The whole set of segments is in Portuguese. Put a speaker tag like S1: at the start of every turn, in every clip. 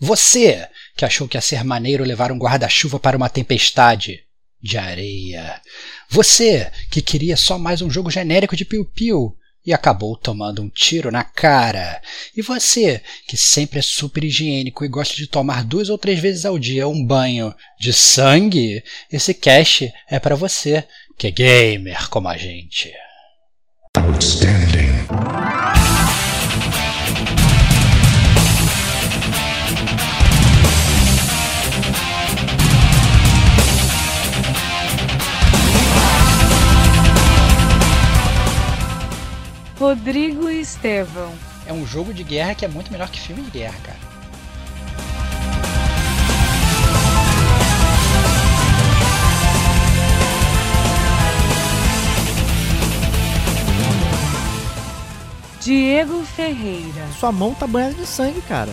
S1: Você que achou que ia ser maneiro levar um guarda-chuva para uma tempestade de areia. Você que queria só mais um jogo genérico de piu-piu e acabou tomando um tiro na cara. E você, que sempre é super higiênico e gosta de tomar duas ou três vezes ao dia um banho de sangue, esse cache é para você, que é gamer como a gente. Outstanding.
S2: Rodrigo e Estevão.
S1: É um jogo de guerra que é muito melhor que filme de guerra, cara.
S2: Diego Ferreira.
S3: Sua mão tá banhada de sangue, cara.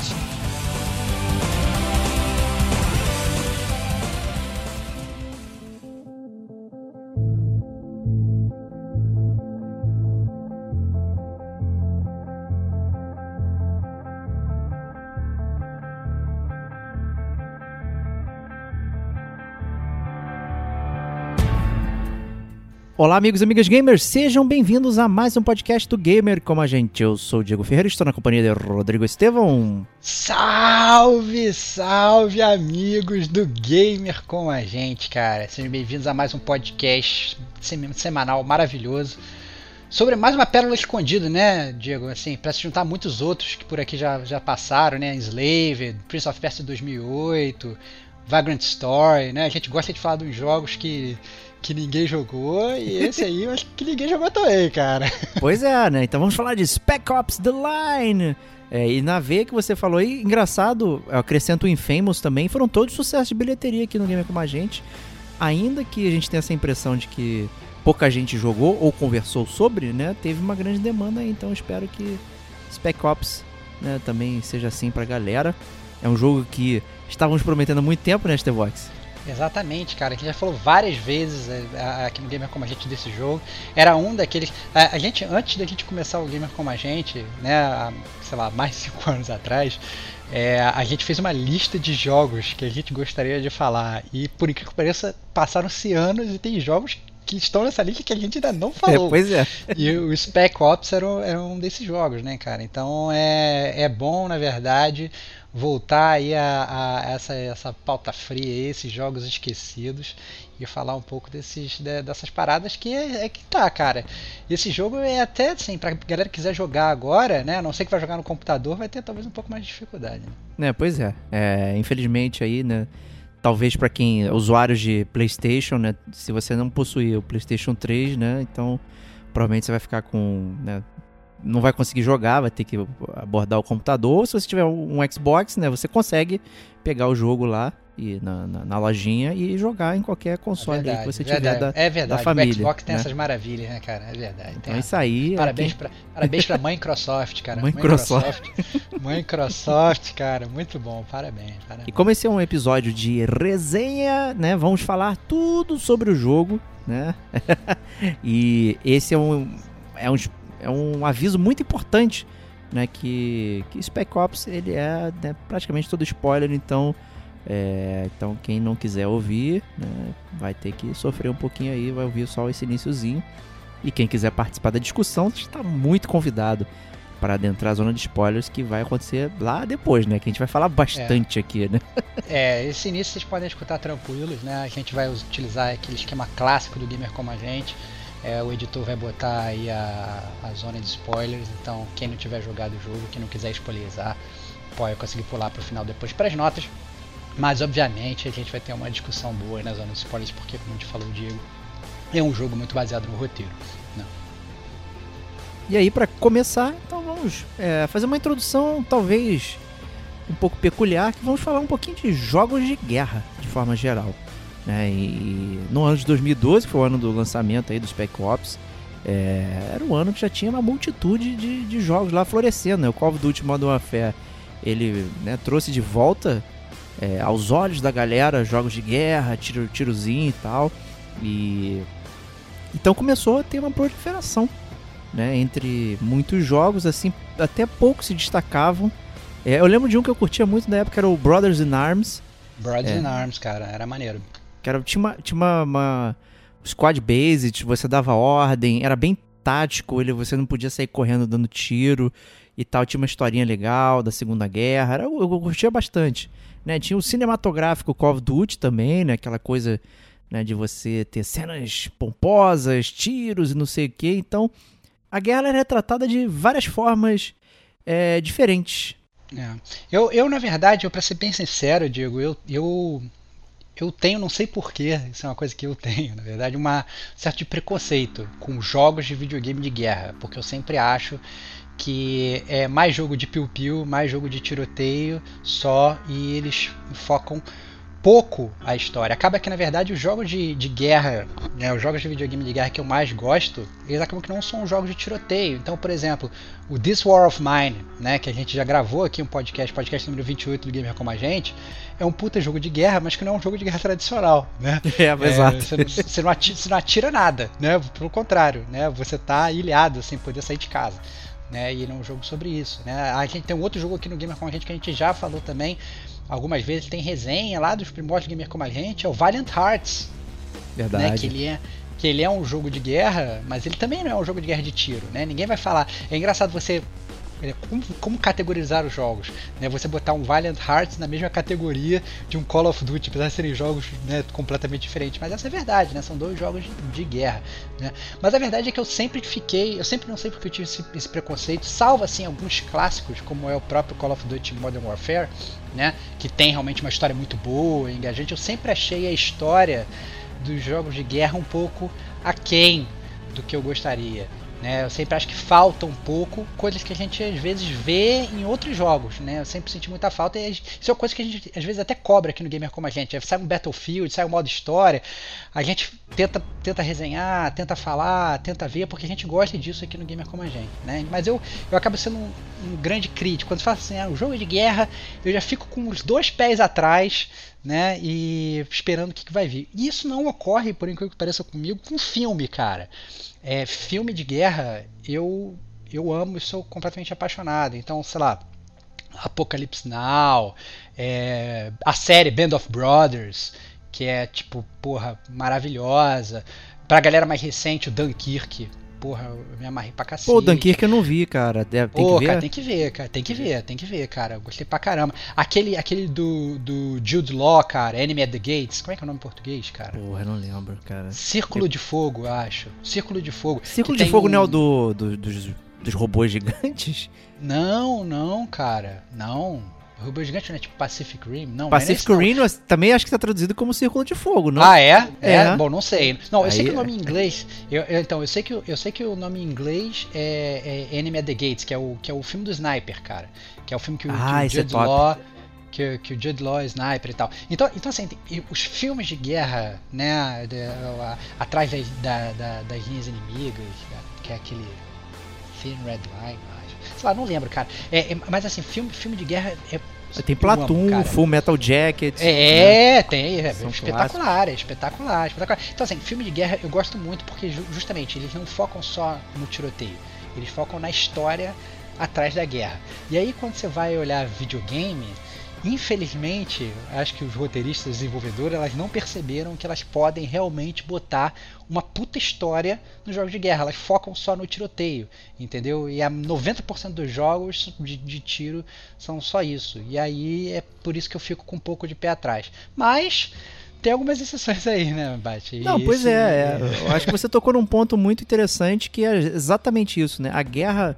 S3: Olá, amigos e amigas gamers, sejam bem-vindos a mais um podcast do Gamer como a gente. Eu sou o Diego Ferreira, estou na companhia de Rodrigo Estevão.
S1: Salve, salve, amigos do Gamer como a gente, cara. Sejam bem-vindos a mais um podcast semanal maravilhoso sobre mais uma pérola escondida, né, Diego? Assim, para se juntar a muitos outros que por aqui já, já passaram, né? Enslaved, Prince of Persia 2008, Vagrant Story, né? A gente gosta de falar dos jogos que que ninguém jogou, e esse aí eu acho que ninguém jogou também, cara.
S3: Pois é, né? Então vamos falar de Spec Ops The Line. É, e na V que você falou aí, engraçado, eu acrescento o Infamous também, foram todos sucessos de bilheteria aqui no Game com a gente. Ainda que a gente tenha essa impressão de que pouca gente jogou ou conversou sobre, né? Teve uma grande demanda então espero que Spec Ops né, também seja assim pra galera. É um jogo que estávamos prometendo há muito tempo, né, Stevox?
S1: Exatamente, cara. A gente já falou várias vezes é, aqui no Gamer Como a Gente desse jogo. Era um daqueles. A, a, gente, antes da gente começar o Gamer Como a Gente, né, há, sei lá, mais de 5 anos atrás, é, a gente fez uma lista de jogos que a gente gostaria de falar. E por incrível que pareça, passaram-se anos e tem jogos que estão nessa lista que a gente ainda não falou.
S3: É, pois é.
S1: E o Spec Ops era, era um desses jogos, né, cara? Então é, é bom, na verdade voltar aí a, a, essa, essa pauta fria, esses jogos esquecidos e falar um pouco desses, de, dessas paradas que é, é, que tá, cara. Esse jogo é até assim, pra galera que quiser jogar agora, né? A não sei que vai jogar no computador, vai ter talvez um pouco mais de dificuldade.
S3: Né? É, pois é. é infelizmente aí, né? Talvez para quem usuários de PlayStation, né, se você não possuir o PlayStation 3, né, então provavelmente você vai ficar com, né, não vai conseguir jogar, vai ter que abordar o computador. Ou se você tiver um Xbox, né, você consegue pegar o jogo lá e na, na, na lojinha e jogar em qualquer console é verdade, que você
S1: verdade.
S3: tiver da,
S1: é verdade.
S3: da família. O
S1: Xbox tem
S3: né?
S1: essas maravilhas, né, cara? É verdade.
S3: Então isso aí.
S1: Parabéns, aqui... pra, parabéns pra Microsoft, cara.
S3: Microsoft.
S1: Microsoft, cara. Muito bom. Parabéns, parabéns.
S3: E como esse é um episódio de resenha, né? Vamos falar tudo sobre o jogo, né? e esse é um, é um é um aviso muito importante, né? Que, que Spec Ops ele é né, praticamente todo spoiler, então, é, então quem não quiser ouvir, né, vai ter que sofrer um pouquinho aí, vai ouvir só esse iníciozinho. E quem quiser participar da discussão está muito convidado para adentrar a zona de spoilers que vai acontecer lá depois, né? Que a gente vai falar bastante
S1: é.
S3: aqui, né?
S1: É, esse início vocês podem escutar tranquilos, né? A gente vai utilizar aquele esquema clássico do gamer como a gente. É, o editor vai botar aí a, a zona de spoilers, então quem não tiver jogado o jogo, quem não quiser spoilerizar, pode conseguir pular para o final depois para as notas. Mas obviamente a gente vai ter uma discussão boa na zona de spoilers, porque como a gente falou, o Diego, é um jogo muito baseado no roteiro. Né?
S3: E aí, para começar, então vamos é, fazer uma introdução talvez um pouco peculiar, que vamos falar um pouquinho de jogos de guerra, de forma geral. Né? E no ano de 2012, que foi o ano do lançamento aí do Spec Ops, é, era um ano que já tinha uma multitude de, de jogos lá florescendo. Né? O Call of Duty Modern Warfare ele né, trouxe de volta é, aos olhos da galera, jogos de guerra, tiro, tirozinho e tal. E então começou a ter uma proliferação, né, entre muitos jogos assim, até poucos se destacavam. É, eu lembro de um que eu curtia muito na época, era o Brothers in Arms.
S1: Brothers
S3: É.
S1: in Arms, cara, era maneiro.
S3: Que era, tinha uma, tinha uma, uma squad based, você dava ordem, era bem tático, ele, você não podia sair correndo dando tiro e tal. Tinha uma historinha legal da Segunda Guerra, era, eu, eu curtia bastante. Né? Tinha o cinematográfico Call of Duty também, né? aquela coisa né, de você ter cenas pomposas, tiros e não sei o que. Então, a guerra ela é retratada de várias formas é, diferentes.
S1: É. Eu, eu, na verdade, pra ser bem sincero, Diego, eu, eu, eu tenho, não sei porquê, isso é uma coisa que eu tenho, na verdade, uma certo de preconceito com jogos de videogame de guerra, porque eu sempre acho que é mais jogo de piu-piu, mais jogo de tiroteio só, e eles focam pouco a história. Acaba que, na verdade, os jogos de, de guerra, né, os jogos de videogame de guerra que eu mais gosto, eles acabam que não são jogos de tiroteio. Então, por exemplo, o This War of Mine, né, que a gente já gravou aqui um podcast, podcast número 28 do Gamer Como a Gente, é um puta jogo de guerra, mas que não é um jogo de guerra tradicional, né?
S3: É,
S1: É,
S3: exato.
S1: Você, não, você, não atira, você não atira nada, né? Pelo contrário, né? Você tá ilhado sem poder sair de casa. Né, e não é um jogo sobre isso. Né? A gente tem um outro jogo aqui no Gamer com a gente que a gente já falou também algumas vezes, tem resenha lá dos primórdios do Gamer como a gente, é o Valiant Hearts,
S3: Verdade.
S1: né? Que ele é que ele é um jogo de guerra, mas ele também não é um jogo de guerra de tiro, né? Ninguém vai falar. É engraçado você como, como categorizar os jogos, né? Você botar um Valiant Hearts na mesma categoria de um Call of Duty, apesar de serem jogos né, completamente diferentes, mas essa é verdade, né? São dois jogos de, de guerra, né? Mas a verdade é que eu sempre fiquei, eu sempre não sei porque eu tive esse, esse preconceito, salvo assim alguns clássicos, como é o próprio Call of Duty Modern Warfare, né? Que tem realmente uma história muito boa, engajante. Eu sempre achei a história dos jogos de guerra um pouco aquém do que eu gostaria. Né? Eu sempre acho que falta um pouco coisas que a gente às vezes vê em outros jogos. Né? Eu sempre senti muita falta e isso é coisa que a gente às vezes até cobra aqui no Gamer como a gente. Sai um Battlefield, sai um modo história, a gente tenta, tenta resenhar, tenta falar, tenta ver, porque a gente gosta disso aqui no Gamer como a gente. Né? Mas eu, eu acabo sendo um, um grande crítico. Quando fala assim, ah, o jogo é de guerra, eu já fico com os dois pés atrás né? E esperando o que, que vai vir. E isso não ocorre, por incrível que pareça comigo, com filme, cara. É, filme de guerra, eu eu amo e sou completamente apaixonado. Então, sei lá, Apocalypse Now, é, a série Band of Brothers, que é tipo, porra, maravilhosa. Pra galera mais recente, o Dunkirk, porra, eu me amarrei pra cacete.
S3: Pô, o Dunkirk eu não vi, cara. Deve, tem
S1: Pô,
S3: que ver.
S1: cara, tem que ver, cara, tem que ver, tem que ver, cara. Eu gostei pra caramba. Aquele, aquele do, do Jude Law, cara, Enemy at the Gates, como é que é o nome em português, cara?
S3: Porra, eu não lembro, cara.
S1: Círculo de Fogo, eu acho. Círculo de Fogo.
S3: Círculo de Fogo
S1: um-
S3: não é o do, do- dos, dos robôs gigantes?
S1: Não, não, cara, não. O robô gigante não é tipo Pacific Rim? Não,
S3: Pacific
S1: é
S3: Rim também acho que tá traduzido como Círculo de Fogo, não?
S1: Ah, é? é?
S3: É.
S1: Bom, não sei. Não, eu sei
S3: Aí-
S1: que o nome em inglês. eu- eu- então, eu sei, que, o- eu sei que o nome em inglês é, é Enemy at the Gates, que é, o, que é o filme do Sniper, cara. Que é o filme que, o-
S3: Ah,
S1: que o
S3: esse é
S1: Jude
S3: top.
S1: Law. Que, que o Jude Law é sniper e tal. Então, então assim, tem- os filmes de guerra, né, de- a- atrás das, da- da- das linhas inimigas, que é aquele Thin Red Line. Sei lá, não lembro, cara. É, é- mas assim, filme, filme de guerra é.
S3: Tem
S1: amo,
S3: Platoon,
S1: cara.
S3: Full Metal Jacket. né?
S1: É, tem, é espetacular, é espetacular, espetacular. Então assim, filme de guerra eu gosto muito porque ju- justamente eles não focam só no tiroteio, eles focam na história atrás da guerra. E aí quando você vai olhar videogame, infelizmente, acho que os roteiristas desenvolvedores elas não perceberam que elas podem realmente botar uma puta história nos jogos de guerra. Elas focam só no tiroteio, entendeu? E a 90% dos jogos de, de tiro são só isso. E aí é por isso que eu fico com um pouco de pé atrás. Mas tem algumas exceções aí, né, Bate?
S3: Não, pois
S1: esse-
S3: é, é. Eu acho que você tocou num ponto muito interessante que é exatamente isso, né? A guerra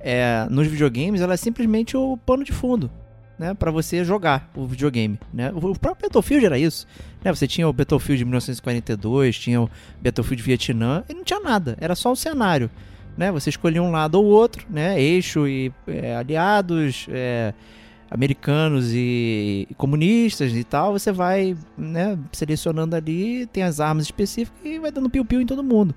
S3: é, nos videogames ela é simplesmente o pano de fundo, né? Pra você jogar o videogame, né? O o próprio Battlefield era isso, né? Você tinha o Battlefield de 1942, tinha o Battlefield Vietnã e não tinha nada, era só o cenário, né? Você escolhia um lado ou outro, né? Eixo e é, aliados, é, americanos e, e comunistas e tal, você vai, né, selecionando ali, tem as armas específicas e vai dando piu-piu em todo mundo.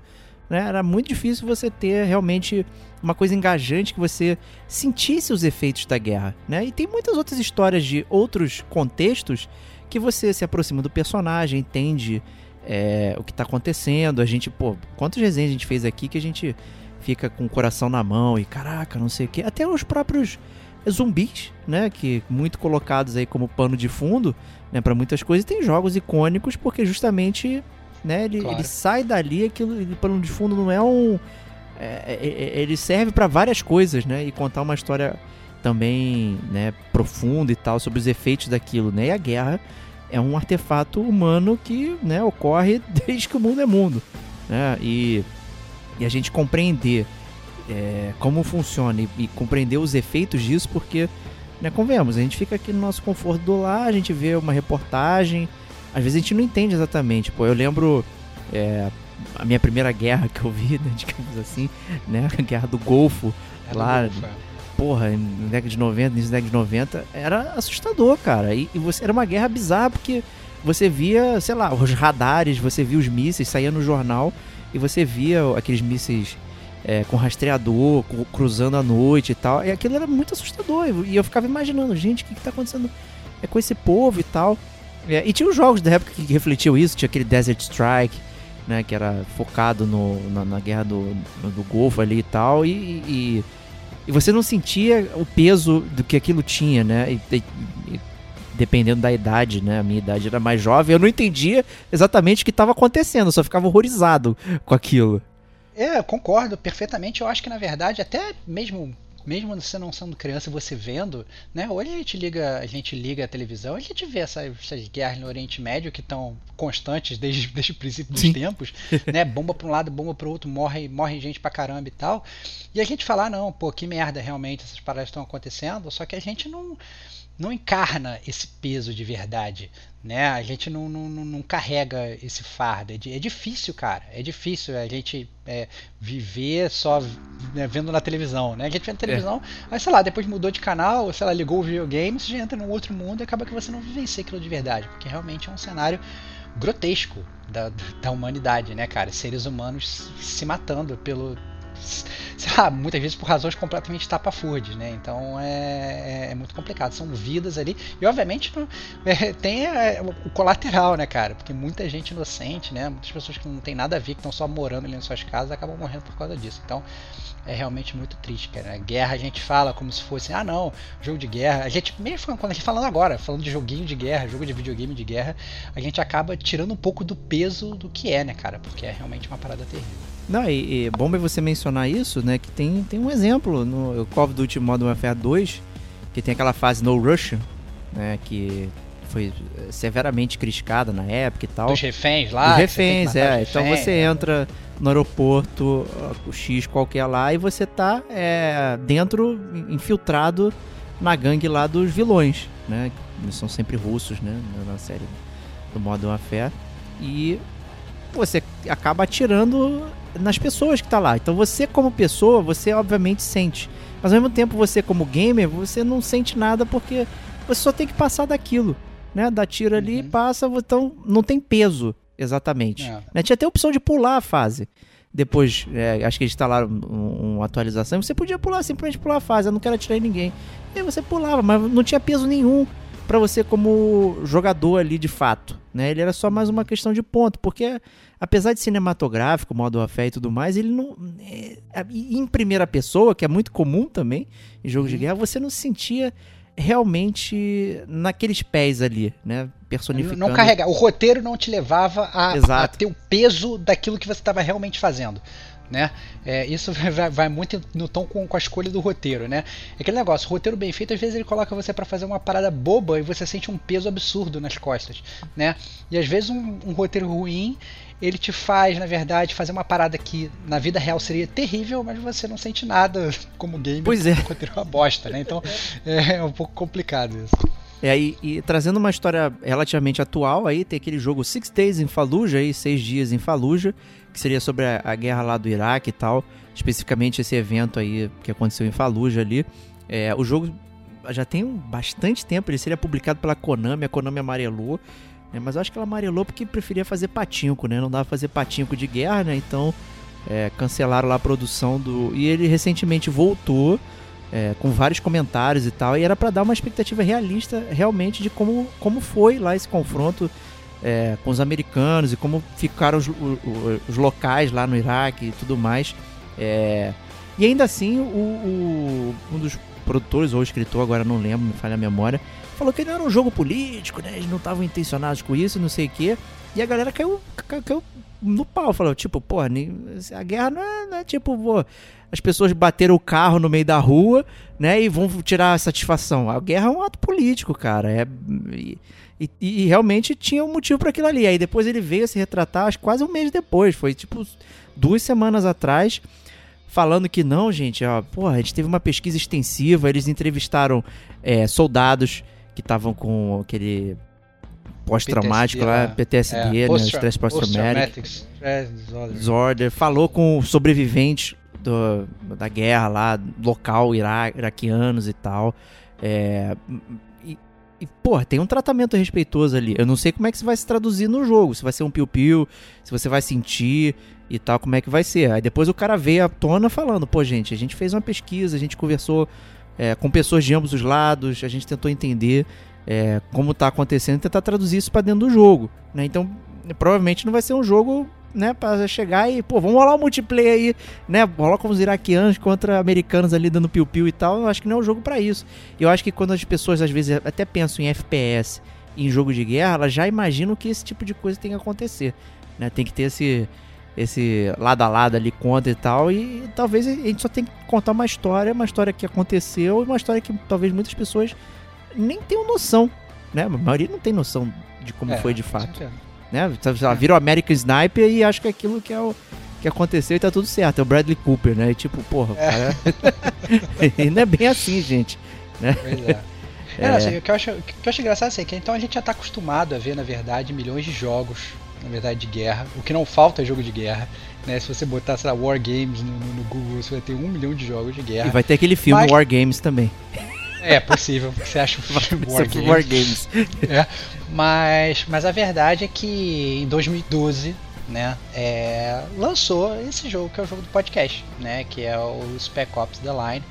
S3: né? Era muito difícil você ter realmente uma coisa engajante que você sentisse os efeitos da guerra, né? E tem muitas outras histórias de outros contextos que você se aproxima do personagem, entende é, o que tá acontecendo. A gente, pô, quantas resenhas a gente fez aqui que a gente fica com o coração na mão e caraca, não sei o que. Até os próprios zumbis, né? Que muito colocados aí como pano de fundo, né? Para muitas coisas. Tem jogos icônicos porque justamente, né? Ele,
S1: Claro.
S3: ele sai dali, aquilo, ele, pano de fundo não é um. É- é- é- ele serve para várias coisas, né? E contar uma história também, né? Profunda e tal sobre os efeitos daquilo, né? E a guerra é um artefato humano que, né? Ocorre desde que o mundo é mundo, né? E e a gente compreender é, como funciona e, e compreender os efeitos disso, porque, né, convenhamos, a gente fica aqui no nosso conforto do lar, a gente vê uma reportagem, às vezes a gente não entende exatamente. Pô, eu lembro é, a minha primeira guerra que eu vi, né, digamos assim, né, a guerra do Golfo,
S1: Era
S3: Lá-
S1: do Golfo, é.
S3: porra, na década de 90, início da década de 90, era assustador, cara. E, e você, era uma guerra bizarra, porque você via, sei lá, os radares, você via os mísseis, saía no jornal, e você via aqueles mísseis é, com rastreador, cruzando à noite e tal. E aquilo era muito assustador. E eu ficava imaginando, gente, o que, que tá acontecendo é, com esse povo e tal. É, e tinha os jogos da época que refletiam isso, tinha aquele Desert Strike, né, que era focado no, na, na guerra do, do Golfo ali e tal. E, e, e você não sentia o peso do que aquilo tinha, né? E, e- dependendo da idade, né? A minha idade era mais jovem, eu não entendia exatamente o que estava acontecendo, só ficava horrorizado com aquilo.
S1: É, concordo perfeitamente. Eu acho que na verdade, até mesmo mesmo você não sendo criança, você vendo, né? Hoje a gente liga, a gente liga a televisão, a gente vê essas, essas guerras no Oriente Médio que estão constantes desde, desde o princípio dos
S3: Sim.
S1: tempos, né? Bomba para um lado, bomba para o outro, morre, morre gente pra caramba e tal. E a gente fala, ah, não, pô, que merda, realmente essas paradas estão acontecendo, só que a gente não não encarna esse peso de verdade, né? A gente não, não, não, carrega esse fardo. É, é difícil, cara. É difícil a gente é, viver só né, vendo na televisão, né? A gente vê na televisão, aí sei lá, depois mudou de canal, sei lá, ligou o videogame, você já entra num outro mundo e acaba que você não vivencia aquilo de verdade, porque realmente é um cenário grotesco da, da humanidade, né, cara? Seres humanos se matando pelo sei lá, muitas vezes por razões completamente estapafúrdias, né? Então é, é, é muito complicado. São vidas ali. E obviamente não- é, tem é, o colateral, né, cara? Porque muita gente inocente, né? Muitas pessoas que não tem nada a ver, que estão só morando ali nas suas casas, acabam morrendo por causa disso. Então é realmente muito triste, cara. Guerra a gente fala como se fosse, ah não, jogo de guerra. A gente, mesmo quando a gente falando agora, falando de joguinho de guerra, jogo de videogame de guerra, a gente acaba tirando um pouco do peso do que é, né, cara? Porque é realmente uma parada terrível.
S3: Não, e, e bom é você mencionar isso, né? Que tem, tem um exemplo no Call of Duty Modern Warfare 2, que tem aquela fase No Russian, né? Que foi eh, severamente criticada na época e tal.
S1: Dos reféns lá.
S3: Os
S1: tem que
S3: reféns, é.
S1: os
S3: Então
S1: reféns,
S3: você
S1: né?
S3: entra no aeroporto, o X qualquer lá, e você tá é, dentro, infiltrado na gangue lá dos vilões, né? Eles são sempre russos, né? Na série do Modern Warfare. E você acaba atirando nas pessoas que tá lá. Então você como pessoa, você obviamente sente. Mas ao mesmo tempo você como gamer, você não sente nada porque você só tem que passar daquilo, né? Dá tiro ali,
S1: Uhum.
S3: passa, então não tem peso exatamente.
S1: É.
S3: Né? Tinha até a opção de pular a fase. Depois, é, acho que eles instalaram um- uma atualização. Você podia pular, simplesmente pular a fase. Eu não quero atirar em ninguém. E aí você pulava, mas não tinha peso nenhum pra você como jogador ali de fato. Né? Ele era só mais uma questão de ponto. Porque, apesar de cinematográfico, modo a fé e tudo mais, ele não. é, em primeira pessoa, que é muito comum também em jogos de
S1: Uhum.
S3: guerra, você não se sentia realmente naqueles pés ali, né? Personificando.
S1: Não carregar. O roteiro não te levava a, a ter o peso daquilo que você estava realmente fazendo. Né? É, isso vai, vai- muito no tom com, com a escolha do roteiro, né? É aquele negócio, o roteiro bem feito, às vezes ele coloca você pra fazer uma parada boba e você sente um peso absurdo nas costas, né? E às vezes um, um roteiro ruim, ele te faz, na verdade, fazer uma parada que na vida real seria terrível, mas você não sente nada como game,
S3: Pois é.
S1: o roteiro é uma bosta, né? Então é um pouco complicado isso.
S3: É, e, e trazendo uma história relativamente atual aí, tem aquele jogo Six Days em Fallujah, aí, Seis Dias em Fallujah, que seria sobre a, a guerra lá do Iraque e tal, especificamente esse evento aí que aconteceu em Fallujah ali. É, o jogo já tem bastante tempo, ele seria publicado pela Konami, a Konami amarelou, né, mas eu acho que ela amarelou porque preferia fazer patinco, né, não dava fazer patinco de guerra, né, então é, cancelaram lá a produção do. E ele recentemente voltou. É, com vários comentários e tal, e era para dar uma expectativa realista realmente de como, como foi lá esse confronto é, com os americanos e como ficaram os, os, os, locais lá no Iraque e tudo mais. É, e ainda assim, o, o, um dos produtores ou escritor, agora não lembro, me falha a memória, falou que não era um jogo político, né? Eles não estavam intencionados com isso, não sei o quê. E a galera caiu, caiu no pau, falou, tipo, pô, a guerra não é, não é tipo, as pessoas bateram o carro no meio da rua, né, e vão tirar a satisfação. A guerra é um ato político, cara. É, e, e, e realmente tinha um motivo para aquilo ali. Aí depois ele veio a se retratar, acho quase um mês depois, foi tipo duas semanas atrás, falando que não, gente, ó, porra, a gente teve uma pesquisa extensiva, eles entrevistaram é, soldados que estavam com aquele pós-traumático lá, PTSD, é, né, estresse pós-traumático, disorder, falou com sobreviventes do, da guerra lá, local, ira, iraquianos e tal, é, e, pô, tem um tratamento respeitoso ali. Eu não sei como é que isso vai se traduzir no jogo. Se vai ser um piu-piu, se você vai sentir e tal, como é que vai ser. Aí depois o cara veio à tona falando, pô, gente, a gente fez uma pesquisa, a gente conversou é, com pessoas de ambos os lados, a gente tentou entender é, como tá acontecendo e tentar traduzir isso para dentro do jogo. Né? Então, provavelmente não vai ser um jogo né, para chegar e, pô, vamos rolar um multiplayer aí, né, rolar com os iraquianos contra americanos ali dando piu-piu e tal, eu acho que não é um jogo para isso. Eu acho que quando as pessoas às vezes até pensam em FPS, em jogo de guerra, elas já imaginam que esse tipo de coisa tem que acontecer, né, tem que ter esse esse lado a lado ali contra e tal. E talvez a gente só tem que contar uma história, uma história que aconteceu e uma história que talvez muitas pessoas nem tenham noção, né? A maioria não tem noção de como é, foi de fato. Né? Ela vira o American Sniper e acha que é aquilo que é o que aconteceu e tá tudo certo. É o Bradley Cooper, né? E tipo, porra, é. cara. não é bem assim, gente. Né?
S1: Pois é. É, assim, o, que eu acho, o que eu acho engraçado assim, é que então a gente já está acostumado a ver, na verdade, milhões de jogos na verdade, de guerra. O que não falta é jogo de guerra. Né? Se você botar, sei lá, War Games no, no, Google, você vai ter um milhão de jogos de guerra.
S3: E vai ter aquele filme Mas... War Games também.
S1: É possível, você acha filme War Games. War Games. É, mas, mas a verdade é que em 2012 né, é, lançou esse jogo que é o jogo do podcast, né, que é o Spec Ops The Line.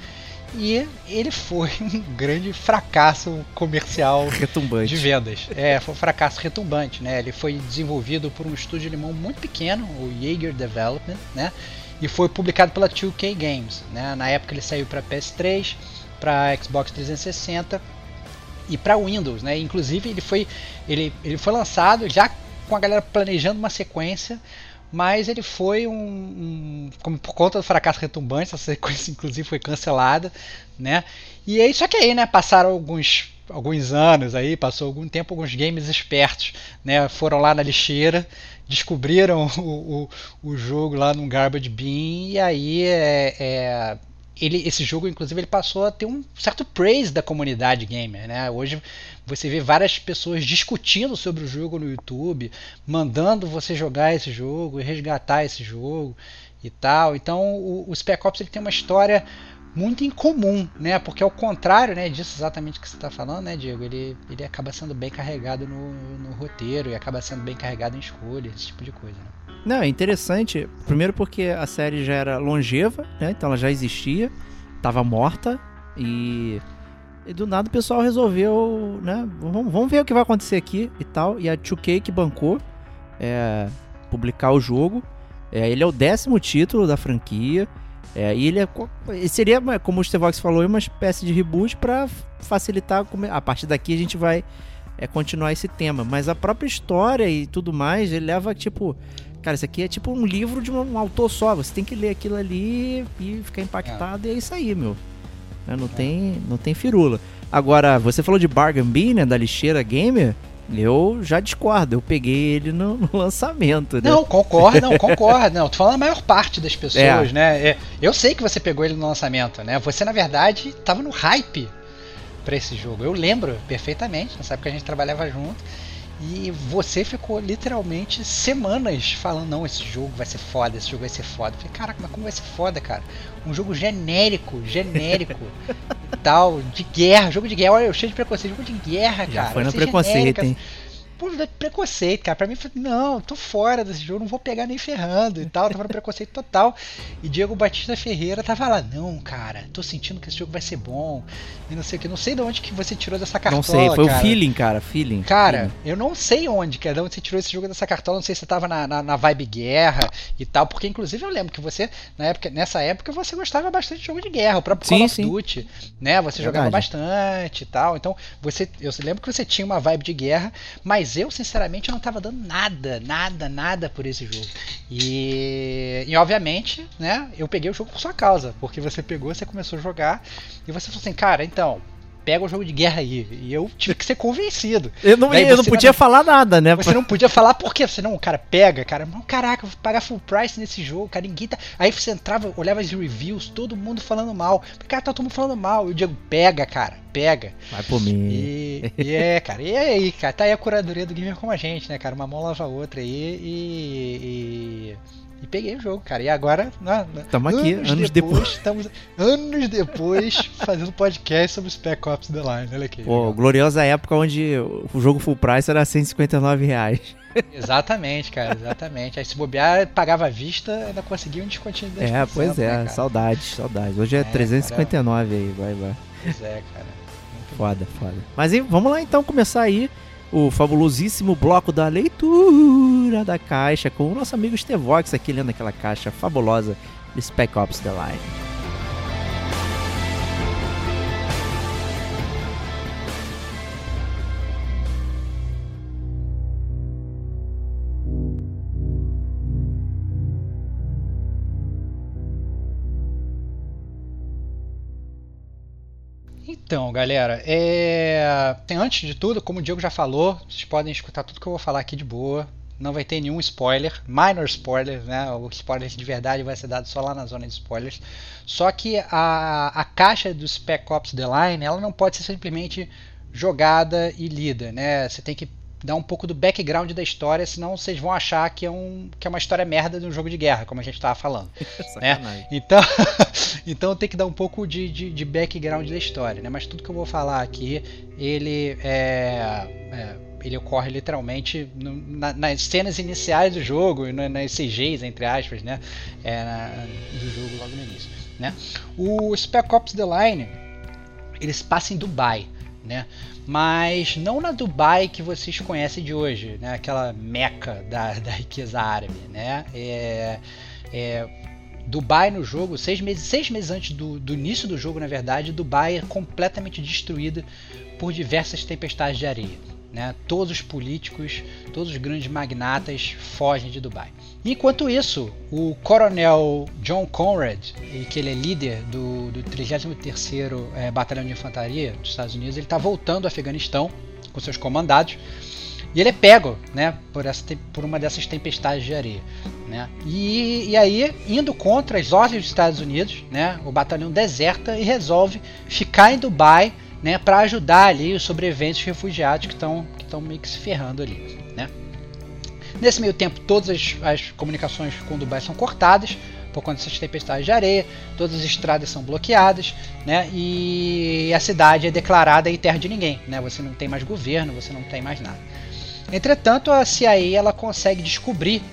S1: E ele foi um grande fracasso comercial
S3: retumbante.
S1: de vendas. É, foi um fracasso retumbante, né? Ele foi desenvolvido por um estúdio alemão muito pequeno, o Jaeger Development, né? E foi publicado pela 2K Games, né? Na época ele saiu para PS3, para Xbox 360 e para Windows, né? Inclusive ele foi ele, ele foi lançado já com a galera planejando uma sequência mas ele foi um, um, como por conta do fracasso retumbante, essa sequência inclusive foi cancelada, né? E aí só que aí, né, passaram alguns alguns anos aí, passou algum tempo, alguns games espertos, né, foram lá na lixeira, descobriram o, o, o jogo lá no Garbage Bin e aí é, é ele, esse jogo, inclusive, ele passou a ter um certo praise da comunidade gamer, né? Hoje você vê várias pessoas discutindo sobre o jogo no YouTube, mandando você jogar esse jogo resgatar esse jogo e tal. Então, o, o Spec Ops ele tem uma história muito incomum, né? Porque ao contrário, né, disso exatamente que você está falando, né, Diego, ele, ele acaba sendo bem carregado no, no roteiro e acaba sendo bem carregado em escolha, esse tipo de coisa. Né?
S3: Não, é interessante. Primeiro porque a série já era longeva, né? Então ela já existia, estava morta e, e, do nada o pessoal resolveu, né? Vamos, vamos ver o que vai acontecer aqui e tal. E a 2K que bancou é, publicar o jogo. É, ele é o décimo título da franquia. É, e ele é, seria, como o Stevox falou, uma espécie de reboot para facilitar. A partir daqui a gente vai é, continuar esse tema. Mas a própria história e tudo mais, ele leva tipo Cara, isso aqui é tipo um livro de um autor só. Você tem que ler aquilo ali e ficar impactado. É. E é isso aí, meu. Né, não, é. tem, não tem firula. Agora, você falou de Bargain Bin, né? Da lixeira gamer. Eu já discordo, eu peguei ele no, no lançamento.
S1: Né? Não, concordo, não, concordo. Não, tô falando a maior parte das pessoas, é. né? É, eu sei que você pegou ele no lançamento, né? Você, na verdade, tava no hype para esse jogo. Eu lembro perfeitamente, nessa época a gente trabalhava junto. E você ficou literalmente semanas falando: não, esse jogo vai ser foda, esse jogo vai ser foda. Eu falei: caraca, mas como vai ser foda, cara? Um jogo genérico, genérico tal, de guerra, jogo de guerra. Olha, eu cheio de preconceito, jogo de guerra,
S3: Já
S1: cara.
S3: foi no preconceito, hein?
S1: Pô, preconceito, cara. Pra mim, não, tô fora desse jogo, não vou pegar nem ferrando e tal. Tava no preconceito total. E Diego Batista Ferreira tava lá, não, cara, tô sentindo que esse jogo vai ser bom. E não sei o que. Não sei de onde que você tirou dessa cartola.
S3: Não sei, foi
S1: cara.
S3: o feeling, cara. Feeling.
S1: Cara,
S3: feeling.
S1: eu não sei onde, cara, de onde você tirou esse jogo dessa cartola. Não sei se você tava na, na, na vibe guerra e tal. Porque, inclusive, eu lembro que você, na época, nessa época, você gostava bastante de jogo de guerra. O próprio
S3: Sim,
S1: Call of
S3: sim.
S1: Duty, né? Você jogava
S3: Verdade.
S1: bastante e tal. Então, você, eu lembro que você tinha uma vibe de guerra, mas eu, sinceramente, não tava dando nada, nada, nada por esse jogo. E, e obviamente, né, eu peguei o jogo por sua causa, porque você pegou, você começou a jogar e você falou assim, cara, então, pega o jogo de guerra aí. E eu tive que ser convencido.
S3: Eu não, eu não podia
S1: vai-
S3: falar nada, né?
S1: Você não podia falar por quê? Você não, cara, pega, cara. Não, caraca, eu vou pagar full price nesse jogo, cara. Ninguém tá. Aí você entrava, olhava as reviews, todo mundo falando mal. Cara, tá todo mundo falando mal. E o Diego, pega, cara, pega.
S3: Vai por mim.
S1: E, e é, cara, e é aí, cara, tá aí a curadoria do gamer como a gente, né, cara? Uma mão lava a outra aí e. e... e peguei o jogo, cara. E agora, né,
S3: Tamo aqui, anos depois.
S1: Estamos anos depois fazendo podcast sobre Spec Ops The Line. Olha aqui.
S3: Pô,
S1: legal.
S3: gloriosa época onde o jogo full price era 159 reais.
S1: Exatamente, cara, exatamente. Aí se bobear, pagava à vista, ainda conseguia um descontinho de 10%,
S3: É, pois
S1: né,
S3: é,
S1: cara?
S3: saudades, saudades. Hoje é,
S1: É,
S3: 359 aí, vai, vai.
S1: Pois é, cara. Muito bom.
S3: Foda, foda. Mas vamos lá então começar aí o fabulosíssimo bloco da leitura da caixa com o nosso amigo Stevox aqui lendo aquela caixa fabulosa de Spec Ops The Line.
S1: Então, galera, é... tem- antes de tudo, como o Diego já falou, vocês podem escutar tudo que eu vou falar aqui de boa. Não vai ter nenhum spoiler, minor spoiler, né? O spoiler de verdade vai ser dado só lá na zona de spoilers. Só que a, a caixa do Spec Ops The Line, ela não pode ser simplesmente jogada e lida, né? Você tem que dar um pouco do background da história, senão vocês vão achar que é, um, que é uma história merda de um jogo de guerra, como a gente estava falando.
S3: Sacanagem.
S1: Então, então tem que dar um pouco de, de, de background da história, né? Mas tudo que eu vou falar aqui, ele é, é, ele ocorre literalmente no- na- nas cenas iniciais do jogo, na- nas CGs, entre aspas, né? É, na- do jogo logo no início, né? O Spec Ops The Line, eles passam em Dubai, né? Mas não na Dubai que vocês conhecem de hoje, né? Aquela meca da, da riqueza árabe, né? É, é, Dubai no jogo, seis meses, seis meses antes do, do início do jogo, na verdade, Dubai é completamente destruída por diversas tempestades de areia. Né? Todos os políticos, todos os grandes magnatas fogem de Dubai. Enquanto isso, o coronel John Conrad, que ele é líder do, do 33º eh, Batalhão de Infantaria dos Estados Unidos, ele está voltando ao Afeganistão com seus comandados e ele é pego né, por, essa, por uma dessas tempestades de areia. Né? E, e aí, indo contra as ordens dos Estados Unidos, né, o batalhão deserta e resolve ficar em Dubai né, para ajudar ali os sobreviventes refugiados que estão que meio que se ferrando ali. Né? Nesse meio tempo, todas as, as comunicações com Dubai são cortadas por conta dessas tempestades de areia, todas as estradas são bloqueadas, né? E a cidade é declarada em terra de ninguém, né? Você não tem mais governo, você não tem mais nada. Entretanto, a CIA ela consegue descobrir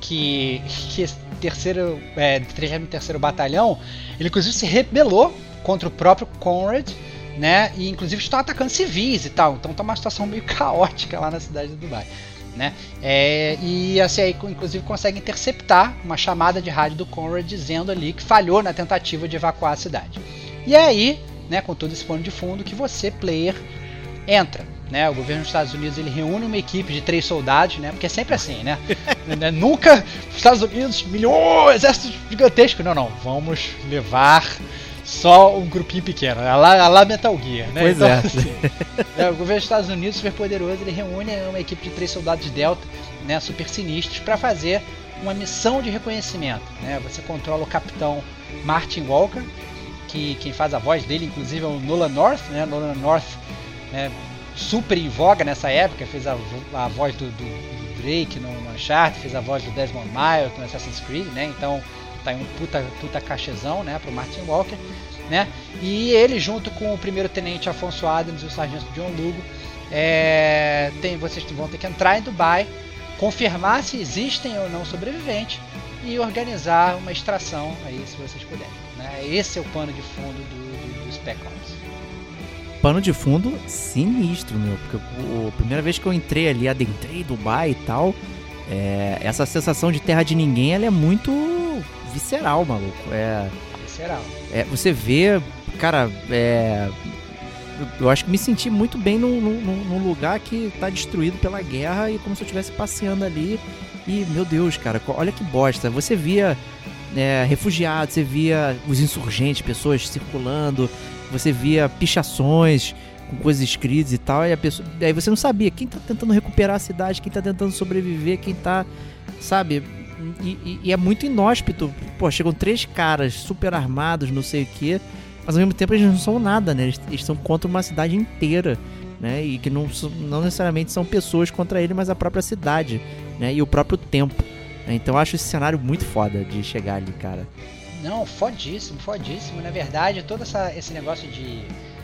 S1: que, que esse terceiro, é, 33º Batalhão, ele inclusive se rebelou contra o próprio Conrad, né? E inclusive estão atacando civis e tal. Então tá uma situação meio caótica lá na cidade de Dubai. Né? É, e a CIA inclusive consegue interceptar uma chamada de rádio do Conrad dizendo ali que falhou na tentativa de evacuar a cidade. E é aí, né, com todo esse pano de fundo, que você, player, entra. Né? O governo dos Estados Unidos ele reúne uma equipe de três soldados, né? porque é sempre assim, né? Né, Nunca os Estados Unidos, milhões, exército gigantesco. Não, não, vamos levar só um grupinho pequeno. A lá, a lá Metal Gear, né?
S3: Pois
S1: Então,
S3: é.
S1: assim, é, o governo dos Estados Unidos, super poderoso, ele reúne uma equipe de três soldados Delta, né, super sinistros, para fazer uma missão de reconhecimento. Né? Você controla o capitão Martin Walker, que quem faz a voz dele, inclusive, é o Nolan North. Né? Nolan North, né, super em voga nessa época, fez a, a voz do, do- do Drake no, no Uncharted, fez a voz do Desmond Miles no Assassin's Creed, né? Então tá aí um puta, puta cachezão, né, pro Martin Walker, né? E ele junto com o primeiro tenente Afonso Adams e o sargento John Lugo, é, tem, vocês vão ter que entrar em Dubai, confirmar se existem ou não sobreviventes e organizar uma extração aí se vocês puderem. Né? Esse é o pano de fundo do, do, do Spec Ops.
S3: Pano de fundo sinistro, meu. Porque a primeira vez que eu entrei ali, adentrei Dubai e tal, é, essa sensação de terra de ninguém ela é muito visceral, maluco. É,
S1: Visceral.
S3: é, você vê, cara, é, eu acho que me senti muito bem num, num- num lugar que tá destruído pela guerra e como se eu estivesse passeando ali. E, meu Deus, cara, olha que bosta. Você via é, refugiados, você via os insurgentes, pessoas circulando, você via pichações com coisas escritas e tal, e a pessoa, aí você não sabia quem tá tentando recuperar a cidade, quem tá tentando sobreviver, quem tá, sabe? E, e- é muito inóspito. Pô, chegam três caras super armados, não sei o quê, mas ao mesmo tempo eles não são nada, né? Eles, eles são contra uma cidade inteira, né? E que não, não necessariamente são pessoas contra ele, mas a própria cidade, né? E o próprio tempo. né? Então eu acho esse cenário muito foda de chegar ali, cara.
S1: Não, fodíssimo, fodíssimo. Na verdade, todo essa, esse negócio de.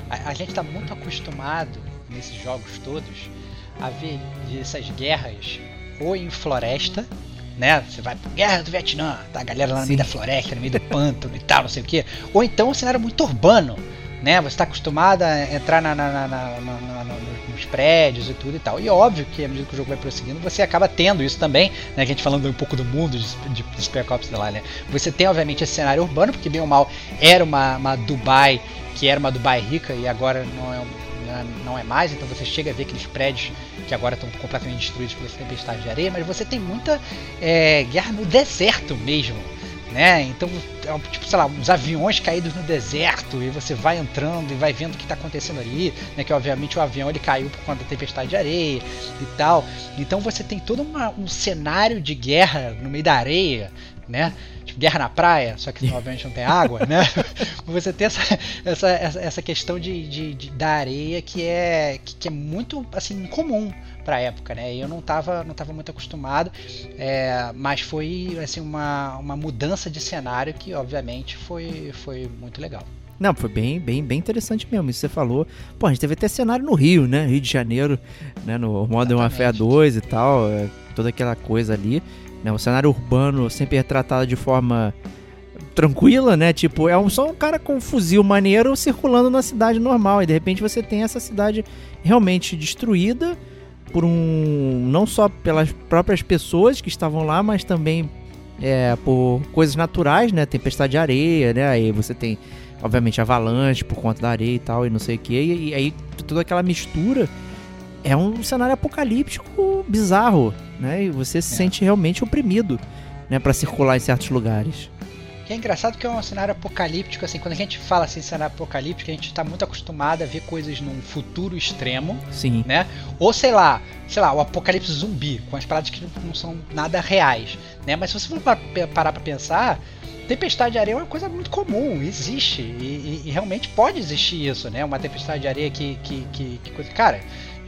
S1: A, a gente tá muito acostumado nesses jogos todos a ver essas guerras ou em floresta, né? Você vai pra guerra do Vietnã, tá? A galera lá no
S3: Sim.
S1: meio da floresta, no meio do pântano e tal, não sei o quê. Ou então um cenário muito urbano, né? Você tá acostumado a entrar na, na- na- nos prédios e tudo e tal. E óbvio que à medida que o jogo vai prosseguindo, você acaba tendo isso também, né? Que a gente falando um pouco do mundo de, de, de Spec Ops lá, né? Você tem, obviamente, esse cenário urbano, porque bem ou mal era uma, uma Dubai que era uma Dubai rica e agora não é, é- não é mais, então você chega a ver aqueles prédios que agora estão completamente destruídos pela tempestade de areia, mas você tem muita é, guerra no deserto mesmo, né? Então, é tipo, sei lá, uns aviões caídos no deserto e você vai entrando e vai vendo o que está acontecendo ali, né? Que obviamente o avião ele caiu por conta da tempestade de areia e tal. Então você tem todo uma- um cenário de guerra no meio da areia, né? Tipo, guerra na praia, só que obviamente não tem água, né? Você tem essa, essa, essa, questão de, de- de- da areia que é, que, que é muito assim incomum para a época, né? Eu não estava não tava muito acostumado, é, mas foi assim uma, uma mudança de cenário que obviamente foi, foi muito legal.
S3: Não, foi bem, bem, bem interessante mesmo. Isso que você falou. Pô, a gente teve até cenário no Rio, né? Rio de Janeiro, né? No Modern. Warfare 2 e tal. é, toda aquela coisa ali. Né? O cenário urbano sempre é tratado de forma tranquila, né? Tipo, é um, só um cara com um fuzil maneiro circulando na cidade normal. E de repente você tem essa cidade realmente destruída por um. não só pelas próprias pessoas que estavam lá, mas também é, por coisas naturais, né? Tempestade de areia, né? Aí você tem, obviamente, avalanche por conta da areia e tal, e não sei o que. E, e aí toda aquela mistura é um cenário apocalíptico bizarro, né? E você se
S1: É.
S3: sente realmente oprimido, né? Pra circular em certos lugares.
S1: Que é engraçado que é um cenário apocalíptico, assim, quando a gente fala assim cenário apocalíptico, a gente está muito acostumado a ver coisas num futuro extremo,
S3: Sim.
S1: né? Ou sei lá, sei lá, o apocalipse zumbi, com as paradas que não são nada reais, né? Mas se você for parar pra pensar, tempestade de areia é uma coisa muito comum, existe e, e- e realmente pode existir isso, né? Uma tempestade de areia que, que, que, que coisa, cara.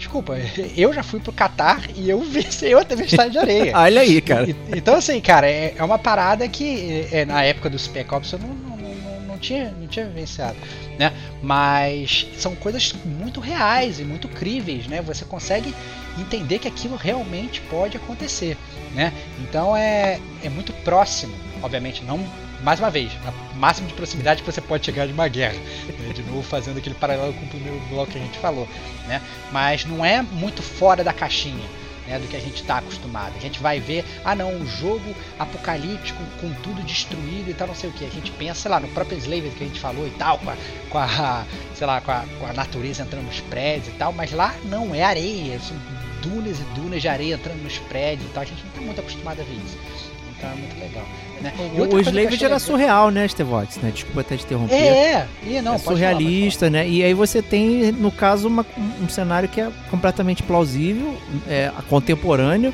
S1: Desculpa, eu já fui pro Catar e eu venci a tempestade de areia.
S3: Olha aí, cara.
S1: E- Então, assim, cara, é, é uma parada que é, na época do Spec Ops eu não, não, não, não tinha, não tinha vivenciado, né? Mas são coisas muito reais e muito críveis, né? Você consegue entender que aquilo realmente pode acontecer, né? Então é, é muito próximo, obviamente, não. Mais uma vez, a máximo de proximidade que você pode chegar de uma guerra. né? De novo, fazendo aquele paralelo com o primeiro bloco que a gente falou. Né? Mas não é muito fora da caixinha né, do que a gente está acostumado. A gente vai ver, ah não, um jogo apocalíptico com tudo destruído e tal, não sei o que. A gente pensa, sei lá, no próprio Enslaved que a gente falou e tal, com a, com a sei lá, com a, com a natureza entrando nos prédios e tal, mas lá não, é areia, são dunas e dunas de areia entrando nos prédios e tal. A gente não está muito acostumado a ver isso. É muito legal. Né? E
S3: O, o Slaved era surreal, né, Stevox, né? Desculpa até te interromper.
S1: É, é, e não,
S3: é
S1: pode falar,
S3: surrealista, né? E aí você tem, no caso, uma- um cenário que é completamente plausível, é, contemporâneo.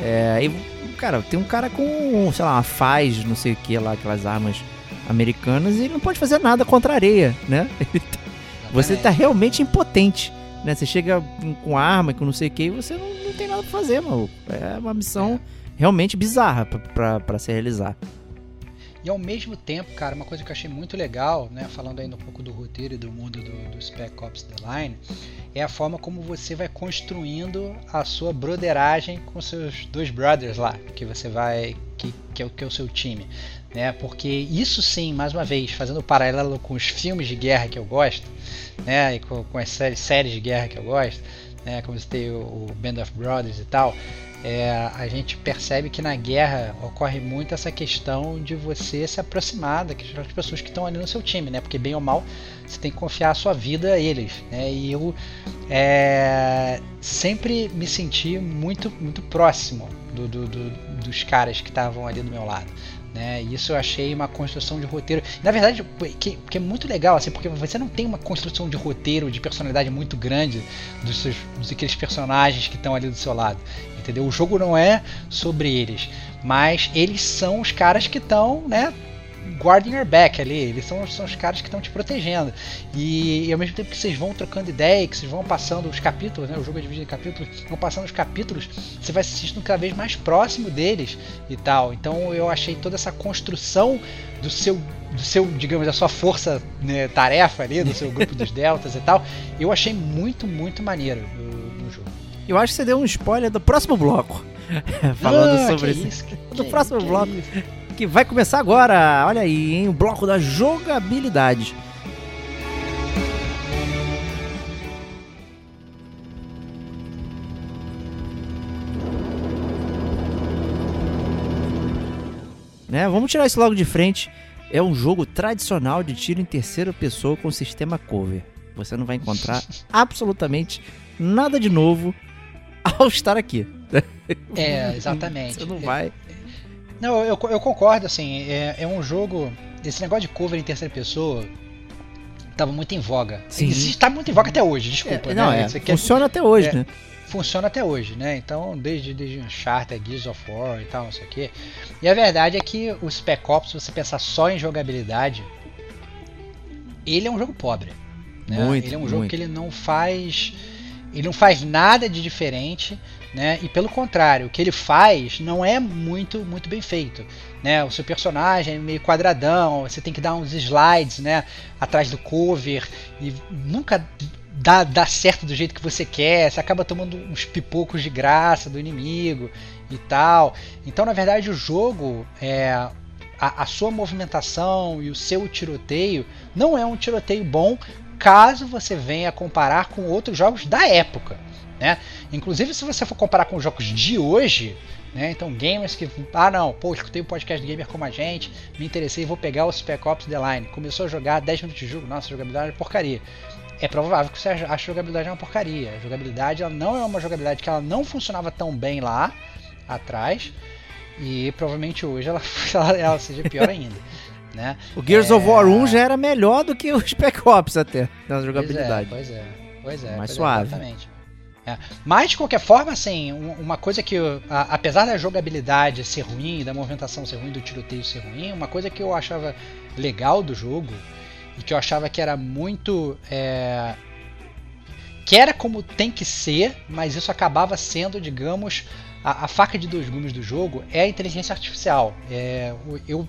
S3: É, e, cara, tem um cara com, sei lá, uma faz, não sei o que lá, aquelas armas americanas, e ele não pode fazer nada contra a areia, né?
S1: falar.
S3: Você tá realmente impotente, né? Você chega com arma, com não sei o que, e você não, não tem nada pra fazer, maluco. É uma missão realmente bizarra pra se realizar.
S1: E ao mesmo tempo, cara, uma coisa que eu achei muito legal, né, falando ainda um pouco do roteiro e do mundo do, do Spec Ops The Line, é a forma como você vai construindo a sua broderagem com seus dois brothers lá, que você vai que, que, é, o, que é o seu time, né? Porque isso sim, mais uma vez, fazendo paralelo com os filmes de guerra que eu gosto, né? E com, com as séries, séries de guerra que eu gosto, né? Como você tem o, o Band of Brothers e tal, é, a gente percebe que na guerra ocorre muito essa questão de você se aproximar das pessoas que estão ali no seu time, né? Porque bem ou mal você tem que confiar a sua vida a eles, né? E eu é, sempre me senti muito, muito próximo do, do, do, dos caras que estavam ali do meu lado. Né? Isso eu achei uma construção de roteiro. Na verdade, que, que, é muito legal, assim, porque você não tem uma construção de roteiro, de personalidade muito grande dos, seus, personagens que estão ali do seu lado. Entendeu? O jogo não é sobre eles, mas eles são os caras que estão, né? Guarding your back ali, eles são, são os caras que estão te protegendo. E, e, ao mesmo tempo que vocês vão trocando ideia, que vocês vão passando os capítulos, né? O jogo é dividido em capítulos, vão passando os capítulos, você vai se sentindo cada vez mais próximo deles e tal. Então eu achei toda essa construção do seu do seu, digamos, da sua força né, tarefa ali, do seu grupo dos deltas e tal, eu achei muito, muito maneiro no, no jogo.
S3: Eu acho que você deu um spoiler do próximo bloco. Falando ah, sobre isso. Do próximo que bloco. Isso? Que vai começar agora. Olha aí, hein? O bloco da jogabilidade. Né? Vamos tirar isso logo de frente. É um jogo tradicional de tiro em terceira pessoa com sistema cover. Você não vai encontrar absolutamente nada de novo ao estar aqui.
S1: É, exatamente.
S3: Você não vai.
S1: Não, eu, eu concordo, assim, é, é um jogo. Esse negócio de cover em terceira pessoa estava muito em voga.
S3: Sim.
S1: Está muito em voga até hoje, desculpa.
S3: É, não,
S1: né?
S3: é, funciona até hoje,
S1: é,
S3: né?
S1: Funciona até hoje, né? Então, desde, desde Uncharted, Gears of War e tal, não sei o quê. E a verdade é que o Spec Ops, se você pensar só em jogabilidade, ele é um jogo pobre. Né?
S3: Muito,
S1: ele é um jogo
S3: muito.
S1: que ele não faz. Ele não faz nada de diferente né? E pelo contrário, o que ele faz não é muito muito bem feito, né? O seu personagem é meio quadradão, você tem que dar uns slides, né, atrás do cover e nunca dá, dá certo do jeito que você quer, você acaba tomando uns pipocos de graça do inimigo e tal. Então, na verdade, o jogo é a, a sua movimentação e o seu tiroteio não é um tiroteio bom caso você venha comparar com outros jogos da época. Né? Inclusive, se você for comparar com os jogos de hoje, né? Então, gamers que. Ah, não, pô, escutei o um podcast de gamer como a gente, me interessei, vou pegar o Spec Ops The Line. Começou a jogar 10 minutos de jogo, nossa, jogabilidade é porcaria. É provável que você ache a jogabilidade é uma porcaria. A jogabilidade ela não é uma jogabilidade que ela não funcionava tão bem lá atrás. E provavelmente hoje ela, ela, ela seja pior ainda. Né?
S3: O Gears é... of War 1 já era melhor do que o Spec Ops até, na jogabilidade.
S1: Pois é, pois é. Pois é
S3: Mais
S1: pois
S3: suave.
S1: É, exatamente. É. Mas, de qualquer forma, assim, uma coisa que, a, apesar da jogabilidade ser ruim, da movimentação ser ruim, do tiroteio ser ruim, uma coisa que eu achava legal do jogo e que eu achava que era muito. É, que era como tem que ser, mas isso acabava sendo, digamos, a, a faca de dois gumes do jogo é a inteligência artificial. É, eu,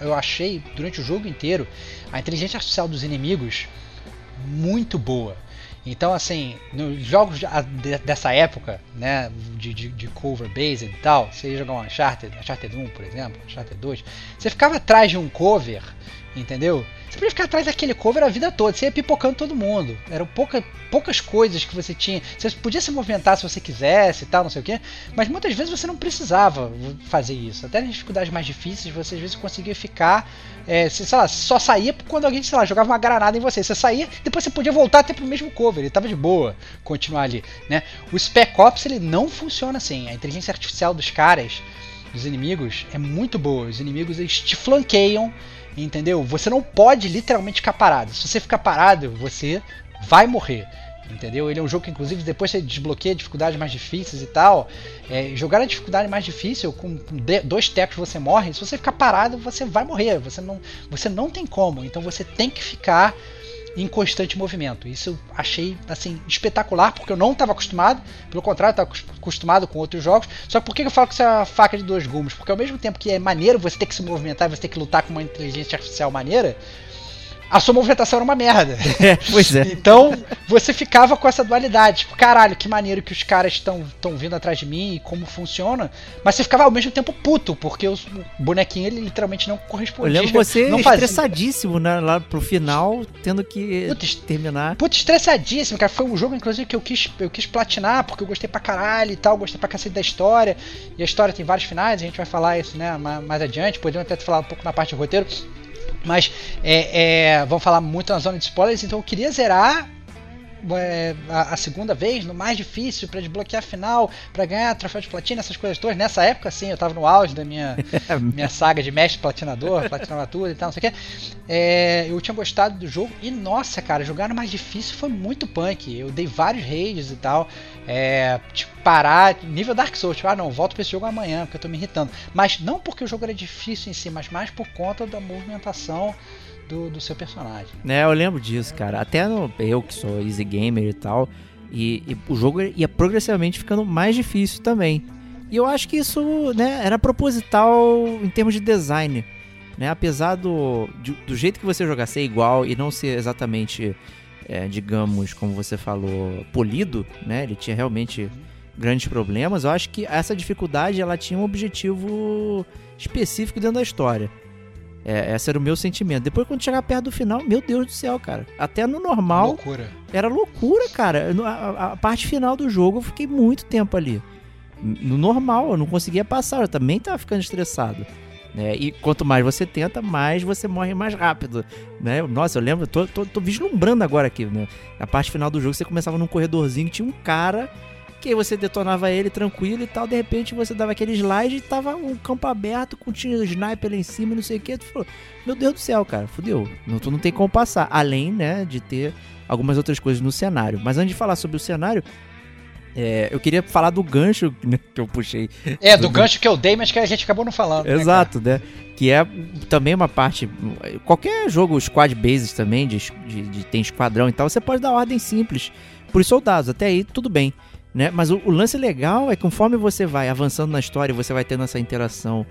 S1: eu achei durante o jogo inteiro a inteligência artificial dos inimigos muito boa então, assim, nos jogos dessa época, né, de, de, de cover based e tal, você ia jogar um Uncharted, Uncharted 1, por exemplo, Uncharted 2, você ficava atrás de um cover, entendeu? Você podia ficar atrás daquele cover a vida toda, você ia pipocando todo mundo. Eram pouca, poucas coisas que você tinha. Você podia se movimentar se você quisesse e tal, não sei o que, mas muitas vezes você não precisava fazer isso. Até nas dificuldades mais difíceis, você às vezes conseguia ficar. É, sei lá, só saía quando alguém, sei lá, jogava uma granada em você. Você saía, depois você podia voltar até pro mesmo cover. Ele tava de boa continuar ali, né? O Spec Ops ele não funciona assim. A inteligência artificial dos caras, dos inimigos, é muito boa. Os inimigos eles te flanqueiam Entendeu? Você não pode literalmente ficar parado. Se você ficar parado, você vai morrer. Entendeu? Ele é um jogo que, inclusive, depois você desbloqueia dificuldades mais difíceis e tal. É, jogar a dificuldade mais difícil, com dois tecos você morre. Se você ficar parado, você vai morrer. Você não, você não tem como. Então você tem que ficar em constante movimento. Isso eu achei assim espetacular, porque eu não estava acostumado, pelo contrário, estava acostumado com outros jogos. Só que por que eu falo que isso é uma faca de dois gumes? Porque ao mesmo tempo que é maneiro você ter que se movimentar, você ter que lutar com uma inteligência artificial maneira, a sua movimentação era uma merda.
S3: É, pois é.
S1: Então, você ficava com essa dualidade. Tipo, caralho, que maneiro que os caras estão vindo atrás de mim e como funciona. Mas você ficava ao mesmo tempo puto, porque o bonequinho ele literalmente não correspondia.
S3: Eu lembro você
S1: não fazia.
S3: estressadíssimo né, lá pro final, tendo que
S1: Putz,
S3: terminar.
S1: Puta, estressadíssimo, cara. Foi um jogo, inclusive, que eu quis, eu quis platinar, porque eu gostei pra caralho e tal, gostei pra cacete da história. E a história tem vários finais, a gente vai falar isso, né, mais, mais adiante. Podemos até falar um pouco na parte de roteiro. Mas é, é, vamos falar muito na zona de spoilers, então eu queria zerar é, a, a, segunda vez, no mais difícil, para desbloquear a final, para ganhar troféu de platina, essas coisas todas. Nessa época, sim, eu tava no auge da minha, minha saga de mestre platinador, platinava tudo e tal, não sei o que. É, eu tinha gostado do jogo e, nossa, cara, jogar no mais difícil foi muito punk. Eu dei vários raids e tal. É, tipo, parar, nível Dark Souls, tipo, ah não, volto pra esse jogo amanhã, porque eu tô me irritando. Mas não porque o jogo era difícil em si, mas mais por conta da movimentação do, do seu personagem.
S3: É, eu lembro disso, cara. Até no, eu que sou easy gamer e tal, e, e, o jogo ia progressivamente ficando mais difícil também. E eu acho que isso né, era proposital em termos de design. Né? Apesar do, de, do jeito que você jogar ser igual e não ser exatamente, é, digamos, como você falou, polido, né? Ele tinha realmente grandes problemas. Eu acho que essa dificuldade ela tinha um objetivo específico dentro da história. É, esse era o meu sentimento. Depois, quando chegar perto do final, meu Deus do céu, cara. Até no normal.
S1: Loucura.
S3: Era loucura, cara. A, a, parte final do jogo, eu fiquei muito tempo ali. No normal, eu não conseguia passar. Eu também tava ficando estressado. Né? E quanto mais você tenta, mais você morre mais rápido. Né? Nossa, eu lembro, tô, tô, tô vislumbrando agora aqui, né? A parte final do jogo, você começava num corredorzinho, tinha um cara que você detonava ele tranquilo e tal, de repente você dava aquele slide e tava um campo aberto com tinha sniper lá em cima e não sei o que. Tu falou, meu Deus do céu, cara, fudeu. Não, tu não tem como passar. Além, né, de ter algumas outras coisas no cenário. Mas antes de falar sobre o cenário, é, eu queria falar do gancho né, que eu puxei.
S1: É, do, do gancho que eu dei, mas que a gente acabou não falando.
S3: Né, Exato, né? né? Que é também uma parte. Qualquer jogo squad bases também, de, de, de tem esquadrão e tal, você pode dar ordem simples pros soldados. Até aí, tudo bem. Né? Mas o, o, lance legal é que conforme você vai avançando na história, você vai tendo essa interação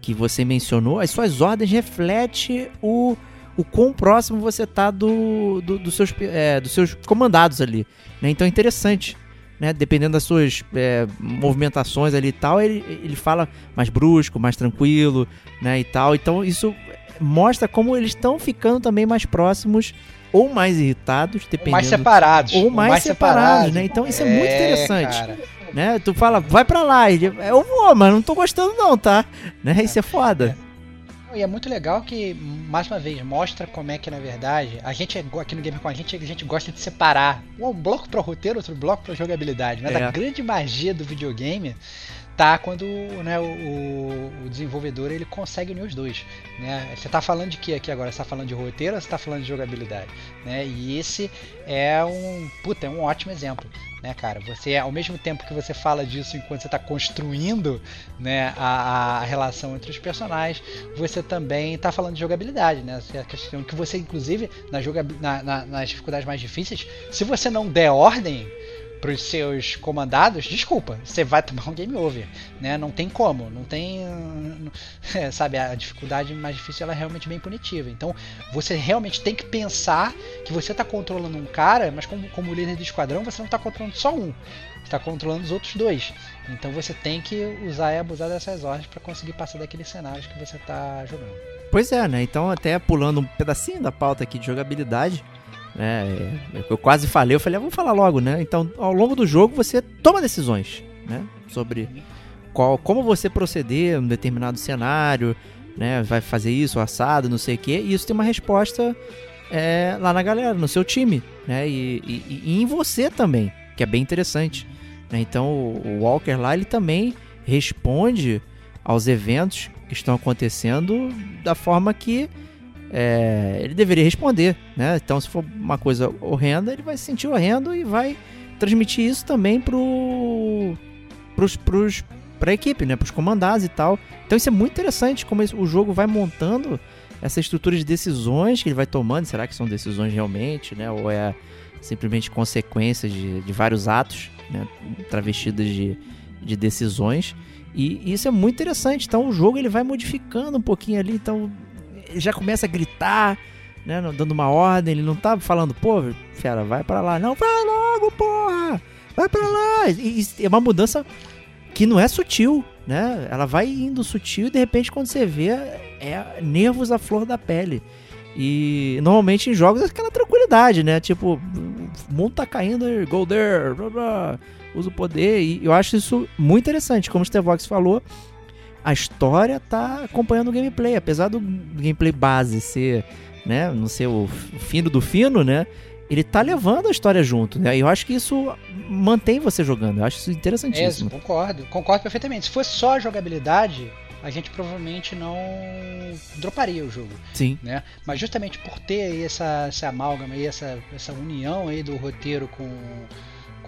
S3: que você mencionou, as suas ordens refletem o, o quão próximo você tá do, do dos, seus, é, dos seus comandados ali. Né? Então é interessante. Né? Dependendo das suas é, movimentações ali e tal, ele, ele fala mais brusco, mais tranquilo, né? E tal. Então isso mostra como eles estão ficando também mais próximos ou mais irritados, dependendo. Ou
S1: mais separados.
S3: Ou mais, mais separados, separados, né? Então isso é, é muito interessante. Cara. Né? Tu fala, vai pra lá. Ele, eu vou, mas não tô gostando não, tá? Né? Isso é foda.
S1: É. E é muito legal que, mais uma vez, mostra como é que, na verdade, a gente, aqui no Game com a gente, a gente gosta de separar um bloco para roteiro, outro bloco para jogabilidade. Mas é. a grande magia do videogame tá quando né, o, o, desenvolvedor ele consegue unir os dois. Né? Você está falando de que aqui agora? Você está falando de roteiro ou você está falando de jogabilidade? Né? E esse é um, puta, é um ótimo exemplo. Né, cara? Você, ao mesmo tempo que você fala disso enquanto você está construindo né, a, a, relação entre os personagens, você também está falando de jogabilidade, né? A questão que você, inclusive, na na, na, nas dificuldades mais difíceis, se você não der ordem, para os seus comandados, desculpa, você vai tomar um game over, né? Não tem como, não tem, sabe, a dificuldade mais difícil ela é realmente bem punitiva. Então, você realmente tem que pensar que você está controlando um cara, mas como, como líder do esquadrão, você não está controlando só um, está controlando os outros dois. Então, você tem que usar e abusar dessas ordens para conseguir passar daqueles cenários que você está jogando.
S3: Pois é, né? Então, até pulando um pedacinho da pauta aqui de jogabilidade, né? Eu quase falei, eu falei, ah, vamos falar logo, né? Então, ao longo do jogo você toma decisões, né? Sobre qual, como você proceder em um determinado cenário, né? Vai fazer isso, assado, não sei o quê. E isso tem uma resposta é, lá na galera, no seu time, né? E, e, e em você também, que é bem interessante. Né? Então, o Walker lá, ele também responde aos eventos que estão acontecendo da forma que é, ele deveria responder, né? Então, se for uma coisa horrenda, ele vai se sentir horrendo e vai transmitir isso também pro, pros, pros, pra equipe, né? Pros comandados e tal. Então, isso é muito interessante como o jogo vai montando essa estrutura de decisões que ele vai tomando. Será que são decisões realmente, né? Ou é simplesmente consequências de, de vários atos, né? Travestidas de, de decisões. E isso é muito interessante. Então, o jogo ele vai modificando um pouquinho ali. Então, já começa a gritar, né, dando uma ordem, ele não tá falando, pô, fera, vai para lá. Não, vai logo, porra! Vai para lá! E, e é uma mudança que não é sutil, né? Ela vai indo sutil e de repente quando você vê é nervos à flor da pele. E normalmente em jogos é aquela tranquilidade, né? Tipo, o mundo tá caindo, go there, blá, blá, usa o poder. E eu acho isso muito interessante. Como o Stevox falou, a história tá acompanhando o gameplay. Apesar do gameplay base ser, né? Não ser o fino do fino, né? Ele tá levando a história junto, né? E eu acho que isso mantém você jogando. Eu acho isso interessantíssimo.
S1: É, concordo. Concordo perfeitamente. Se fosse só a jogabilidade, a gente provavelmente não droparia o jogo.
S3: Sim.
S1: Né? Mas justamente por ter aí essa, essa amálgama aí, essa, essa união aí do roteiro com,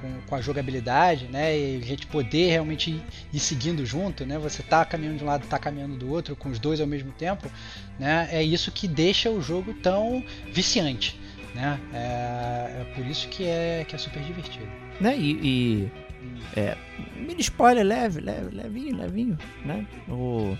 S1: com, com, a jogabilidade, né? E a gente poder realmente ir, seguindo junto, né? Você tá caminhando de um lado, tá caminhando do outro, com os dois ao mesmo tempo, né? É isso que deixa o jogo tão viciante, né? É, é por isso que é, que é super divertido.
S3: Né? E, e é, mini spoiler leve, leve, levinho, levinho, né? O,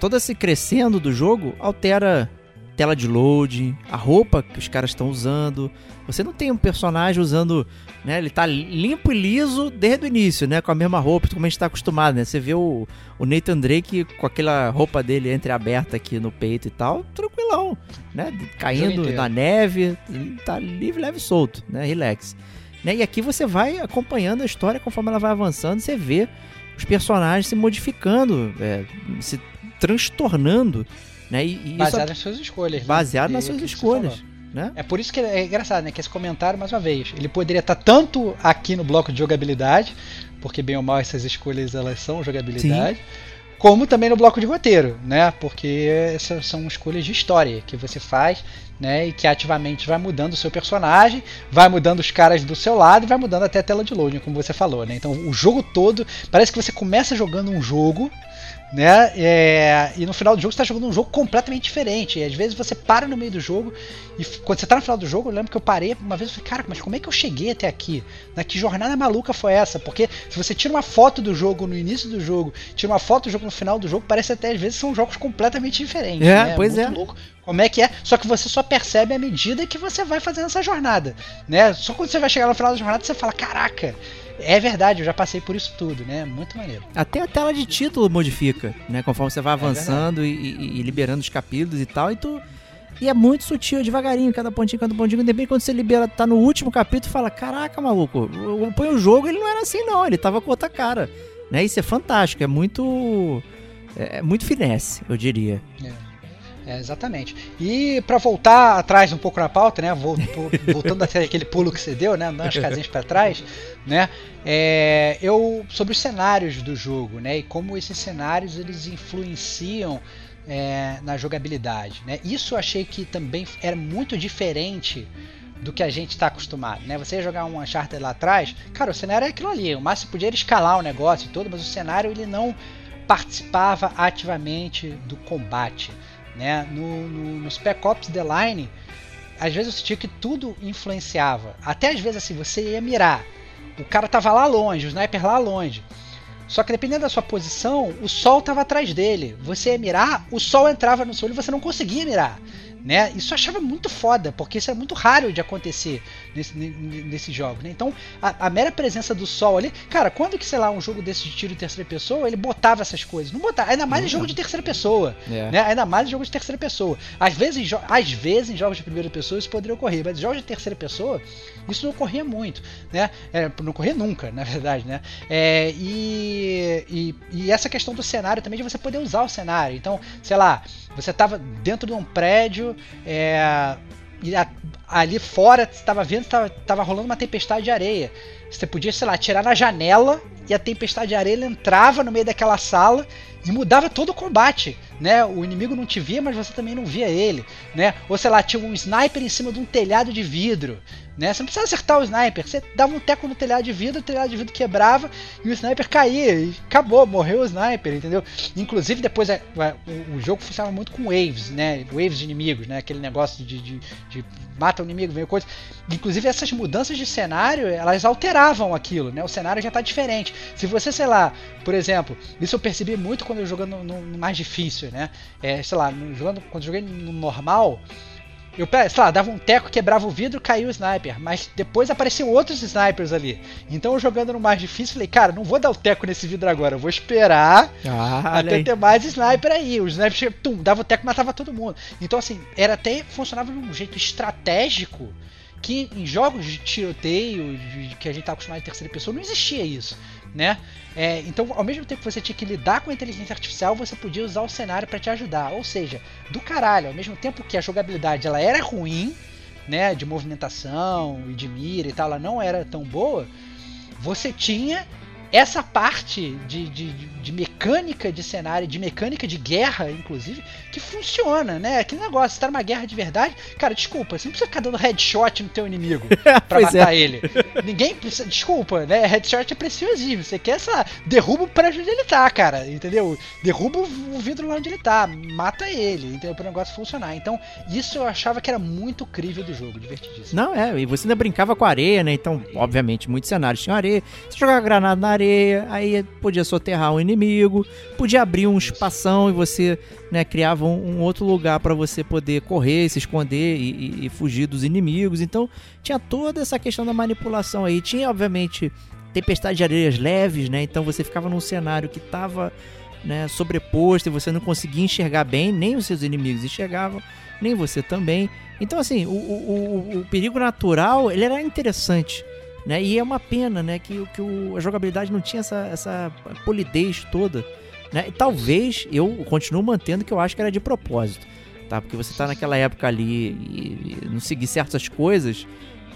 S3: todo esse crescendo do jogo altera tela de load, a roupa que os caras estão usando. Você não tem um personagem usando, né? Ele tá limpo e liso desde o início, né? Com a mesma roupa, como a gente tá acostumado, né? Você vê o, o Nathan Drake com aquela roupa dele entreaberta aqui no peito e tal, tranquilão, né? Caindo na neve, tá livre, leve e solto, né? Relax. Né? E aqui você vai acompanhando a história conforme ela vai avançando, você vê os personagens se modificando, é, se transtornando. Né? E,
S1: e baseado isso, nas suas escolhas.
S3: Né? Baseado né? nas suas escolhas. Né?
S1: É por isso que é engraçado, né? Que esse comentário, mais uma vez, ele poderia estar tanto aqui no bloco de jogabilidade, porque bem ou mal essas escolhas elas são jogabilidade. Sim como também no bloco de roteiro, né? Porque essas são escolhas de história que você faz, né? E que ativamente vai mudando o seu personagem, vai mudando os caras do seu lado e vai mudando até a tela de loading, como você falou, né? Então o jogo todo parece que você começa jogando um jogo né? É, e no final do jogo você está jogando um jogo completamente diferente. E às vezes você para no meio do jogo e quando você está no final do jogo, eu lembro que eu parei uma vez e falei, cara, mas como é que eu cheguei até aqui? Né? Que jornada maluca foi essa? Porque se você tira uma foto do jogo no início do jogo, tira uma foto do jogo no final do jogo, parece até às vezes são jogos completamente diferentes.
S3: É,
S1: né?
S3: pois
S1: Muito
S3: é.
S1: Louco. Como é que é? Só que você só percebe à medida que você vai fazendo essa jornada, né? Só quando você vai chegar no final da jornada você fala, caraca, é verdade, eu já passei por isso tudo, né? Muito maneiro.
S3: Até a tela de título modifica, né? Conforme você vai avançando é e, e, liberando os capítulos e tal, e tu. E é muito sutil, devagarinho, cada pontinho, cada pontinho. De repente, quando você libera, tá no último capítulo, fala: Caraca, maluco, eu põe o jogo, ele não era assim, não, ele tava com outra cara. Né? Isso é fantástico, é muito. É, é muito finesse, eu diria.
S1: É. É, exatamente. E para voltar atrás um pouco na pauta, né, voltando até aquele pulo que você deu, né, umas casinhas para trás, né, é, eu sobre os cenários do jogo, né, e como esses cenários eles influenciam é, na jogabilidade, né. Isso eu achei que também era muito diferente do que a gente está acostumado, né? Você jogar um Uncharted lá atrás, cara, o cenário é aquilo ali, o máximo podia escalar o negócio e tudo, mas o cenário ele não participava ativamente do combate. Né? No, no, no Spec Ops The Line, às vezes eu sentia que tudo influenciava. Até às vezes assim, você ia mirar. O cara tava lá longe, o sniper lá longe. Só que dependendo da sua posição, o sol estava atrás dele. Você ia mirar, o sol entrava no seu olho e você não conseguia mirar né? Isso eu achava muito foda, porque isso é muito raro de acontecer nesse, nesse jogo, né? Então, a, a, mera presença do sol ali, cara, quando que, sei lá, um jogo desse de tiro em terceira pessoa, ele botava essas coisas? Não botava, ainda mais em jogo de terceira pessoa, é. né? Ainda mais em jogo de terceira pessoa. Às vezes, às vezes em jogos de primeira pessoa isso poderia ocorrer, mas em jogos de terceira pessoa isso não ocorria muito, né? É, não ocorria nunca, na verdade, né? É, e, e, e essa questão do cenário também de você poder usar o cenário. Então, sei lá, você estava dentro de um prédio, é, e a, ali fora estava vendo estava tava rolando uma tempestade de areia. Você podia, sei lá, atirar na janela e a tempestade de areia entrava no meio daquela sala e mudava todo o combate, né? O inimigo não te via, mas você também não via ele, né? Ou sei lá, tinha um sniper em cima de um telhado de vidro, né? Você não precisava acertar o sniper, você dava um teco no telhado de vidro, o telhado de vidro quebrava e o sniper caía e acabou, morreu o sniper, entendeu? Inclusive depois é, é, o, o, jogo funcionava muito com waves, né? Waves de inimigos, né? Aquele negócio de, de, de mata o inimigo, vem coisa. Inclusive essas mudanças de cenário, elas alteravam aquilo, né? O cenário já está diferente. Se você, sei lá, por exemplo, isso eu percebi muito quando eu jogando no, no mais difícil, né? É, sei lá, no, jogando, quando eu joguei no normal, eu, sei lá, dava um teco, quebrava o vidro, caiu o sniper. Mas depois apareciam outros snipers ali. Então eu jogando no mais difícil, falei, cara, não vou dar o teco nesse vidro agora, eu vou esperar
S3: Ah,
S1: até ter mais sniper aí. Os snipers tum, dava o teco e matava todo mundo. Então, assim, era até. funcionava de um jeito estratégico que em jogos de tiroteio, de- que a gente tá acostumado em terceira pessoa, não existia isso, né? É, então, ao mesmo tempo que você tinha que lidar com a inteligência artificial, você podia usar o cenário para te ajudar. Ou seja, do caralho, ao mesmo tempo que a jogabilidade ela era ruim, né, de movimentação e de mira e tal, ela não era tão boa, você tinha essa parte de, de, de- mecânica de cenário, de mecânica de guerra, inclusive, que funciona, né? Aquele negócio, você tá numa guerra de verdade, cara, desculpa, você não precisa ficar dando headshot no teu inimigo pra
S3: é.
S1: matar ele. Ninguém precisa, desculpa, né? Headshot é preciosismo. Você quer essa. Derruba o prédio onde ele tá, cara, entendeu? Derruba o vidro lá onde ele tá, mata ele, entendeu? Para o negócio funcionar. Então, isso eu achava que era muito crível do jogo, divertidíssimo.
S3: Não, é, e você ainda brincava com areia, né? Então, obviamente, muitos cenários tinham areia. Você jogava granada na areia, aí podia soterrar um inimigo, podia abrir um espação e você né, criava um, um outro lugar para você poder correr, se esconder e, e- e fugir dos inimigos. Então, tinha toda essa questão da manipulação aí. Tinha, obviamente, tempestade de areias leves, né? Então você ficava num cenário que tava né, sobreposto e você não conseguia enxergar bem, nem os seus inimigos enxergavam, nem você também. Então, assim, o, o, o- o perigo natural, ele era interessante, né? E é uma pena, né, que, que o- a jogabilidade não tinha essa, essa polidez toda, né? E talvez, eu continuo mantendo que eu acho que era de propósito, tá? Porque você tá naquela época ali e, e não seguir certas coisas,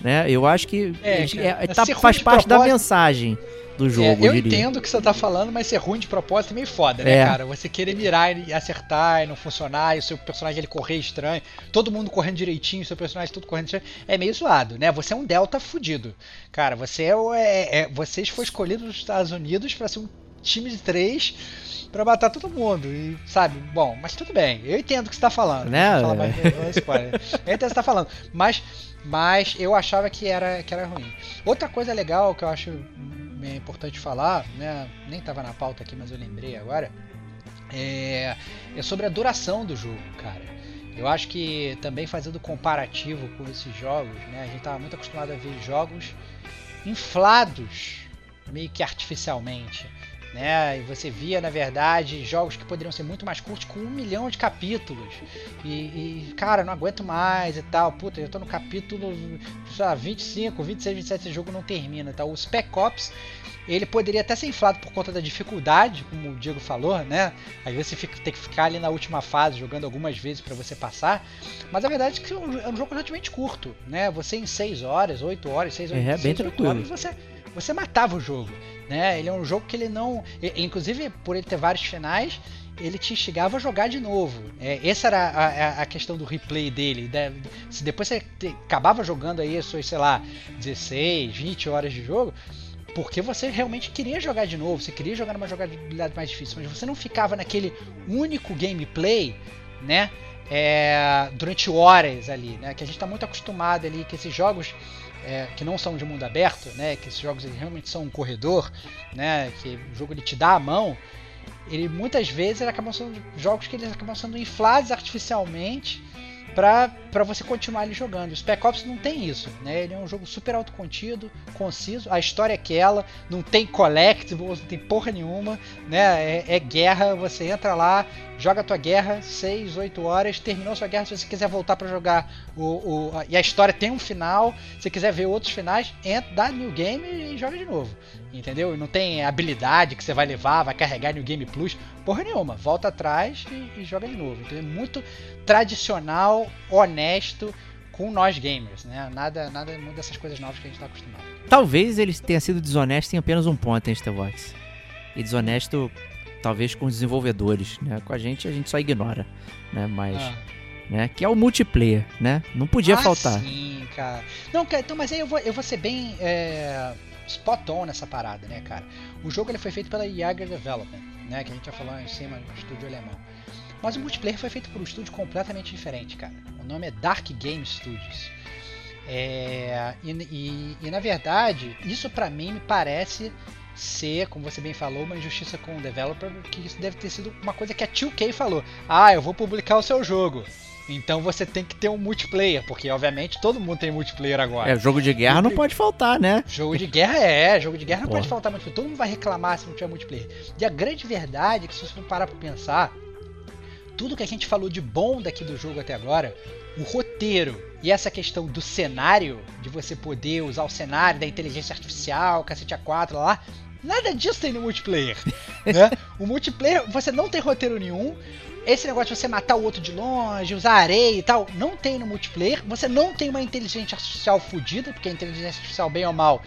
S3: né? Eu acho que
S1: É,
S3: é, é- tá- faz parte da mensagem do jogo,
S1: É, eu
S3: diria.
S1: entendo o que você tá falando, mas ser ruim de propósito é meio foda, né,
S3: É.
S1: cara? Você querer mirar e acertar e não funcionar, e o seu personagem ele correr estranho, todo mundo correndo direitinho, seu personagem tudo correndo estranho, é meio zoado, né? Você é um delta fudido. Cara, você é, o- é, é você foi escolhido nos Estados Unidos pra ser um time de três pra matar todo mundo, e sabe? Bom, mas tudo bem, eu entendo o que você tá falando.
S3: Né?
S1: Não mais spoiler. Eu entendo o que você tá falando, mas, mas eu achava que era, que era ruim. Outra coisa legal que eu acho é importante falar, né? Nem tava na pauta aqui, mas eu lembrei agora. É, é sobre a duração do jogo, cara. Eu acho que também fazendo comparativo com esses jogos, né? A gente tava muito acostumado a ver jogos inflados meio que artificialmente. Né? E você via, na verdade, jogos que poderiam ser muito mais curtos com um milhão de capítulos. E, e, cara, não aguento mais e tal. Puta, eu tô no capítulo sei lá, 25, 26, 27, esse jogo não termina. Tá? O Spec Ops, ele poderia até ser inflado por conta da dificuldade, como o Diego falou, né? Às vezes você fica, tem que ficar ali na última fase jogando algumas vezes para você passar. Mas a verdade é que é um, é um jogo relativamente curto, né? Você em 6 horas, 8 horas, 6 horas,
S3: É, bem
S1: 6, 8
S3: tranquilo.
S1: horas, você, você matava o jogo, né? Ele é um jogo que ele não... Ele, inclusive, por ele ter vários finais, ele te instigava a jogar de novo. É, essa era a, a- a questão do replay dele. da- se depois você te- acabava jogando aí as suas, sei lá, 16, 20 horas de jogo, porque você realmente queria jogar de novo, você queria jogar numa jogabilidade mais difícil, mas você não ficava naquele único gameplay, né? é, durante horas ali, né? Que a gente está muito acostumado ali que esses jogos é, que não são de mundo aberto, né? Que esses jogos realmente são um corredor, né? Que o jogo ele te dá a mão. Ele muitas vezes ele acabam sendo jogos que eles acabam sendo inflados artificialmente para você continuar ali jogando. O Spec Ops não tem isso, né? Ele é um jogo super autocontido, conciso. A história é aquela, não tem collectibles, não tem porra nenhuma, né? É, é guerra, você entra lá, joga a tua guerra, 6, 8 horas, terminou sua guerra. Se você quiser voltar para jogar o, o- a- e a história tem um final, se quiser ver outros finais, entra, dá new game e joga de novo. Entendeu? Não tem habilidade que você vai levar, vai carregar New Game Plus, porra nenhuma. Volta atrás e, e joga de novo. Então é muito tradicional, honesto com nós gamers, né? Nada, nada muito dessas coisas novas que a gente tá acostumado.
S3: Talvez ele tenha sido desonesto em apenas um ponto, hein, Stevox? E desonesto, talvez, com os desenvolvedores, né? Com a gente, a gente só ignora, né? Mas,
S1: Ah.
S3: né? Que é o multiplayer, né? Não podia
S1: Ah,
S3: faltar.
S1: Sim, cara. Não, cara, então, mas aí eu vou, eu vou ser bem é, spot on nessa parada, né, cara? O jogo ele foi feito pela Jaeger Development, né? Que a gente já falou em cima do estúdio alemão. Mas o multiplayer foi feito por um estúdio completamente diferente, cara. O nome é Dark Game Studios. É, e, e- e, na verdade, isso pra mim me parece ser, como você bem falou, uma injustiça com o developer, que isso deve ter sido uma coisa que a 2K falou. Ah, eu vou publicar o seu jogo. Então você tem que ter um multiplayer, porque obviamente todo mundo tem multiplayer agora.
S3: É, jogo de guerra não pode faltar, né?
S1: Jogo de guerra é, jogo de guerra não
S3: Porra.
S1: pode faltar multiplayer. Todo mundo vai reclamar se não tiver multiplayer. E a grande verdade é que se você for parar pra pensar, tudo que a gente falou de bom daqui do jogo até agora, o roteiro e essa questão do cenário, de você poder usar o cenário da inteligência artificial, cacete A4 lá, nada disso tem no multiplayer. né? O multiplayer, você não tem roteiro nenhum. Esse negócio de você matar o outro de longe, usar areia e tal, não tem no multiplayer. Você não tem uma inteligência artificial fodida, porque a inteligência artificial, bem ou mal,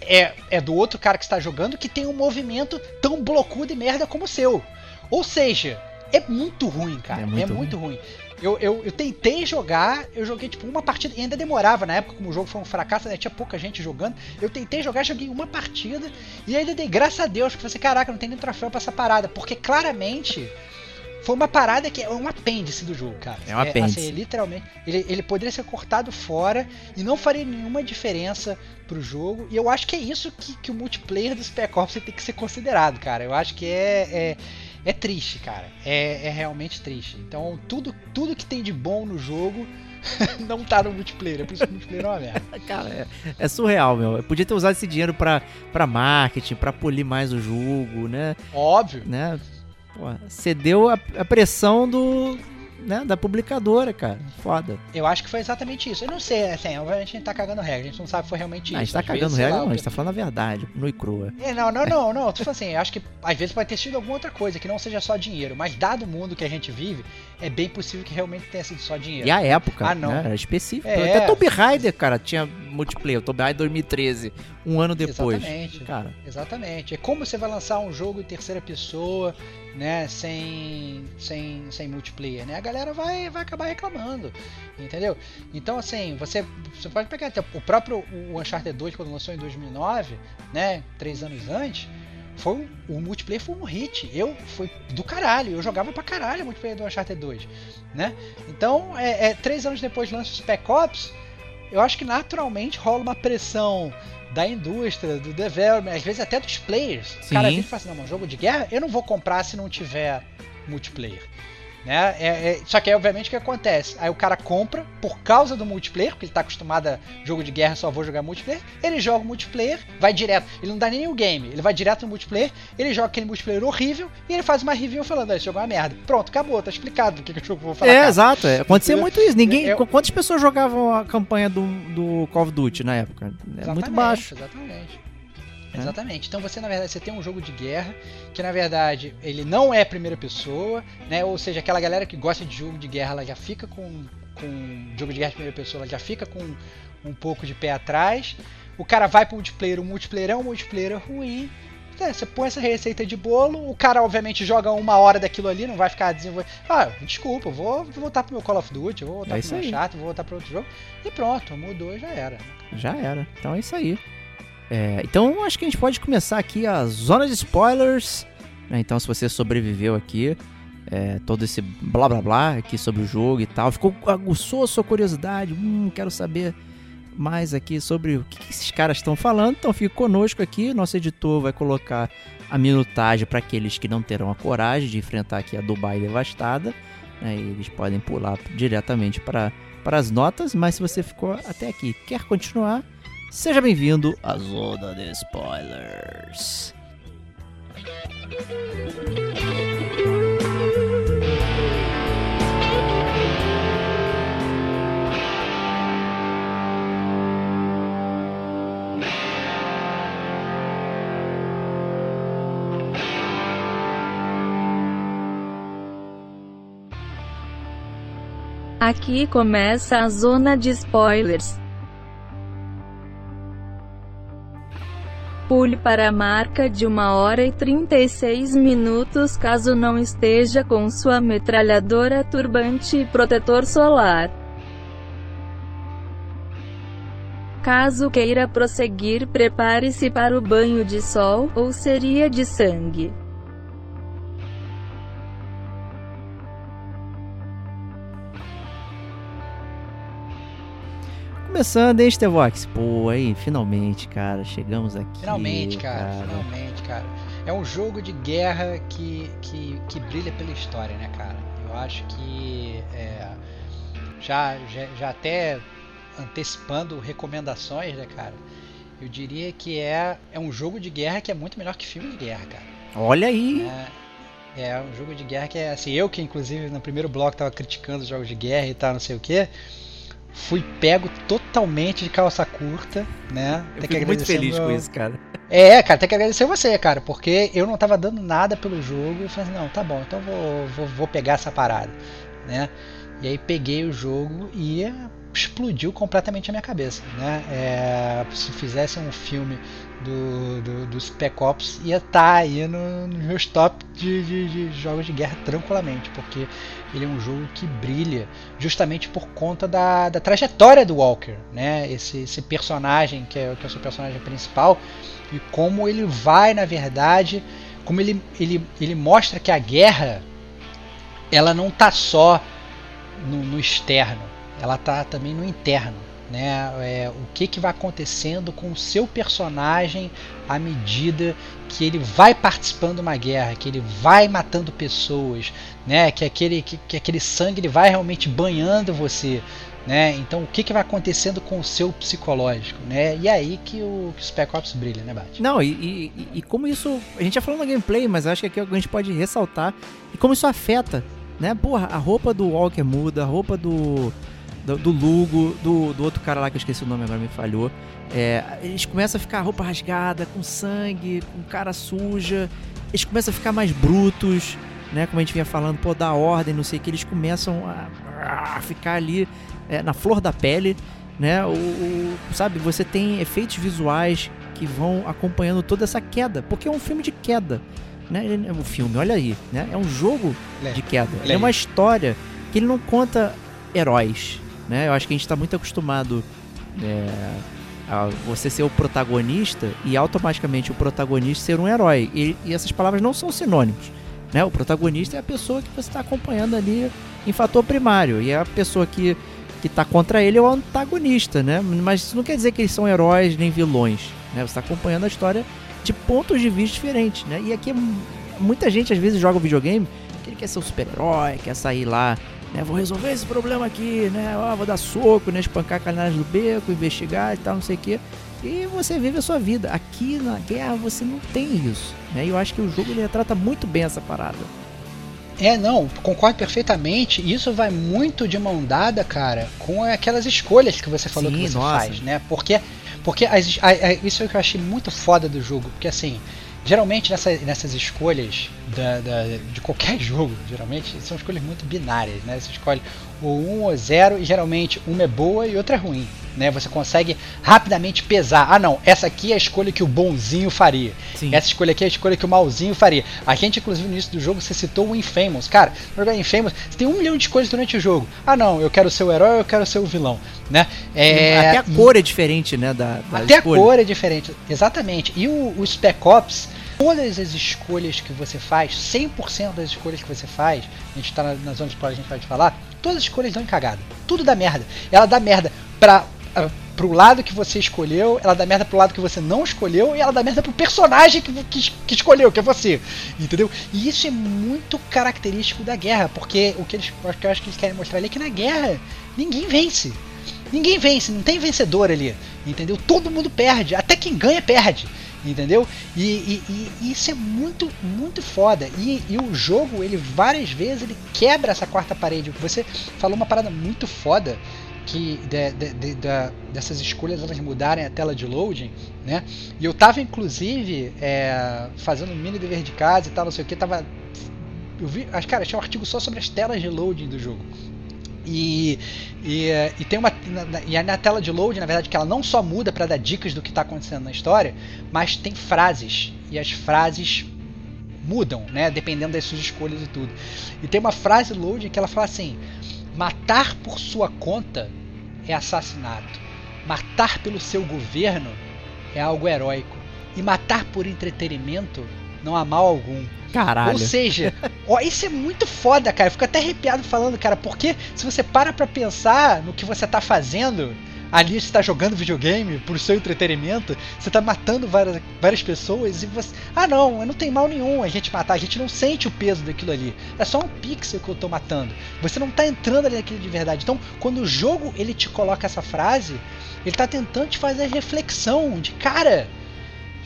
S1: é, é do outro cara que está jogando, que tem um movimento tão blocudo e merda como o seu. Ou seja, é muito ruim, cara.
S3: É
S1: É
S3: muito
S1: muito, ruim. Eu, eu, eu tentei jogar, eu joguei tipo uma partida, e ainda demorava na época, como o jogo foi um fracasso, né, tinha pouca gente jogando. Eu tentei jogar, joguei uma partida, e ainda dei graças a Deus, porque eu falei, caraca, não tem nem troféu pra essa parada, porque claramente foi uma parada que é um apêndice do jogo, cara.
S3: É um apêndice.
S1: assim, literalmente, ele, ele poderia ser cortado fora e não faria nenhuma diferença pro jogo. E eu acho que é isso que, que o multiplayer do Spec Ops tem que ser considerado, cara. Eu acho que é, é, é triste, cara. É, é realmente triste. Então, tudo, tudo que tem de bom no jogo não tá no multiplayer. É por isso que o multiplayer é uma merda.
S3: Cara, é, é surreal, meu. Eu podia ter usado esse dinheiro pra, pra marketing, pra polir mais o jogo, né?
S1: Óbvio.
S3: né? Pô, cedeu a, a pressão do, né, da publicadora, cara. Foda.
S1: Eu acho que foi exatamente isso. Eu não sei, assim, obviamente a gente tá cagando regra. A gente não sabe se foi realmente
S3: Ah, a
S1: isso.
S3: gente tá
S1: Às vezes,
S3: cagando
S1: sei
S3: regra,
S1: lá,
S3: não. A gente tá falando a verdade, nua e crua.
S1: É, não, não, não, não. Tô falando assim, eu acho que às vezes pode ter sido alguma outra coisa, que não seja só dinheiro. Mas dado o mundo que a gente vive, é bem possível que realmente tenha sido só dinheiro.
S3: E a época,
S1: Ah, não.
S3: né? Era específico.
S1: É.
S3: Até Tomb Raider, cara, tinha multiplayer. Tomb Raider 2013, um ano depois.
S1: Exatamente.
S3: Cara,
S1: Exatamente. É como você vai lançar um jogo em terceira pessoa, né, sem, sem, sem multiplayer, né? A galera vai, vai acabar reclamando, entendeu? Então, assim, você, você pode pegar até o próprio o Uncharted 2, quando lançou em 2009, né, três anos antes, foi um- o multiplayer foi um hit. Eu, foi do caralho, eu jogava pra caralho o multiplayer do Uncharted 2, né? Então, é, é, três anos depois lança o Spec Ops, eu acho que naturalmente rola uma pressão da indústria, do development, às vezes até dos players.
S3: Sim.
S1: O cara vem e fala assim, não, mas jogo de guerra eu não vou comprar se não tiver multiplayer. Né? É, é- só que aí, obviamente, o que acontece? Aí o cara compra por causa do multiplayer, porque ele tá acostumado a jogo de guerra, só vou jogar multiplayer. Ele joga o multiplayer, vai direto. Ele não dá nem o game, ele vai direto no multiplayer, ele joga aquele multiplayer horrível e ele faz uma review falando: "Ah, esse jogo é uma merda. Pronto, acabou, tá explicado do que, que o jogo vou falar.
S3: é, exato. É. Acontecia muito isso. Ninguém,
S1: Eu-
S3: Quantas pessoas jogavam a campanha do, do Call of Duty na época? É muito baixo.
S1: Exatamente.
S3: É.
S1: Exatamente. Então você, na verdade, você tem um jogo de guerra que, na verdade, ele não é primeira pessoa, né? Ou seja, aquela galera que gosta de jogo de guerra, ela já fica com, com jogo de guerra de primeira pessoa, ela já fica com um pouco de pé atrás. O cara vai pro multiplayer, o multiplayer é um multiplayer ruim. É, você põe essa receita de bolo, o cara obviamente joga uma hora daquilo ali, não vai ficar desenvolvendo. Ah, desculpa, vou, vou voltar pro meu Call of Duty, vou voltar
S3: É
S1: pro meu
S3: aí.
S1: chato, vou voltar pro outro jogo. E pronto, mudou, já era.
S3: Já era. Então é isso aí. É, então acho que a gente pode começar aqui a zona de spoilers. né? Então se você sobreviveu aqui, é, todo esse blá blá blá aqui sobre o jogo e tal, ficou aguçou a sua curiosidade. Hum, quero saber mais aqui sobre o que, esses caras estão falando. Então fique conosco aqui. Nosso editor vai colocar a minutagem para aqueles que não terão a coragem de enfrentar aqui a Dubai devastada. né? Eles podem pular diretamente para para as notas, mas se você ficou até aqui quer continuar, seja bem-vindo à Zona de Spoilers.
S2: Aqui começa a zona de spoilers. Pule para a marca de 1 hora e 36 minutos caso não esteja com sua metralhadora turbante e protetor solar. Caso queira prosseguir, prepare-se para o banho de sol, ou seria de sangue.
S3: Começando, hein, Stevox? Pô, aí, finalmente, cara, chegamos aqui.
S1: Finalmente, cara, finalmente, cara. É um jogo de guerra que, que, que brilha pela história, né, cara? Eu acho que é, já, já, já até antecipando recomendações, né, cara? Eu diria que é, é um jogo de guerra que é muito melhor que filme de guerra, cara.
S3: Olha aí!
S1: É, é um jogo de guerra que é assim, eu que inclusive no primeiro bloco tava criticando os jogos de guerra e tal, não sei o que fui pego totalmente de calça curta, né?
S3: Eu fico muito feliz meu... com isso, cara.
S1: É, cara, tem que agradecer você, cara, porque eu não tava dando nada pelo jogo e falei assim, não, tá bom, então vou, vou, vou pegar essa parada, né? E aí peguei o jogo e explodiu completamente a minha cabeça, né? É, se fizesse um filme do, do, do Spec Ops, ia estar tá aí no, meus top de, de, de, jogos de guerra tranquilamente, porque ele é um jogo que brilha justamente por conta da, da trajetória do Walker, né? Esse, esse personagem que é, que é o seu personagem principal e como ele vai, na verdade, como ele, ele, ele mostra que a guerra ela não está só no, no externo, ela tá também no interno, né? É, o que, que vai acontecendo com o seu personagem à medida que ele vai participando de uma guerra, que ele vai matando pessoas, né? Que aquele, que, que aquele sangue ele vai realmente banhando você. Né? Então o que, que vai acontecendo com o seu psicológico, né? E é aí que o, que o Spec Ops brilha, né, Bate?
S3: Não, e, e, e, como isso. A gente já falou no gameplay, mas acho que aqui a gente pode ressaltar e como isso afeta, né? Porra, a roupa do Walker muda, a roupa do do, do Lugo, do, do outro cara lá que eu esqueci o nome agora, me falhou. É, eles começam a ficar roupa rasgada, com sangue, com cara suja. Eles começam a ficar mais brutos, né? Como a gente vinha falando, pô, da ordem, não sei o que. Eles começam a, a ficar ali é, na flor da pele, né? O, o, sabe, você tem efeitos visuais que vão acompanhando toda essa queda, porque é um filme de queda. Né? É um filme, olha aí, né? É um jogo de queda. É uma história que ele não conta heróis, né? Eu acho que a gente está muito acostumado é, a você ser o protagonista e automaticamente o protagonista ser um herói. E, e essas palavras não são sinônimos. Né? O protagonista é a pessoa que você está acompanhando ali em fator primário. E é a pessoa que que está contra ele é o antagonista, né? Mas isso não quer dizer que eles são heróis nem vilões, né? Você está acompanhando a história de pontos de vista diferentes, né? E aqui muita gente às vezes joga o videogame que ele quer ser um super-herói, quer sair lá né, vou resolver esse problema aqui, né? Ó, vou dar soco, né? Espancar canais do beco, investigar e tal, não sei o quê. E você vive a sua vida. Aqui na guerra você não tem isso. Né? E eu acho que o jogo ele trata muito bem essa parada.
S1: É, não, concordo perfeitamente. Isso vai muito de mão dada, cara, com aquelas escolhas que você falou Sim, que você nossa. faz, né? Porque, porque as, a, a, isso é o que eu achei muito foda do jogo. Porque assim, Geralmente nessa, nessas escolhas da, da, de qualquer jogo, geralmente são escolhas muito binárias, né? Você escolhe o 1 ou 0 e geralmente uma é boa e outra é ruim. Né? Você consegue rapidamente pesar. Ah, não, essa aqui é a escolha que o bonzinho faria. Sim. Essa escolha aqui é a escolha que o malzinho faria. A gente, inclusive, no início do jogo, você citou o Infamous. Cara, no jogo Infamous, você tem um milhão de escolhas durante o jogo. Ah, não, eu quero ser o herói, eu quero ser o vilão. Né?
S3: É... Até a cor é diferente, né? Da,
S1: da Até escolha. a cor é diferente, exatamente. E o, o Spec Ops todas as escolhas que você faz, 100% das escolhas que você faz, a gente tá na, na zona de spoiler, a gente pode falar, todas as escolhas dão cagada. Tudo dá merda. Ela dá merda pra, uh, pro lado que você escolheu, ela dá merda pro lado que você não escolheu, e ela dá merda pro personagem que, que, que escolheu, que é você. Entendeu? E isso é muito característico da guerra, porque o que, eles, o que eu acho que eles querem mostrar ali é que na guerra ninguém vence. Ninguém vence, não tem vencedor ali. Entendeu? Todo mundo perde. Até quem ganha perde entendeu? E, e, e, isso é muito, muito foda. E, e, o jogo, ele várias vezes, ele quebra essa quarta parede. Você falou uma parada muito foda que de, de, de, de, dessas escolhas elas mudarem a tela de loading, né? E eu tava inclusive é, fazendo um mini dever de casa e tal, não sei o que, tava eu vi, cara, tinha um artigo só sobre as telas de loading do jogo. E, e, e, tem uma na, e na tela de load, na verdade, que ela não só muda para dar dicas do que está acontecendo na história, mas tem frases e as frases mudam, né, dependendo das suas escolhas e tudo. E tem uma frase load que ela fala assim: matar por sua conta é assassinato, matar pelo seu governo é algo heróico e matar por entretenimento não há mal algum.
S3: Caralho.
S1: Ou seja, ó, isso é muito foda, cara. Eu fico até arrepiado falando, cara, porque se você para pra pensar no que você tá fazendo, ali você tá jogando videogame por seu entretenimento, você tá matando várias, várias pessoas e você. Ah não, não tem mal nenhum a gente matar, a gente não sente o peso daquilo ali. É só um pixel que eu tô matando. Você não tá entrando ali naquilo de verdade. Então, quando o jogo ele te coloca essa frase, ele tá tentando te fazer reflexão de cara.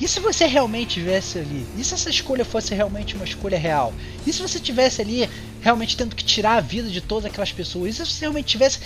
S1: E se você realmente estivesse ali? E se essa escolha fosse realmente uma escolha real? E se você tivesse ali realmente tendo que tirar a vida de todas aquelas pessoas? E se você realmente tivesse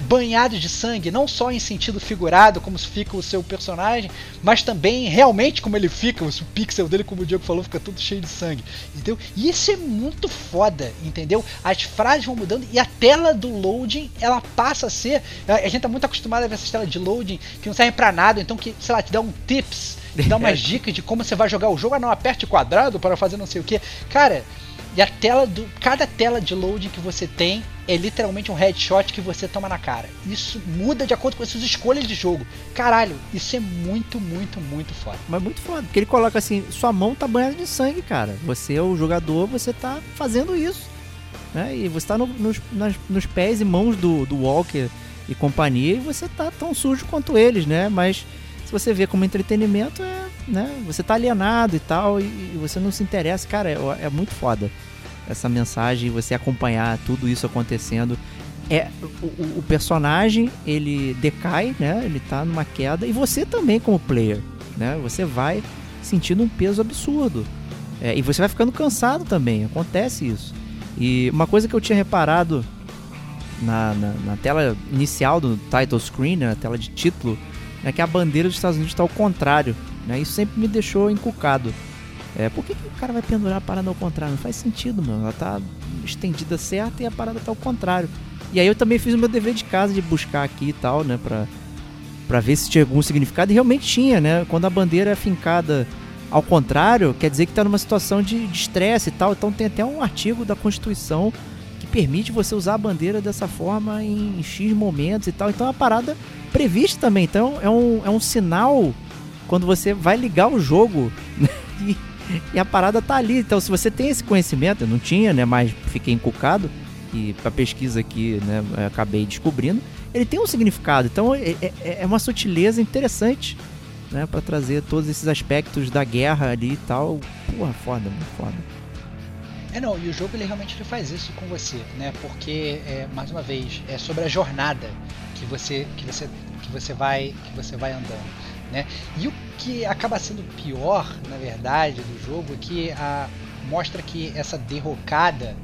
S1: banhado de sangue, não só em sentido figurado, como fica o seu personagem, mas também realmente como ele fica, o pixel dele, como o Diego falou, fica tudo cheio de sangue, entendeu? E isso é muito foda, entendeu? As frases vão mudando e a tela do loading, ela passa a ser, a gente tá muito acostumado a ver essas telas de loading que não servem para nada, então que, sei lá, te dá um tips, dá umas dicas de como você vai jogar o jogo, ah não, aperte quadrado para fazer não sei o que. Cara, e a tela do. Cada tela de loading que você tem é literalmente um headshot que você toma na cara. Isso muda de acordo com as suas escolhas de jogo. Caralho, isso é muito, muito, muito foda.
S3: Mas muito foda, porque ele coloca assim, sua mão tá banhada de sangue, cara. Você é o jogador, você tá fazendo isso. Né? E você tá no, nos, nas, nos pés e mãos do, do Walker e companhia, e você tá tão sujo quanto eles, né? Mas se você vê como entretenimento, é, né? Você tá alienado e tal, e, e você não se interessa, cara, é, é muito foda essa mensagem, você acompanhar tudo isso acontecendo. É, o, o, personagem ele decai, né? Ele tá numa queda e você também como player, né? Você vai sentindo um peso absurdo. É, e você vai ficando cansado também, acontece isso. E uma coisa que eu tinha reparado na, na, na tela inicial do title screen, né, na tela de título, é que a bandeira dos Estados Unidos está ao contrário. Né? Isso sempre me deixou encucado. É, por que, que, o cara vai pendurar a parada ao contrário? Não faz sentido, mano. Ela tá estendida certa e a parada tá ao contrário. E aí eu também fiz o meu dever de casa de buscar aqui e tal, né? Pra, pra ver se tinha algum significado. E realmente tinha, né? Quando a bandeira é fincada ao contrário, quer dizer que tá numa situação de estresse e tal. Então tem até um artigo da Constituição permite você usar a bandeira dessa forma em X momentos e tal. Então é uma parada prevista também. Então é um, é um sinal quando você vai ligar o jogo. Né? E e a parada tá ali. Então, se você tem esse conhecimento, eu não tinha, né? Mas fiquei encucado. E pra pesquisa aqui, né? Acabei descobrindo. Ele tem um significado. Então, é, é, é uma sutileza interessante, né? Pra trazer todos esses aspectos da guerra ali e tal. Porra, foda, foda.
S1: É não, e o jogo ele realmente ele faz isso com você, né? Porque é, mais uma vez é sobre a jornada que você que você que você vai que você vai andando. Né? E o que acaba sendo pior, na verdade, do jogo é que a, mostra que essa derrocada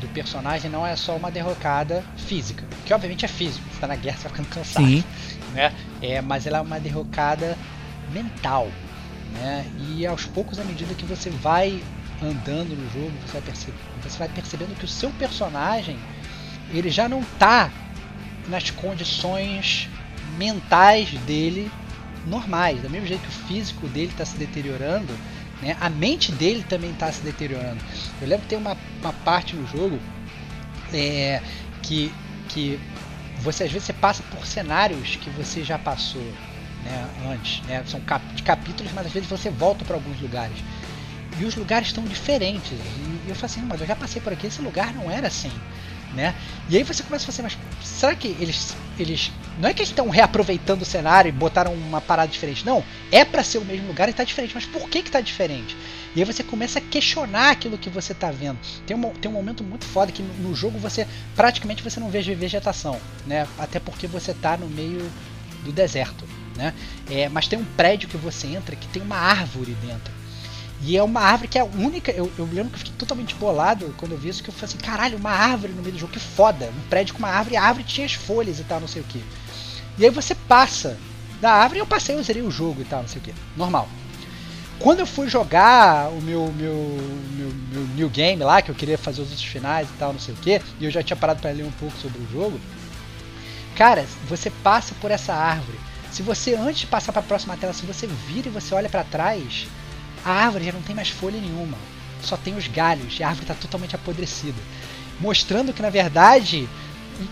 S1: do personagem não é só uma derrocada física, que obviamente é físico, você tá na guerra, você vai ficando cansado. Sim. Né? É, mas ela é uma derrocada mental. Né? E aos poucos, à medida que você vai andando no jogo, você vai, perceber, você vai percebendo que o seu personagem ele já não está nas condições mentais dele normais. Do mesmo jeito que o físico dele está se deteriorando, né, a mente dele também está se deteriorando. Eu lembro que tem uma, uma parte no jogo é, que, que você às vezes você passa por cenários que você já passou né, antes. Né, são cap capítulos, mas às vezes você volta para alguns lugares. E os lugares estão diferentes. E eu falo assim, mas eu já passei por aqui, esse lugar não era assim né? E aí você começa a fazer, mas será que eles eles não é que eles estão reaproveitando o cenário e botaram uma parada diferente, não. É para ser o mesmo lugar e tá diferente, mas por que que tá diferente? E aí você começa a questionar aquilo que você tá vendo. Tem um, tem um momento muito foda que no, no jogo você praticamente você não vê vegetação, né? Até porque você tá no meio do deserto, né? É, mas tem um prédio que você entra que tem uma árvore dentro. E é uma árvore que é a única. Eu, eu lembro que eu fiquei totalmente bolado quando eu vi isso, que eu falei assim, caralho, uma árvore no meio do jogo, que foda. Um prédio com uma árvore, a árvore tinha as folhas e tal, não sei o que. E aí você passa da árvore, eu passei, eu zerei o jogo e tal, não sei o que. Normal. Quando eu fui jogar o meu, meu, meu, meu new game lá, que eu queria fazer os outros finais e tal, não sei o que, e eu já tinha parado para ler um pouco sobre o jogo. Cara, você passa por essa árvore. Se você, antes de passar para a próxima tela, se você vira e você olha para trás, a árvore já não tem mais folha nenhuma, só tem os galhos e a árvore está totalmente apodrecida, mostrando que na verdade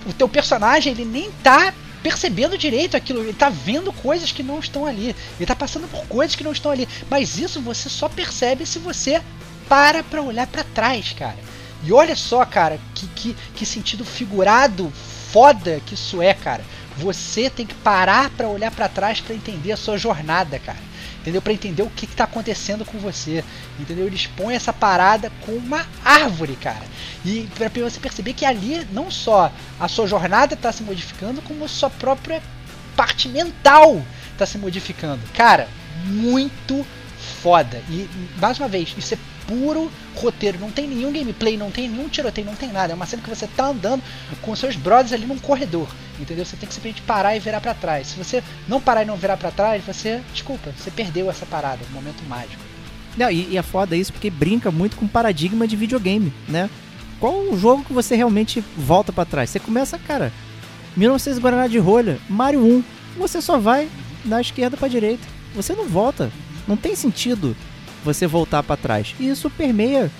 S1: o teu personagem ele nem tá percebendo direito aquilo, ele tá vendo coisas que não estão ali, ele tá passando por coisas que não estão ali, mas isso você só percebe se você para para olhar para trás, cara. E olha só, cara, que, que, que sentido figurado foda que isso é, cara. Você tem que parar para olhar para trás para entender a sua jornada, cara. Entendeu? Para entender o que está acontecendo com você. Entendeu? Ele expõe essa parada com uma árvore, cara. E para você perceber que ali não só a sua jornada está se modificando, como a sua própria parte mental está se modificando. Cara, muito foda. E mais uma vez, isso é puro roteiro, não tem nenhum gameplay, não tem nenhum tiroteio, não tem nada. É uma cena que você tá andando com seus brothers ali num corredor, entendeu? Você tem que simplesmente parar e virar para trás. Se você não parar e não virar para trás, você, desculpa, você perdeu essa parada, um momento mágico.
S3: Não, e, e é foda isso porque brinca muito com o paradigma de videogame, né? Qual o jogo que você realmente volta para trás? Você começa, cara, 1900 Guaraná de rolha, Mario 1, você só vai da esquerda para direita. Você não volta. Não tem sentido você voltar para trás. E isso permeia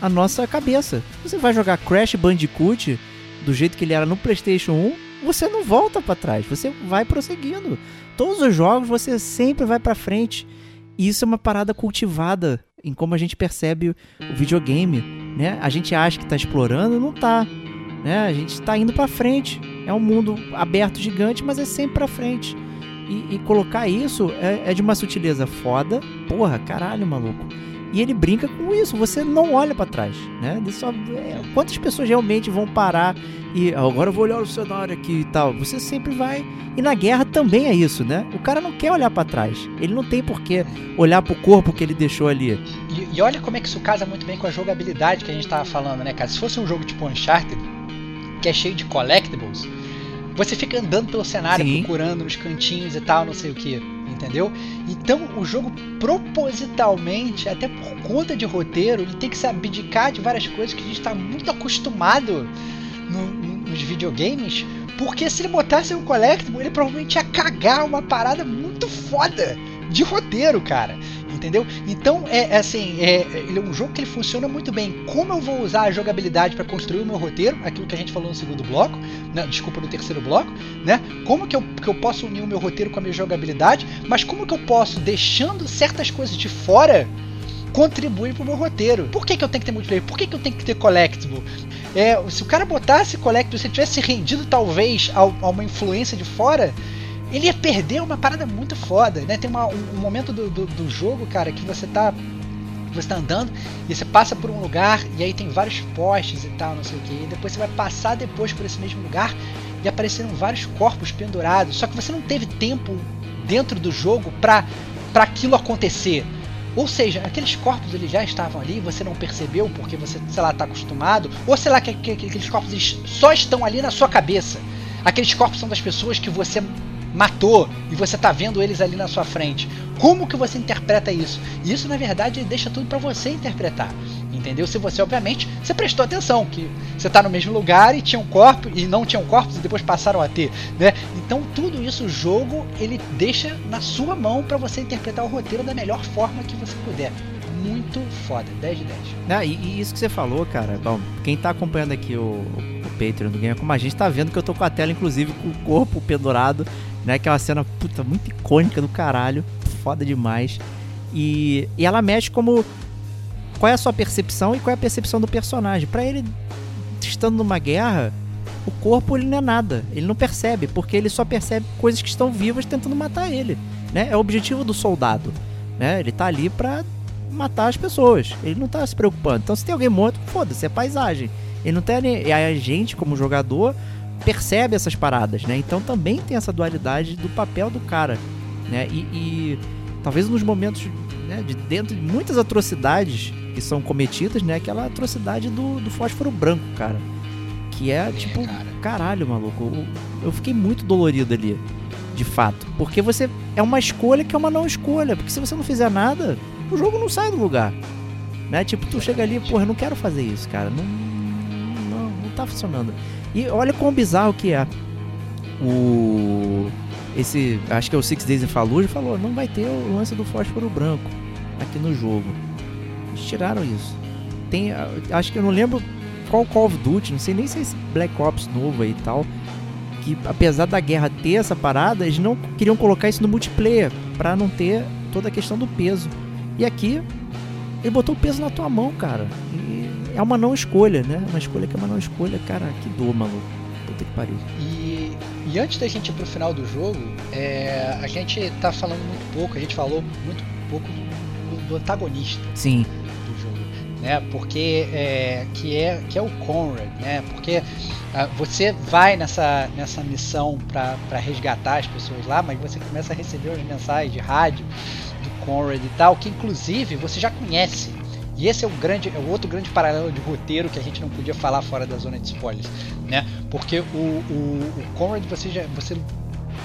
S3: a nossa cabeça. Você vai jogar Crash Bandicoot do jeito que ele era no PlayStation 1, você não volta para trás, você vai prosseguindo. Todos os jogos você sempre vai para frente. Isso é uma parada cultivada em como a gente percebe o videogame, né? A gente acha que está explorando, não tá, né? A gente está indo para frente. É um mundo aberto gigante, mas é sempre para frente. E, e colocar isso é, é, de uma sutileza foda. Porra, caralho, maluco. E ele brinca com isso, você não olha para trás, né? Só, é, quantas pessoas realmente vão parar e ah, agora eu vou olhar o cenário aqui e tal? Você sempre vai. E na guerra também é isso, né? O cara não quer olhar para trás. Ele não tem por que olhar pro corpo que ele deixou ali.
S1: E, e, olha como é que isso casa muito bem com a jogabilidade que a gente tava falando, né, cara? Se fosse um jogo tipo Uncharted, que é cheio de collectibles, você fica andando pelo cenário, Sim. procurando nos cantinhos e tal, não sei o que, entendeu? Então o jogo propositalmente, até por conta de roteiro, ele tem que se abdicar de várias coisas que a gente está muito acostumado no, nos videogames, porque se ele botasse um collectible, ele provavelmente ia cagar uma parada muito foda de roteiro, cara entendeu? Então é, é assim, é, ele é um jogo que ele funciona muito bem. Como eu vou usar a jogabilidade para construir o meu roteiro, aquilo que a gente falou no segundo bloco, né, desculpa no terceiro bloco, né? Como que eu, que eu posso unir o meu roteiro com a minha jogabilidade, mas como que eu posso deixando certas coisas de fora contribuir para o meu roteiro. Por que, que eu tenho que ter multiplayer? Por que, que eu tenho que ter collectible? É, se o cara botasse collectible, se ele tivesse rendido talvez a, a uma influência de fora, ele ia perder uma parada muito foda, né? Tem uma, um, um, momento do, do, do, jogo, cara, que você tá você tá andando e você passa por um lugar e aí tem vários postes e tal, não sei o que. E depois você vai passar depois por esse mesmo lugar e apareceram vários corpos pendurados. Só que você não teve tempo dentro do jogo para para aquilo acontecer. Ou seja, aqueles corpos eles já estavam ali, você não percebeu porque você, sei lá, tá acostumado, ou sei lá que, que, que aqueles corpos só estão ali na sua cabeça. Aqueles corpos são das pessoas que você matou e você tá vendo eles ali na sua frente. Como que você interpreta isso? E isso na verdade deixa tudo para você interpretar. Entendeu? Se você obviamente você prestou atenção que você tá no mesmo lugar e tinha um corpo e não tinham corpos e depois passaram a ter, né? Então tudo isso o jogo ele deixa na sua mão para você interpretar o roteiro da melhor forma que você puder muito foda, 10 de 10.
S3: Ah, e, e, isso que você falou, cara, bom, quem tá acompanhando aqui o, o Patreon do Game como a gente tá vendo que eu tô com a tela, inclusive, com o corpo pendurado né? Que é uma cena, puta, muito icônica do caralho. Foda demais. E, e ela mexe como. Qual é a sua percepção e qual é a percepção do personagem. para ele, estando numa guerra, o corpo ele não é nada. Ele não percebe, porque ele só percebe coisas que estão vivas tentando matar ele. Né? É o objetivo do soldado. Né? Ele tá ali pra matar as pessoas. Ele não tá se preocupando. Então se tem alguém morto, foda-se, é paisagem. Ele não tem. E a gente, como jogador, percebe essas paradas, né? Então também tem essa dualidade do papel do cara, né? E, e talvez nos momentos né, de dentro de muitas atrocidades que são cometidas, né? Aquela atrocidade do, do fósforo branco, cara. Que é tipo, caralho, maluco. Eu fiquei muito dolorido ali, de fato. Porque você. É uma escolha que é uma não escolha. Porque se você não fizer nada, o jogo não sai do lugar. Né? Tipo, tu chega ali, porra, eu não quero fazer isso, cara. Não, não, não tá funcionando. E olha quão bizarro que é. O. Esse. Acho que é o Six Days in Fallujah falou: não vai ter o lance do fósforo branco aqui no jogo. Eles tiraram isso. Tem. Acho que eu não lembro qual Call of Duty, não sei nem se é esse Black Ops novo aí e tal. Que apesar da guerra ter essa parada, eles não queriam colocar isso no multiplayer. para não ter toda a questão do peso. E aqui, ele botou o peso na tua mão, cara. É uma não escolha, né? Uma escolha que é uma não escolha. Cara, que dor, maluco. Puta que pariu.
S1: E, e antes da gente ir pro final do jogo, é, a gente tá falando muito pouco, a gente falou muito pouco do, do antagonista.
S3: Sim.
S1: Do jogo, né? Porque é, que é que é o Conrad, né? Porque ah, você vai nessa, nessa missão para resgatar as pessoas lá, mas você começa a receber as mensagens de rádio do Conrad e tal, que inclusive você já conhece. E esse é o grande, é o outro grande paralelo de roteiro que a gente não podia falar fora da zona de spoilers, né? Porque o, o, o Conrad você já você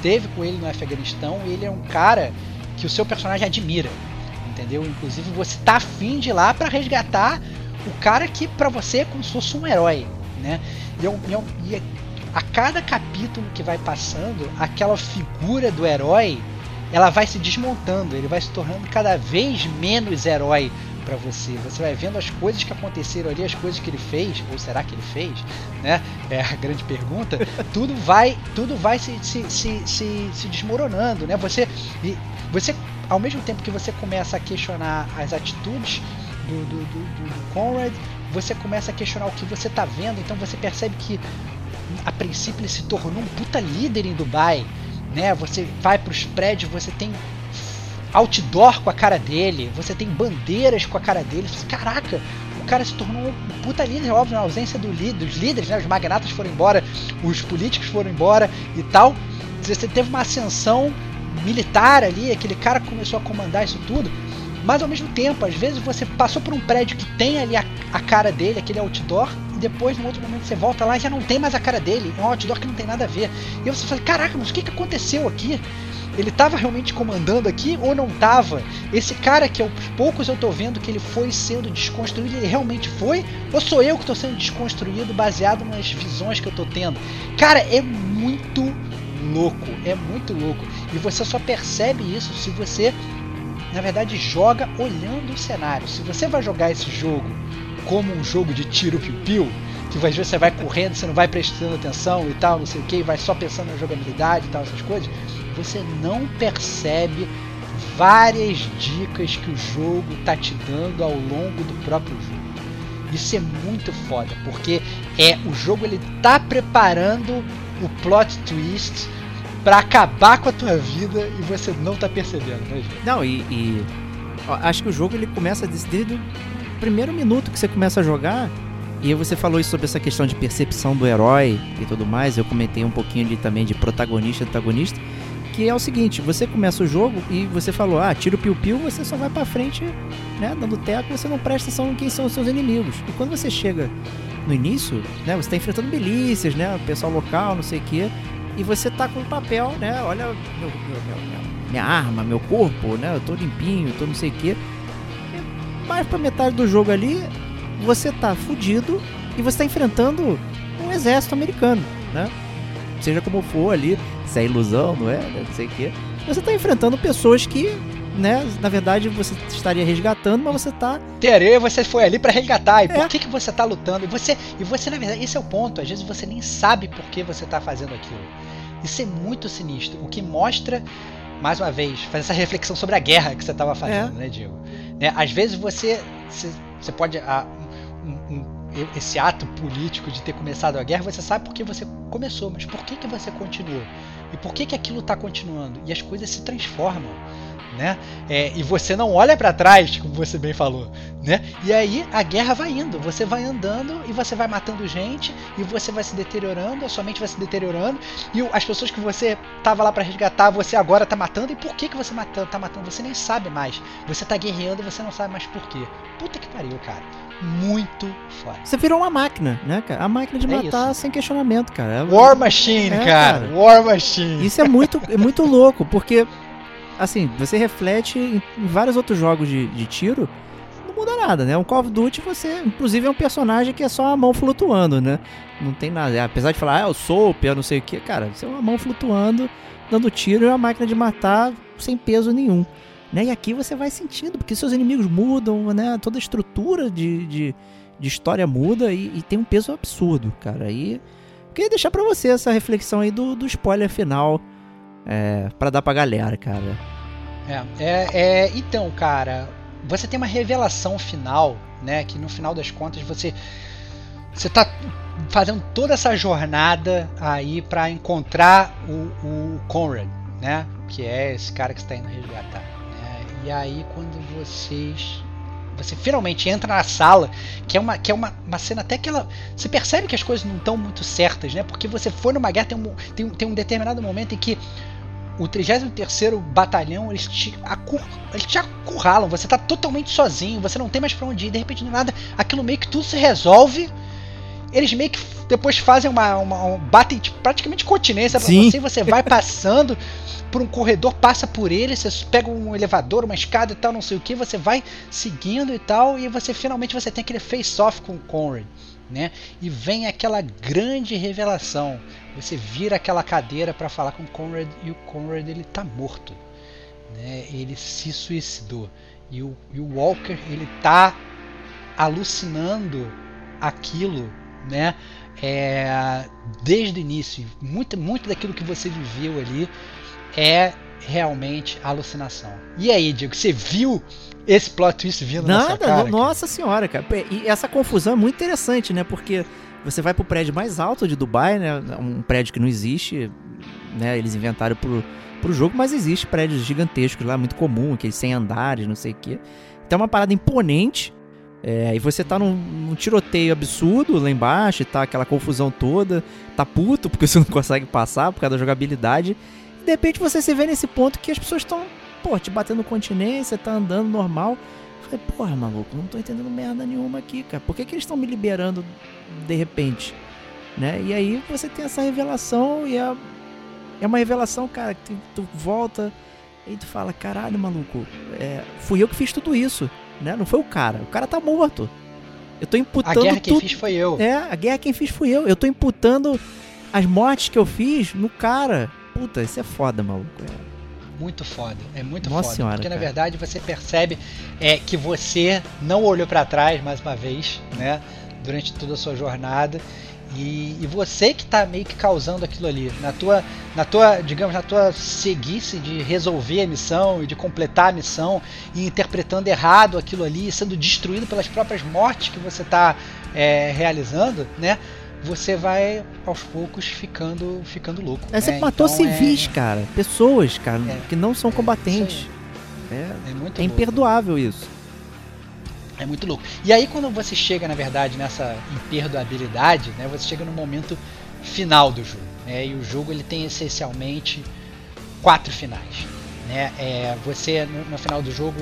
S1: teve com ele no Afeganistão e ele é um cara que o seu personagem admira, entendeu? Inclusive você tá afim de ir lá para resgatar o cara que para você é como se fosse um herói, né? E, eu, eu, e a cada capítulo que vai passando, aquela figura do herói ela vai se desmontando, ele vai se tornando cada vez menos herói para você. Você vai vendo as coisas que aconteceram ali, as coisas que ele fez, ou será que ele fez, né? É a grande pergunta. tudo vai, tudo vai se, se, se, se, se desmoronando, né? Você, você, ao mesmo tempo que você começa a questionar as atitudes do, do, do, do Conrad, você começa a questionar o que você está vendo, então você percebe que a princípio ele se tornou um puta líder em Dubai, né? Você vai para os prédios, você tem outdoor com a cara dele, você tem bandeiras com a cara dele. Você, Caraca, o cara se tornou um puta líder, óbvio, na ausência do dos líderes, né? Os magnatas foram embora, os políticos foram embora e tal. Você teve uma ascensão militar ali, aquele cara começou a comandar isso tudo. Mas ao mesmo tempo, às vezes você passou por um prédio que tem ali a, a cara dele, aquele outdoor, e depois, no outro momento, você volta lá e já não tem mais a cara dele. É um outdoor que não tem nada a ver. E você fala, caraca, mas o que, que aconteceu aqui? Ele estava realmente comandando aqui ou não estava? Esse cara que aos poucos eu tô vendo que ele foi sendo desconstruído, ele realmente foi? Ou sou eu que estou sendo desconstruído baseado nas visões que eu tô tendo? Cara, é muito louco, é muito louco. E você só percebe isso se você na verdade joga olhando o cenário. Se você vai jogar esse jogo como um jogo de tiro piu-piu, que às vezes você vai correndo, você não vai prestando atenção e tal, não sei o que, vai só pensando na jogabilidade e tal, essas coisas, você não percebe várias dicas que o jogo tá te dando ao longo do próprio jogo. Isso é muito foda, porque é o jogo ele tá preparando o plot twist para acabar com a tua vida e você não tá percebendo, né, gente?
S3: Não, e, e acho que o jogo ele começa desde o primeiro minuto que você começa a jogar. E você falou isso sobre essa questão de percepção do herói e tudo mais. Eu comentei um pouquinho de, também de protagonista e antagonista. Que é o seguinte: você começa o jogo e você falou, ah, tiro piu-piu, você só vai pra frente, né, dando teco, você não presta atenção em quem são os seus inimigos. E quando você chega no início, né, você tá enfrentando milícias, né, o pessoal local, não sei o quê e você tá com o papel, né? Olha meu, meu, meu, minha arma, meu corpo, né? Eu tô limpinho, tô não sei o quê. Mais pra metade do jogo ali, você tá fudido e você tá enfrentando um exército americano, né? Seja como for ali, se é ilusão, não é? Não sei o quê. Você tá enfrentando pessoas que né? Na verdade, você estaria resgatando, mas você tá.
S1: Tereia, você foi ali para resgatar. E é. por que, que você tá lutando? E você, e você, na verdade, esse é o ponto. Às vezes você nem sabe por que você tá fazendo aquilo. Isso é muito sinistro. O que mostra, mais uma vez, faz essa reflexão sobre a guerra que você estava fazendo, é. né, Diego? Né? Às vezes você, você pode. Ah, um, um, esse ato político de ter começado a guerra, você sabe por que você começou, mas por que, que você continuou? E por que, que aquilo está continuando? E as coisas se transformam né? É, e você não olha para trás, como você bem falou, né? E aí a guerra vai indo, você vai andando e você vai matando gente e você vai se deteriorando, a sua mente vai se deteriorando e as pessoas que você tava lá para resgatar, você agora tá matando e por que que você matando, tá matando? Você nem sabe mais. Você tá guerreando e você não sabe mais por quê. Puta que pariu, cara. Muito foda.
S3: Você virou uma máquina, né, cara? A máquina de é matar isso. sem questionamento, cara.
S1: É War Machine, é, cara. cara. War Machine.
S3: Isso é muito, é muito louco, porque assim, você reflete em, em vários outros jogos de, de tiro, não muda nada, né? Um Call of Duty, você, inclusive, é um personagem que é só a mão flutuando, né? Não tem nada. Apesar de falar, ah, eu sou, eu não sei o que, cara, você é uma mão flutuando, dando tiro e uma máquina de matar sem peso nenhum. Né? E aqui você vai sentindo, porque seus inimigos mudam, né? Toda a estrutura de, de, de história muda e, e, tem um peso absurdo, cara. E queria deixar para você essa reflexão aí do, do spoiler final é, para dar pra galera, cara.
S1: É, é, é, então, cara, você tem uma revelação final, né? Que no final das contas você você tá fazendo toda essa jornada aí para encontrar o, o Conrad, né? Que é esse cara que está indo resgatar. E aí quando vocês você finalmente entra na sala, que é uma, que é uma, uma cena até que ela. Você percebe que as coisas não estão muito certas, né? Porque você foi numa guerra, tem um, tem, tem um determinado momento em que o 33 Batalhão, eles te, acur, eles te acurralam, você tá totalmente sozinho, você não tem mais pra onde ir, de repente nada, aquilo meio que tudo se resolve. Eles meio que depois fazem uma. uma um, batem tipo, praticamente continência pra
S3: Sim.
S1: você, e você vai passando por um corredor, passa por ele, você pega um elevador, uma escada e tal, não sei o que, você vai seguindo e tal, e você finalmente você tem aquele face-off com o Conrad. Né? E vem aquela grande revelação. Você vira aquela cadeira para falar com o Conrad e o Conrad ele tá morto, né? Ele se suicidou e o, e o Walker ele tá alucinando aquilo, né? É, desde o início, muito, muito daquilo que você viveu ali é realmente alucinação. E aí, Diego, você viu esse plot twist vindo na
S3: Nada,
S1: cara?
S3: no- nossa senhora, cara. E essa confusão é muito interessante, né? Porque você vai pro prédio mais alto de Dubai, né? Um prédio que não existe, né? Eles inventaram pro, pro jogo, mas existe prédios gigantescos lá, muito comum, aqueles 100 andares, não sei o quê. Então é uma parada imponente. É, e você tá num, num tiroteio absurdo lá embaixo, tá aquela confusão toda, tá puto porque você não consegue passar por causa da jogabilidade. E de repente você se vê nesse ponto que as pessoas estão, pô, te batendo continência, tá andando normal. Eu Falei, porra, maluco, não tô entendendo merda nenhuma aqui, cara. Por que, que eles estão me liberando de repente? Né? E aí você tem essa revelação e é, é uma revelação, cara, que tu, tu volta e tu fala, caralho, maluco, é, fui eu que fiz tudo isso, né? Não foi o cara. O cara tá morto. Eu tô
S1: A
S3: imputando
S1: guerra quem fiz foi eu.
S3: É, a guerra quem fiz fui eu. Eu tô imputando as mortes que eu fiz no cara. Puta, isso é foda, maluco. É.
S1: Muito foda, é muito
S3: Nossa
S1: foda.
S3: senhora,
S1: porque na
S3: cara.
S1: verdade você percebe é, que você não olhou pra trás mais uma vez, né? Durante toda a sua jornada. E, e você que tá meio que causando aquilo ali. Na tua, na tua, digamos, na tua seguice de resolver a missão e de completar a missão e interpretando errado aquilo ali, sendo destruído pelas próprias mortes que você tá é, realizando, né? Você vai aos poucos ficando, ficando louco.
S3: Você
S1: né?
S3: matou
S1: Então,
S3: civis, cara. Pessoas, cara,
S1: É.
S3: que não são combatentes. É,
S1: É, é muito
S3: é
S1: louco.
S3: imperdoável isso.
S1: É muito louco. E aí quando você chega, na verdade, nessa imperdoabilidade, né, você chega no momento final do jogo. Né, e o jogo ele tem essencialmente quatro finais. Né? É, você no, no final do jogo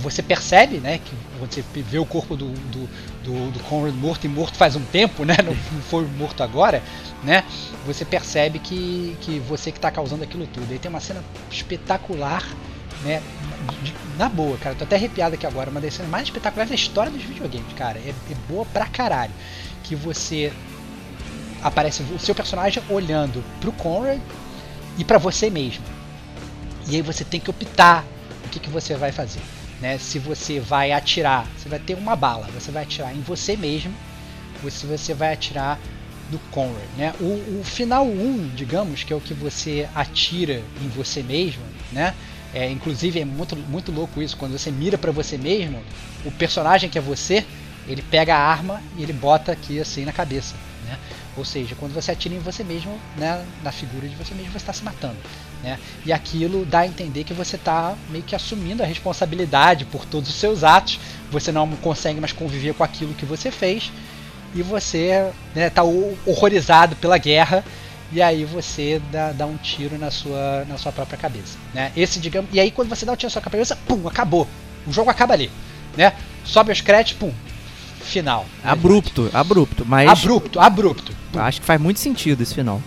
S1: você percebe, né, que você vê o corpo do, do, do, do Conrad morto e morto faz um tempo, né, não, não foi morto agora, né? Você percebe que, que você que está causando aquilo tudo. Aí tem uma cena espetacular, né? de- na boa, cara, tô até arrepiado aqui agora, uma das cenas mais espetaculares da história dos videogames, cara. É, é boa pra caralho. Que você aparece o seu personagem olhando pro Conrad e pra você mesmo. E aí você tem que optar o que, que você vai fazer. Né? Se você vai atirar, você vai ter uma bala, você vai atirar em você mesmo, ou se você vai atirar no Conrad. Né? O, o final 1, digamos, que é o que você atira em você mesmo, né? É, inclusive é muito, muito louco isso, quando você mira pra você mesmo, o personagem que é você, ele pega a arma e ele bota aqui assim na cabeça. Né? Ou seja, quando você atira em você mesmo, né, na figura de você mesmo, você está se matando. Né? E aquilo dá a entender que você está meio que assumindo a responsabilidade por todos os seus atos, você não consegue mais conviver com aquilo que você fez, e você está horrorizado pela guerra, e aí você dá, dá um tiro na sua, na sua própria cabeça. Né? Esse, digamos, e aí quando você dá um tiro na sua cabeça, pum, acabou. O jogo acaba ali. Né? Sobe os créditos, pum, final.
S3: Abrupto, abrupto. Mas
S1: Abrupto, abrupto.
S3: acho que faz muito sentido esse final.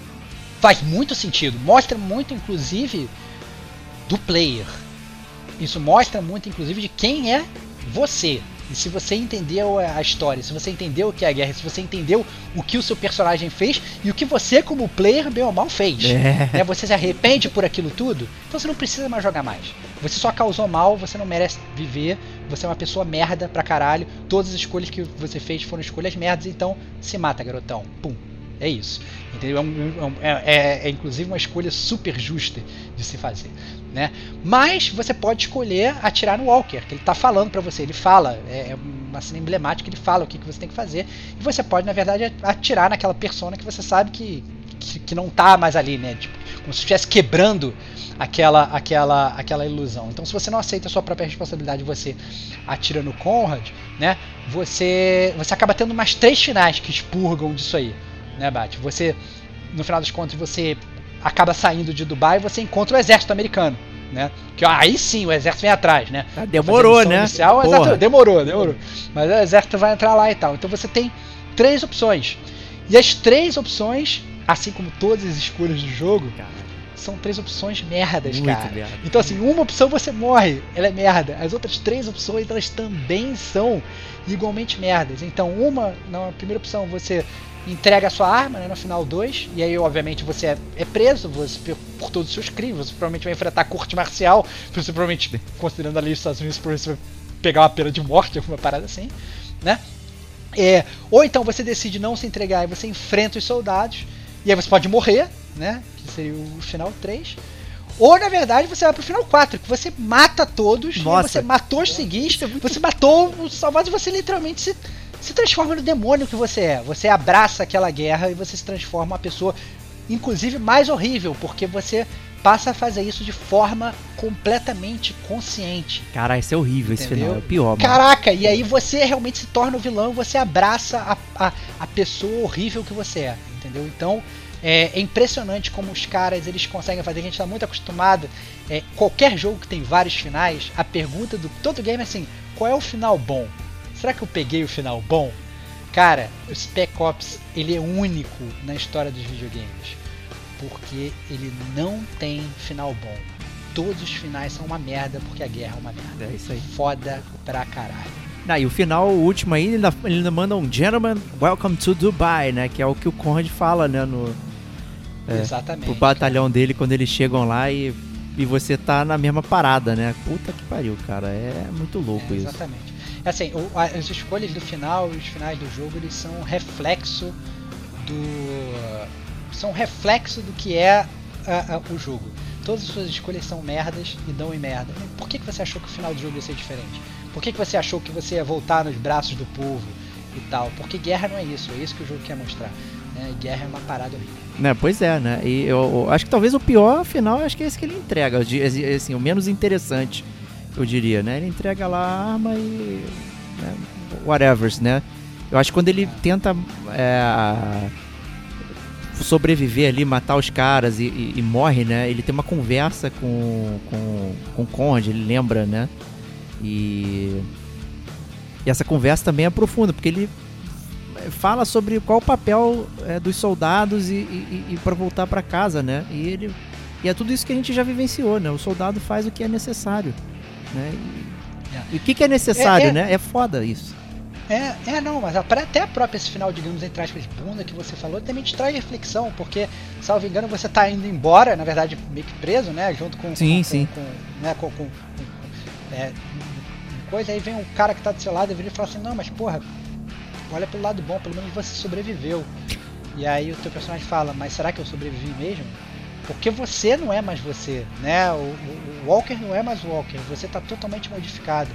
S1: Faz muito sentido. Mostra muito, inclusive, do player. Isso mostra muito, inclusive, de quem é você. E se você entendeu a história, se você entendeu o que é a guerra, se você entendeu o que o seu personagem fez e o que você, como player, bem ou mal, fez.
S3: É.
S1: Né? Você se arrepende por aquilo tudo, então você não precisa mais jogar mais. Você só causou mal, você não merece viver, você é uma pessoa merda pra caralho. Todas as escolhas que você fez foram escolhas merdas, então se mata, garotão. Pum. É isso. Entendeu? É, um, é, é, é, inclusive uma escolha super justa de se fazer. Né? Mas você pode escolher atirar no Walker, que ele está falando para você. Ele fala, é, é uma cena emblemática, ele fala o que, que você tem que fazer. E você pode, na verdade, atirar naquela persona que você sabe que, que, que não está mais ali, né? Tipo, como se estivesse quebrando aquela, aquela, aquela ilusão. Então, se você não aceita a sua própria responsabilidade, você atira no Conrad, né? Você, você acaba tendo mais três finais que expurgam disso aí né, Bat? Você, no final das contas, você acaba saindo de Dubai e você encontra o exército americano, né? Que aí sim o exército vem atrás, né?
S3: Ah, demorou, né?
S1: Inicial, o exército, demorou, demorou. Mas o exército vai entrar lá e tal. Então você tem três opções. E as três opções, assim como todas as escolhas do jogo, são três opções merdas, Muito cara. Merda. Então assim, uma opção você morre, ela é merda. As outras três opções, elas também são igualmente merdas. Então, uma, na primeira opção, você entrega a sua arma né, no final 2, e aí obviamente você é, é, preso você, por todos os seus crimes, você provavelmente vai enfrentar a corte marcial, você provavelmente, considerando a lei dos Estados Unidos, você vai pegar uma pena de morte, alguma parada assim, né? É, ou então você decide não se entregar e você enfrenta os soldados, e aí você pode morrer, né? Que seria o final 3. Ou na verdade você vai pro final 4, que você mata todos, você matou os seguintes, é muito... você matou os salvados e você literalmente se se transforma no demônio que você é. Você abraça aquela guerra e você se transforma uma pessoa, inclusive mais horrível, porque você passa a fazer isso de forma completamente consciente.
S3: Cara, isso é horrível, esse final é o pior. Mano.
S1: Caraca, e aí você realmente se torna o vilão e você abraça a, a, a pessoa horrível que você é, entendeu? Então é, é, impressionante como os caras eles conseguem fazer. A gente está muito acostumado. É, qualquer jogo que tem vários finais, a pergunta do todo game é assim: qual é o final bom? Será que eu peguei o final bom? Cara, o Spec Ops ele é único na história dos videogames, porque ele não tem final bom. Todos os finais são uma merda porque a guerra é uma merda.
S3: É isso aí.
S1: Foda pra caralho.
S3: Ah, e o final, o último aí, ele ainda, ele manda um Gentleman, Welcome to Dubai, né? Que é o que o Conrad fala, né? No,
S1: é, Exatamente.
S3: O batalhão dele quando eles chegam lá e, e você tá na mesma parada, né? Puta que pariu, cara. É muito louco
S1: é,
S3: isso.
S1: Exatamente. Assim, o, as escolhas do final e os finais do jogo eles são um reflexo do. são um reflexo do que é a, a, o jogo. Todas as suas escolhas são merdas e dão em merda. Por que, que você achou que o final do jogo ia ser diferente? Por que, que você achou que você ia voltar nos braços do povo e tal? Porque guerra não é isso, é isso que o jogo quer mostrar. Né? Guerra é uma parada horrível.
S3: Né, pois é, né? E eu, eu, acho que talvez o pior final acho que é esse que ele entrega, assim, o menos interessante eu diria, né? Ele entrega lá a arma e. Né, whatever, né? Eu acho que quando ele tenta é, sobreviver ali, matar os caras e, e, e, morre, né? Ele tem uma conversa com, com, com Conde, ele lembra, né? E, e essa conversa também é profunda, porque ele fala sobre qual o papel é, dos soldados e, e, e para voltar para casa, né? E ele e é tudo isso que a gente já vivenciou, né? O soldado faz o que é necessário. Né? E, é. e o que, que é necessário, é, é, né? É foda isso.
S1: É, é, não, mas até a própria esse final, digamos, entre aspas, bunda que você falou, também te traz reflexão, porque, salvo engano, você tá indo embora, na verdade, meio que preso, né? Junto com.
S3: Sim,
S1: com,
S3: sim.
S1: Com, com, né, com, com, é, coisa, aí vem um cara que tá do seu lado e vira e fala assim: não, mas porra, olha pelo lado bom, pelo menos você sobreviveu. E aí o teu personagem fala: mas será que eu sobrevivi mesmo? Porque você não é mais você, né? O, o, Walker não é mais o Walker, você está totalmente modificado.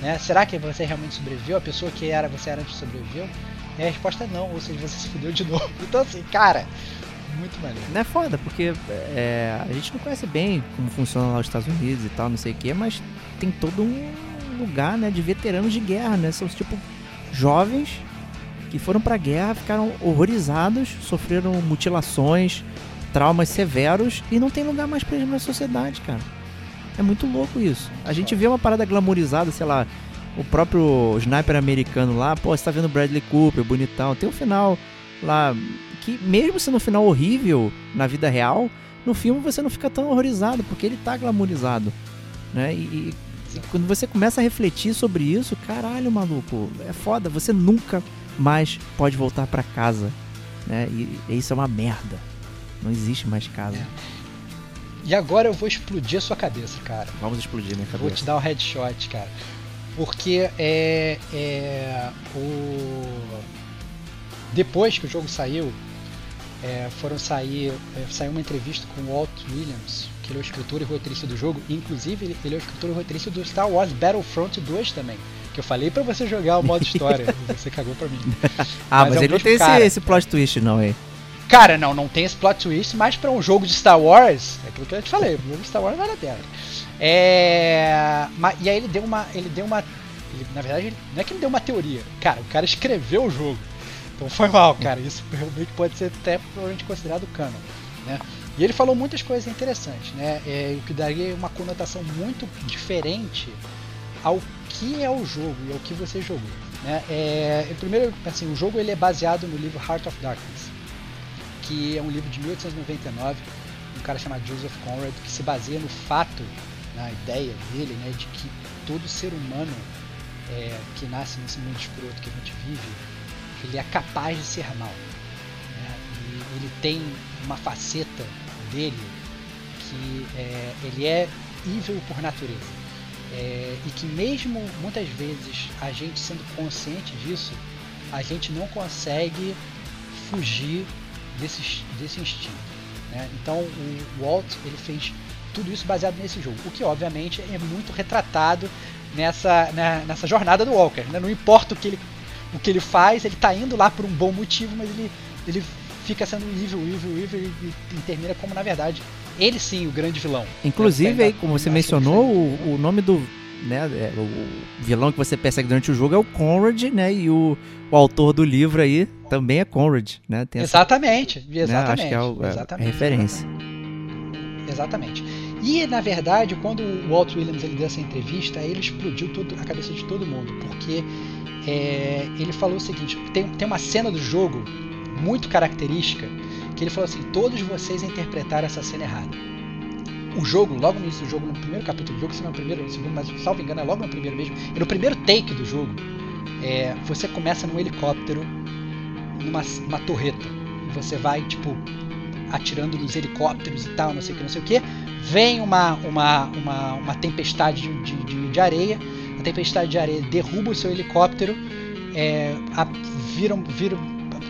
S1: Né? Será que você realmente sobreviveu? A pessoa que era você era antes sobreviveu? E a resposta é não, ou seja, você se fudeu de novo. Então assim, cara, muito maneiro.
S3: Não é foda, porque é, a gente não conhece bem como funciona lá os Estados Unidos e tal, não sei o que, mas tem todo um lugar né, de veteranos de guerra, né? São tipo jovens que foram pra guerra, ficaram horrorizados, sofreram mutilações, traumas severos e não tem lugar mais pra eles na sociedade, cara. É muito louco isso. A gente vê uma parada glamorizada, sei lá, o próprio sniper americano lá, pô, você tá vendo Bradley Cooper, bonitão. Tem um final lá que, mesmo sendo um final horrível na vida real, no filme você não fica tão horrorizado, porque ele tá glamorizado, né? E, e quando você começa a refletir sobre isso, caralho, maluco, é foda. Você nunca mais pode voltar para casa, né? E, e isso é uma merda. Não existe mais casa. É.
S1: E agora eu vou explodir a sua cabeça, cara.
S3: Vamos explodir minha cabeça.
S1: Vou te dar um headshot, cara. Porque é, é o depois que o jogo saiu, é, foram sair, é, saiu uma entrevista com o Walt Williams, que ele é o escritor e roteirista do jogo, inclusive ele, ele é o escritor e roteirista do Star Wars Battlefront 2 também. Que eu falei para você jogar o modo história, você cagou pra mim.
S3: ah, mas, mas é ele não tem cara, esse, esse plot twist não, hein?
S1: Cara, não, não tem esse plot twist, mas para um jogo de Star Wars, é aquilo que eu te falei, o jogo de Star Wars vale a pena. É, e aí ele deu uma, ele deu uma, ele, na verdade ele, não é que ele deu uma teoria, cara, o cara escreveu o jogo. Então foi mal, cara. Isso realmente pode ser até provavelmente considerado canon, né? E ele falou muitas coisas interessantes, né? É, o que daria uma conotação muito diferente ao que é o jogo e ao que você jogou. Né? É, primeiro, assim, o jogo ele é baseado no livro Heart of Darkness, que é um livro de 1899, um cara chamado Joseph Conrad, que se baseia no fato, na ideia dele, né, de que todo ser humano é, que nasce nesse mundo escroto que a gente vive, ele é capaz de ser mal. Né? E ele tem uma faceta dele que é, ele é evil por natureza. É, e que mesmo muitas vezes a gente sendo consciente disso, a gente não consegue fugir desse, desse instinto. Né? Então o Walt ele fez tudo isso baseado nesse jogo, o que obviamente é muito retratado nessa, né, nessa jornada do Walker. Né? Não importa o que ele o que ele faz, ele tá indo lá por um bom motivo, mas ele, ele fica sendo evil, evil, evil e, e termina como, na verdade, ele sim, o grande vilão.
S3: Inclusive, aí, como você mencionou, o, o nome do né, é, o vilão que você persegue durante o jogo é o Conrad, né? E o, o autor do livro aí também é Conrad, né?
S1: Tem exatamente, essa, exatamente. Né,
S3: acho que é, o, é exatamente, a referência.
S1: Exatamente. E na verdade, quando o Walt Williams ele deu essa entrevista, ele explodiu a cabeça de todo mundo, porque é, ele falou o seguinte: tem, tem uma cena do jogo muito característica que ele falou assim: todos vocês interpretaram essa cena errada. O jogo, logo no início do jogo, no primeiro capítulo do jogo, se não é no primeiro, no segundo, mas salvo engano, é logo no primeiro mesmo, e no primeiro take do jogo, é, você começa num helicóptero, numa, numa torreta, e você vai, tipo, atirando nos helicópteros e tal, não sei o que, não sei o que. Vem uma, uma, uma, uma tempestade de, de, de areia a tempestade de areia derruba o seu helicóptero, é, a, viram, viram,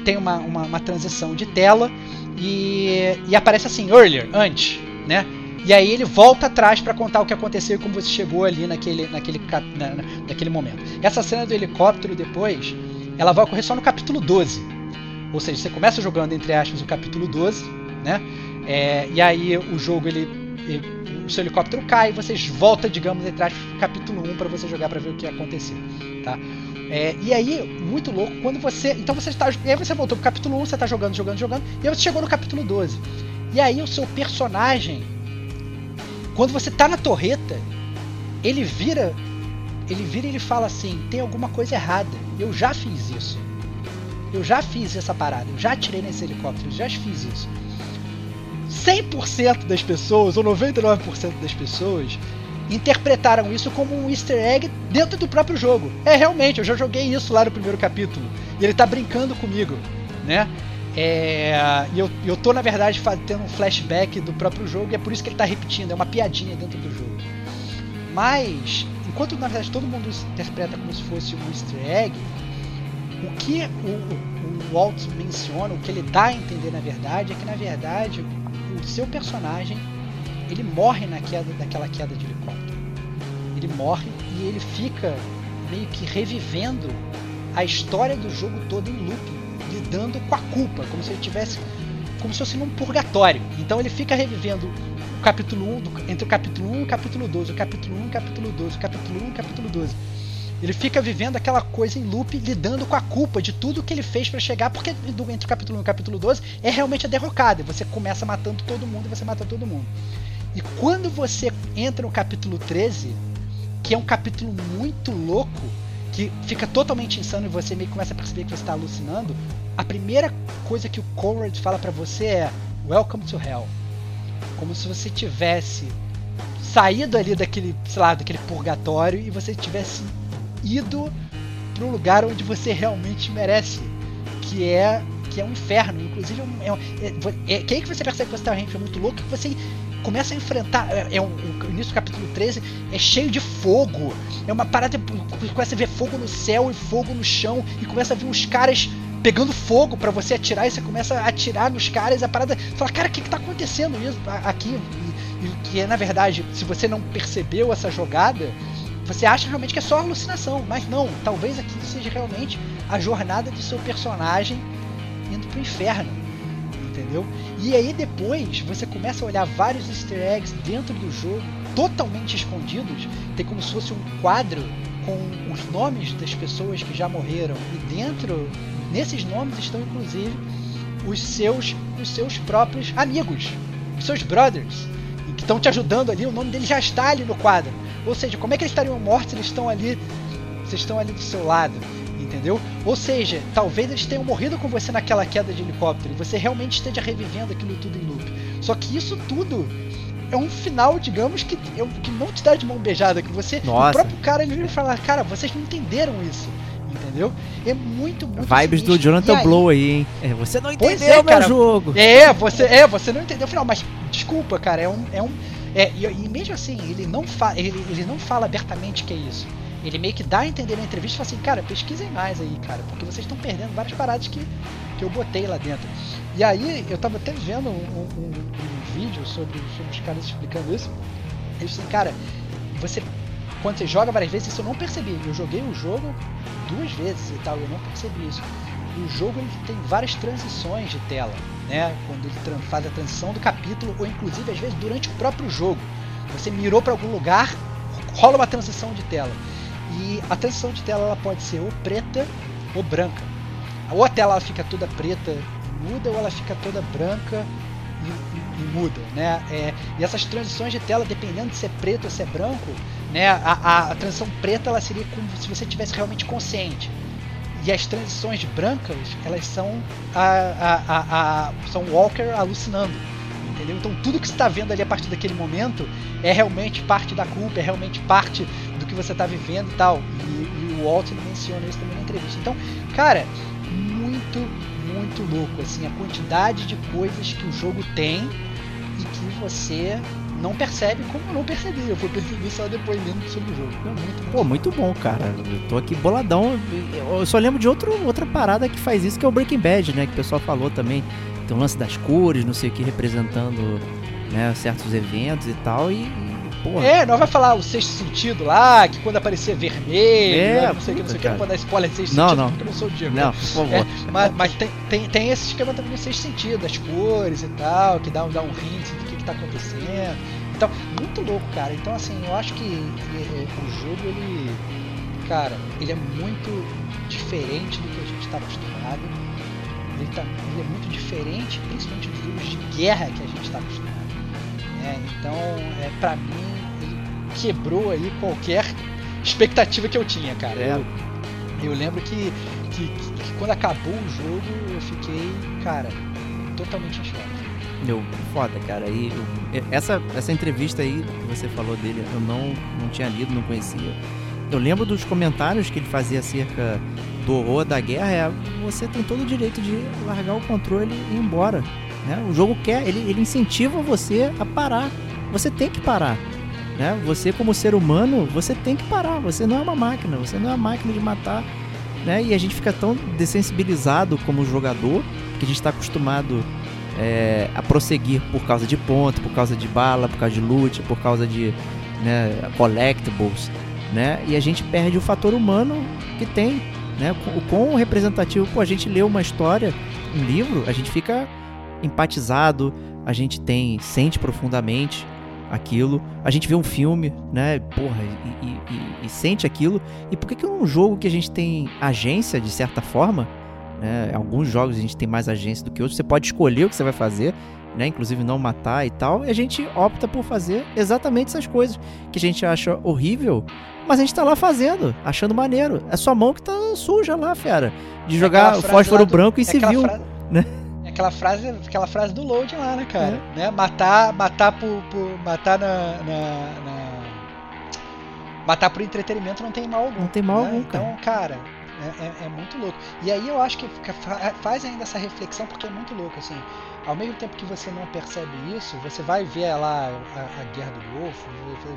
S1: tem uma, uma, uma, transição de tela e, e aparece assim, earlier, antes, né? E aí ele volta atrás para contar o que aconteceu e como você chegou ali naquele, naquele, na, naquele momento. Essa cena do helicóptero depois, ela vai ocorrer só no capítulo 12. Ou seja, você começa jogando, entre aspas, o capítulo 12, né? É, e aí o jogo ele, ele o seu helicóptero cai, vocês voltam, digamos, atrás do capítulo 1 para você jogar para ver o que aconteceu, tá? É, e aí, muito louco, quando você. Então você está. E aí você voltou pro capítulo 1, você está jogando, jogando, jogando, e aí você chegou no capítulo 12. E aí o seu personagem, quando você tá na torreta, ele vira. Ele vira e ele fala assim: tem alguma coisa errada. Eu já fiz isso. Eu já fiz essa parada. Eu já atirei nesse helicóptero. Eu já fiz isso. 100% das pessoas, ou 99% das pessoas, interpretaram isso como um easter egg dentro do próprio jogo. É, realmente, eu já joguei isso lá no primeiro capítulo. E ele tá brincando comigo, né? É, e eu, eu tô, na verdade, tendo um flashback do próprio jogo e é por isso que ele tá repetindo, é uma piadinha dentro do jogo. Mas, enquanto na verdade todo mundo interpreta como se fosse um easter egg, o que o, o, Walt menciona, o que ele dá a entender na verdade, é que na verdade o seu personagem ele morre na queda daquela queda de helicóptero. Ele morre e ele fica meio que revivendo a história do jogo todo em loop, lidando com a culpa, como se ele tivesse como se fosse num purgatório. Então ele fica revivendo o capítulo 1, do, entre o capítulo 1 e o capítulo 12, o capítulo 1 e o capítulo 12, o capítulo 1 e o capítulo 12. Ele fica vivendo aquela coisa em loop, lidando com a culpa de tudo que ele fez para chegar, porque entre o capítulo 1 e o capítulo 12 é realmente a derrocada. Você começa matando todo mundo e você mata todo mundo. E quando você entra no capítulo 13, que é um capítulo muito louco, que fica totalmente insano e você meio que começa a perceber que você está alucinando, a primeira coisa que o Conrad fala para você é Welcome to Hell. Como se você tivesse saído ali daquele, sei lá, daquele purgatório e você tivesse ido para um lugar onde você realmente merece, que é que é um inferno. Inclusive, é, é, é, que aí que você percebe que você está realmente muito louco, que você começa a enfrentar. É, é um, o início do capítulo 13 é cheio de fogo. É uma parada. Começa a ver fogo no céu e fogo no chão. E começa a ver uns caras pegando fogo para você atirar e você começa a atirar nos caras, a parada. Fala, cara, o que, que tá acontecendo isso aqui? E, e que na verdade, se você não percebeu essa jogada, você acha realmente que é só alucinação, mas não, talvez aquilo seja realmente a jornada do seu personagem indo pro inferno. Entendeu? E aí depois você começa a olhar vários easter eggs dentro do jogo, totalmente escondidos. Tem como se fosse um quadro com os nomes das pessoas que já morreram. E dentro, nesses nomes estão inclusive os seus, os seus próprios amigos, os seus brothers, que estão te ajudando ali. O nome deles já está ali no quadro. Ou seja, como é que eles estariam mortos? Eles estão ali, vocês estão ali do seu lado entendeu? Ou seja, talvez eles tenham morrido com você naquela queda de helicóptero e você realmente esteja revivendo aquilo tudo em loop. Só que isso tudo é um final, digamos, que, é que não te dá de mão beijada, que você.
S3: Nossa.
S1: O próprio cara ele vai falar, cara, vocês não entenderam isso. Entendeu? É muito, muito
S3: Vibes
S1: sinistro.
S3: do Jonathan
S1: aí-
S3: Blow aí, hein? É, você não
S1: Pois
S3: entendeu
S1: é,
S3: meu
S1: cara.
S3: jogo.
S1: É, você, é, você não entendeu o final, mas desculpa, cara, é um. É um é, e, e mesmo assim, ele não, fa ele, ele não fala abertamente que é isso. Ele meio que dá a entender na entrevista e fala assim, cara, pesquisem mais aí, cara, porque vocês estão perdendo várias paradas que, que eu botei lá dentro. E aí, eu tava até vendo um, um- um- vídeo sobre, sobre os caras explicando isso. Eles disseram, cara, você. Quando você joga várias vezes, isso eu não percebi. Eu joguei o jogo duas vezes e tal, eu não percebi isso. O jogo ele tem várias transições de tela, né? Quando ele faz a transição do capítulo, ou inclusive às vezes durante o próprio jogo. Você mirou para algum lugar, rola uma transição de tela. E a transição de tela ela pode ser ou preta ou branca. Ou a tela ela fica toda preta e muda, ou ela fica toda branca e, e- e muda, né? É, e essas transições de tela, dependendo de se é preto ou se é branco, né? A, a- a transição preta ela seria como se você tivesse realmente consciente. E as transições brancas, elas são a, a, a, são Walker alucinando. Entendeu? Então tudo que você está vendo ali a partir daquele momento é realmente parte da culpa, é realmente parte do que você está vivendo e tal. E, e o Walt menciona isso também na entrevista. Então, cara, muito, muito louco assim a quantidade de coisas que o jogo tem e que você não percebe como eu não percebi. Eu fui perceber só depois lendo sobre o jogo. É muito,
S3: Pô, muito bom, cara. Eu tô aqui boladão. Eu só lembro de outro, outra parada que faz isso, que é o Breaking Bad, né? Que o pessoal falou também. Tem o lance das cores, não sei o que, representando né, certos eventos e tal. E, porra,
S1: É, nós vai falar o sexto sentido lá, que quando aparecer vermelho,
S3: É,
S1: não sei o que, não sei o que, não vou dar spoiler de sexto
S3: Não,
S1: sentido,
S3: não.
S1: porque eu não sou o Diego.
S3: não, por favor.
S1: É, mas mas tem, tem, tem esse esquema também no sexto sentido, das cores e tal, que dá, um- dá um hint do que, que tá acontecendo. Então, muito louco, cara. Então, assim, eu acho que é, o jogo, ele. Cara, ele é muito diferente do que a gente tá acostumado. Ele, tá, ele é muito diferente, principalmente dos jogos de guerra que a gente tá acostumado. né? Então, é, pra mim, ele quebrou aí qualquer expectativa que eu tinha, cara.
S3: É.
S1: Eu, eu lembro que, que, que- que quando acabou o jogo, eu fiquei, cara, totalmente em choque.
S3: Meu, foda, cara. E eu- essa, essa entrevista aí que você falou dele, eu não, não tinha lido, não conhecia. Eu lembro dos comentários que ele fazia acerca do horror da guerra. É, você tem todo o direito de largar o controle e ir embora. Né? O jogo quer, ele, ele incentiva você a parar. Você tem que parar. Né? Você, como ser humano, você tem que parar. Você não é uma máquina. Você não é uma máquina de matar. Né? E a gente fica tão dessensibilizado como jogador que a gente está acostumado é, a prosseguir por causa de ponto, por causa de bala, por causa de loot, por causa de né, collectibles, né? E a gente perde o fator humano que tem, né? O quão representativo, pô, a gente lê uma história, um livro, a gente fica empatizado, a gente tem sente profundamente aquilo, a gente vê um filme, né? Porra, e, e- e- e sente aquilo. E por que que um jogo que a gente tem agência de certa forma, né? Alguns jogos a gente tem mais agência do que outros. Você pode escolher o que você vai fazer, né? Inclusive não matar e tal. E a gente opta por fazer exatamente essas coisas que a gente acha horrível, mas a gente tá lá fazendo, achando maneiro. É sua mão que tá suja lá, fera. De jogar
S1: aquela frase
S3: fósforo
S1: do-
S3: branco e
S1: É
S3: civil.
S1: frase-
S3: né?
S1: É aquela frase, aquela frase do load lá, né, cara?
S3: É.
S1: Né? Matar, matar por, por- matar na, na- na- matar por entretenimento não tem mal algum.
S3: Não tem mal
S1: né?
S3: algum,
S1: Então, cara, é, é- é muito louco. E aí eu acho que fa- faz ainda essa reflexão porque é muito louco, assim. Ao mesmo tempo que você não percebe isso, você vai ver lá a, a guerra do Golfo,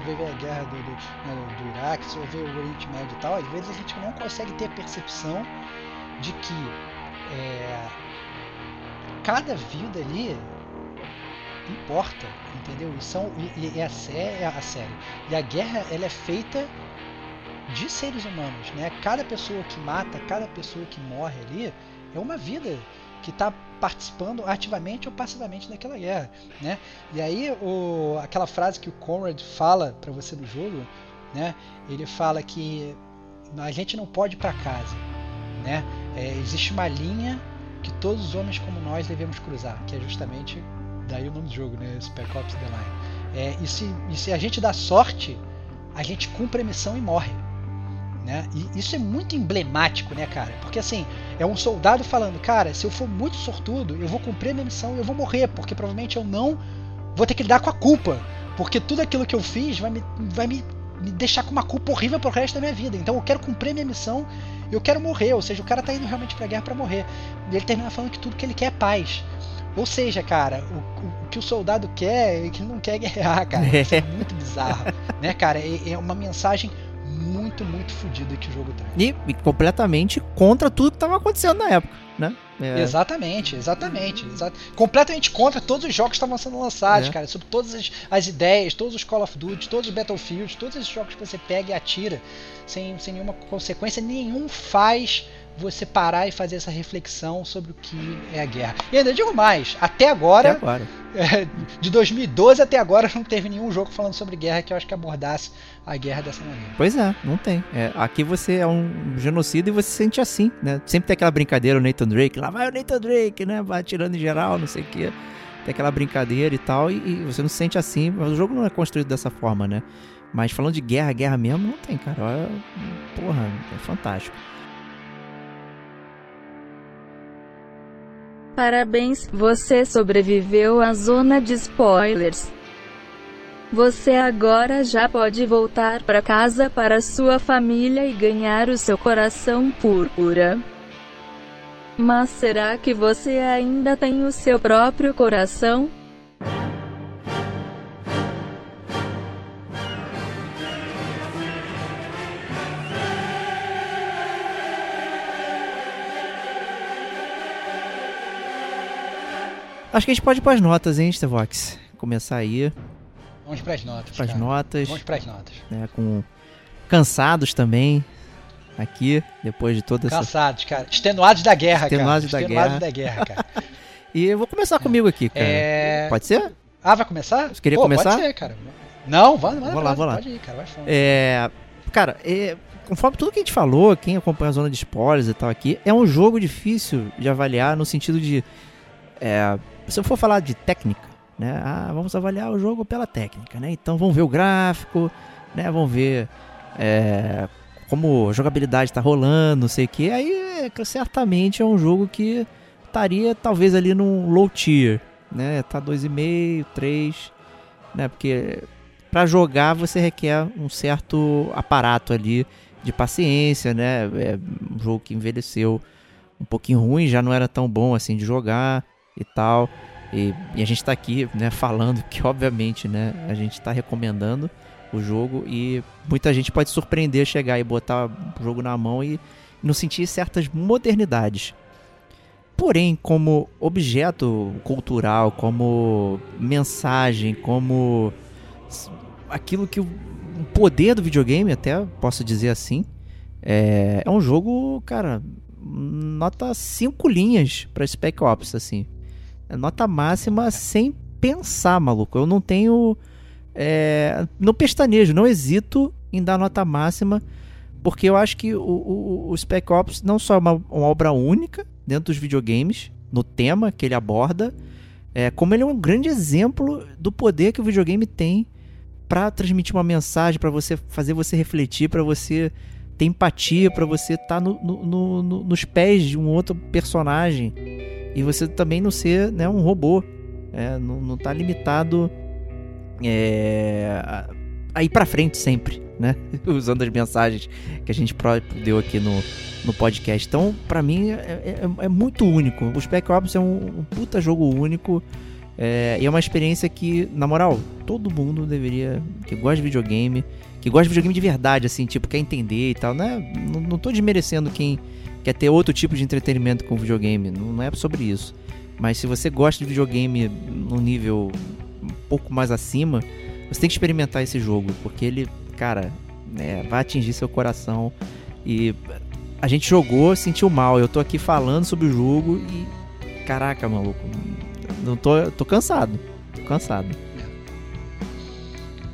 S1: vai ver a guerra do, do, né, do Iraque, você vai ver o Oriente Médio e tal. Às vezes a gente não consegue ter a percepção de que é, cada vida ali importa, entendeu? E, são, e, e a, série, a série. E a guerra ela é feita de seres humanos, né? Cada pessoa que mata, cada pessoa que morre ali é uma vida que está participando ativamente ou passivamente daquela guerra, né? E aí o, aquela frase que o Conrad fala para você no jogo, né? Ele fala que a gente não pode ir para casa, né? É, existe uma linha que todos os homens como nós devemos cruzar, que é justamente daí o nome do jogo, né? Spec Ops The Line. É, e, se, e se a gente dá sorte, a gente cumpre a missão e morre. Né? E isso é muito emblemático, né, cara? Porque assim, é um soldado falando, cara, se eu for muito sortudo, eu vou cumprir a minha missão e eu vou morrer, porque provavelmente eu não vou ter que lidar com a culpa. Porque tudo aquilo que eu fiz vai me, vai me, me deixar com uma culpa horrível pro resto da minha vida. Então eu quero cumprir a minha missão, eu quero morrer. Ou seja, o cara tá indo realmente pra guerra para morrer. E ele termina falando que tudo que ele quer é paz. Ou seja, cara, o, o, que o soldado quer é que ele não quer guerrear, cara. Isso é muito bizarro, né, cara? É, é uma mensagem muito, muito fodida que o jogo.
S3: E, e, completamente contra tudo que estava acontecendo na época, né?
S1: É. Exatamente, exatamente. Exa completamente contra todos os jogos que estavam sendo lançados, é. cara. Sobre todas as, as, ideias, todos os Call of Duty, todos os Battlefield, todos esses jogos que você pega e atira sem, sem nenhuma consequência, nenhum faz você parar e fazer essa reflexão sobre o que é a guerra. E ainda digo mais, até agora,
S3: até agora.
S1: É, de 2012 até agora não teve nenhum jogo falando sobre guerra que eu acho que abordasse a guerra dessa maneira.
S3: Pois é, não tem. É, aqui você é um genocida e você se sente assim, né? Sempre tem aquela brincadeira o Nathan Drake, lá vai o Nathan Drake, né? Vai atirando em geral, não sei o quê. Tem aquela brincadeira e tal, e, e você não se sente assim. O jogo não é construído dessa forma, né? Mas falando de guerra, guerra mesmo, não tem, cara. Porra, é fantástico.
S2: Parabéns, você sobreviveu à zona de spoilers. Você agora já pode voltar para casa para sua família e ganhar o seu coração púrpura. Mas será que você ainda tem o seu próprio coração?
S3: Acho que a gente pode ir para as notas, hein, Stevox? Começar aí.
S1: Vamos para as notas.
S3: Para as notas.
S1: Vamos para as notas.
S3: Né, com cansados também aqui depois de toda
S1: Cansados, essa Cansados, cara. Extenuados da guerra,
S3: Extenuados
S1: cara.
S3: Da Extenuados
S1: da guerra, cara.
S3: e eu vou começar comigo aqui, cara. É... Pode ser?
S1: Ah, vai começar?
S3: Você queria Pô, começar?
S1: Pode ser, cara. Não, vai, vai.
S3: Vou lá, vou lá.
S1: Pode ir, cara. Vai falando.
S3: É... Cara, é... conforme tudo que a gente falou, quem acompanha a zona de spoilers e tal aqui, é um jogo difícil de avaliar no sentido de é, se eu for falar de técnica, né? Ah, vamos avaliar o jogo pela técnica, né? Então vamos ver o gráfico, né? Vamos ver é, como a jogabilidade está rolando, não sei o que. Aí é, certamente é um jogo que estaria talvez ali num low tier, né? Tá 2,5, 3, né? Porque para jogar você requer um certo aparato ali de paciência, né? É um jogo que envelheceu um pouquinho ruim, já não era tão bom assim de jogar e tal. E, e a gente está aqui, né, falando que obviamente, né, a gente está recomendando o jogo e muita gente pode surpreender chegar e botar o jogo na mão e não sentir certas modernidades. Porém, como objeto cultural, como mensagem, como aquilo que o poder do videogame, até posso dizer assim, é, é um jogo, cara, nota 5 linhas para Spec Ops, assim. É nota máxima sem pensar, maluco. Eu não tenho. É, pestanejo, não hesito em dar nota máxima, porque eu acho que o, o, o Spec Ops não só é uma, uma, obra única dentro dos videogames, no tema que ele aborda, é, como ele é um grande exemplo do poder que o videogame tem para transmitir uma mensagem, para você fazer você refletir, para você ter empatia, para você estar tá no, no, no, nos pés de um outro personagem e você também não ser né, um robô. É, não, não tá limitado é, a ir para frente sempre, né? Usando as mensagens que a gente próprio deu aqui no, no podcast. Então, para mim, é, é, é, muito único. O Spec Ops é um, um puta jogo único. É, e é uma experiência que, na moral, todo mundo deveria. que gosta de videogame, que gosta de videogame de verdade, assim, tipo, quer entender e tal, né? Não, não tô desmerecendo quem quer ter outro tipo de entretenimento com videogame. Não, não é sobre isso. Mas se você gosta de videogame num nível um pouco mais acima, você tem que experimentar esse jogo, porque ele, cara, é, vai atingir seu coração. E a gente jogou, sentiu mal. Eu tô aqui falando sobre o jogo e. Caraca, maluco. Não tô, tô cansado. Tô cansado.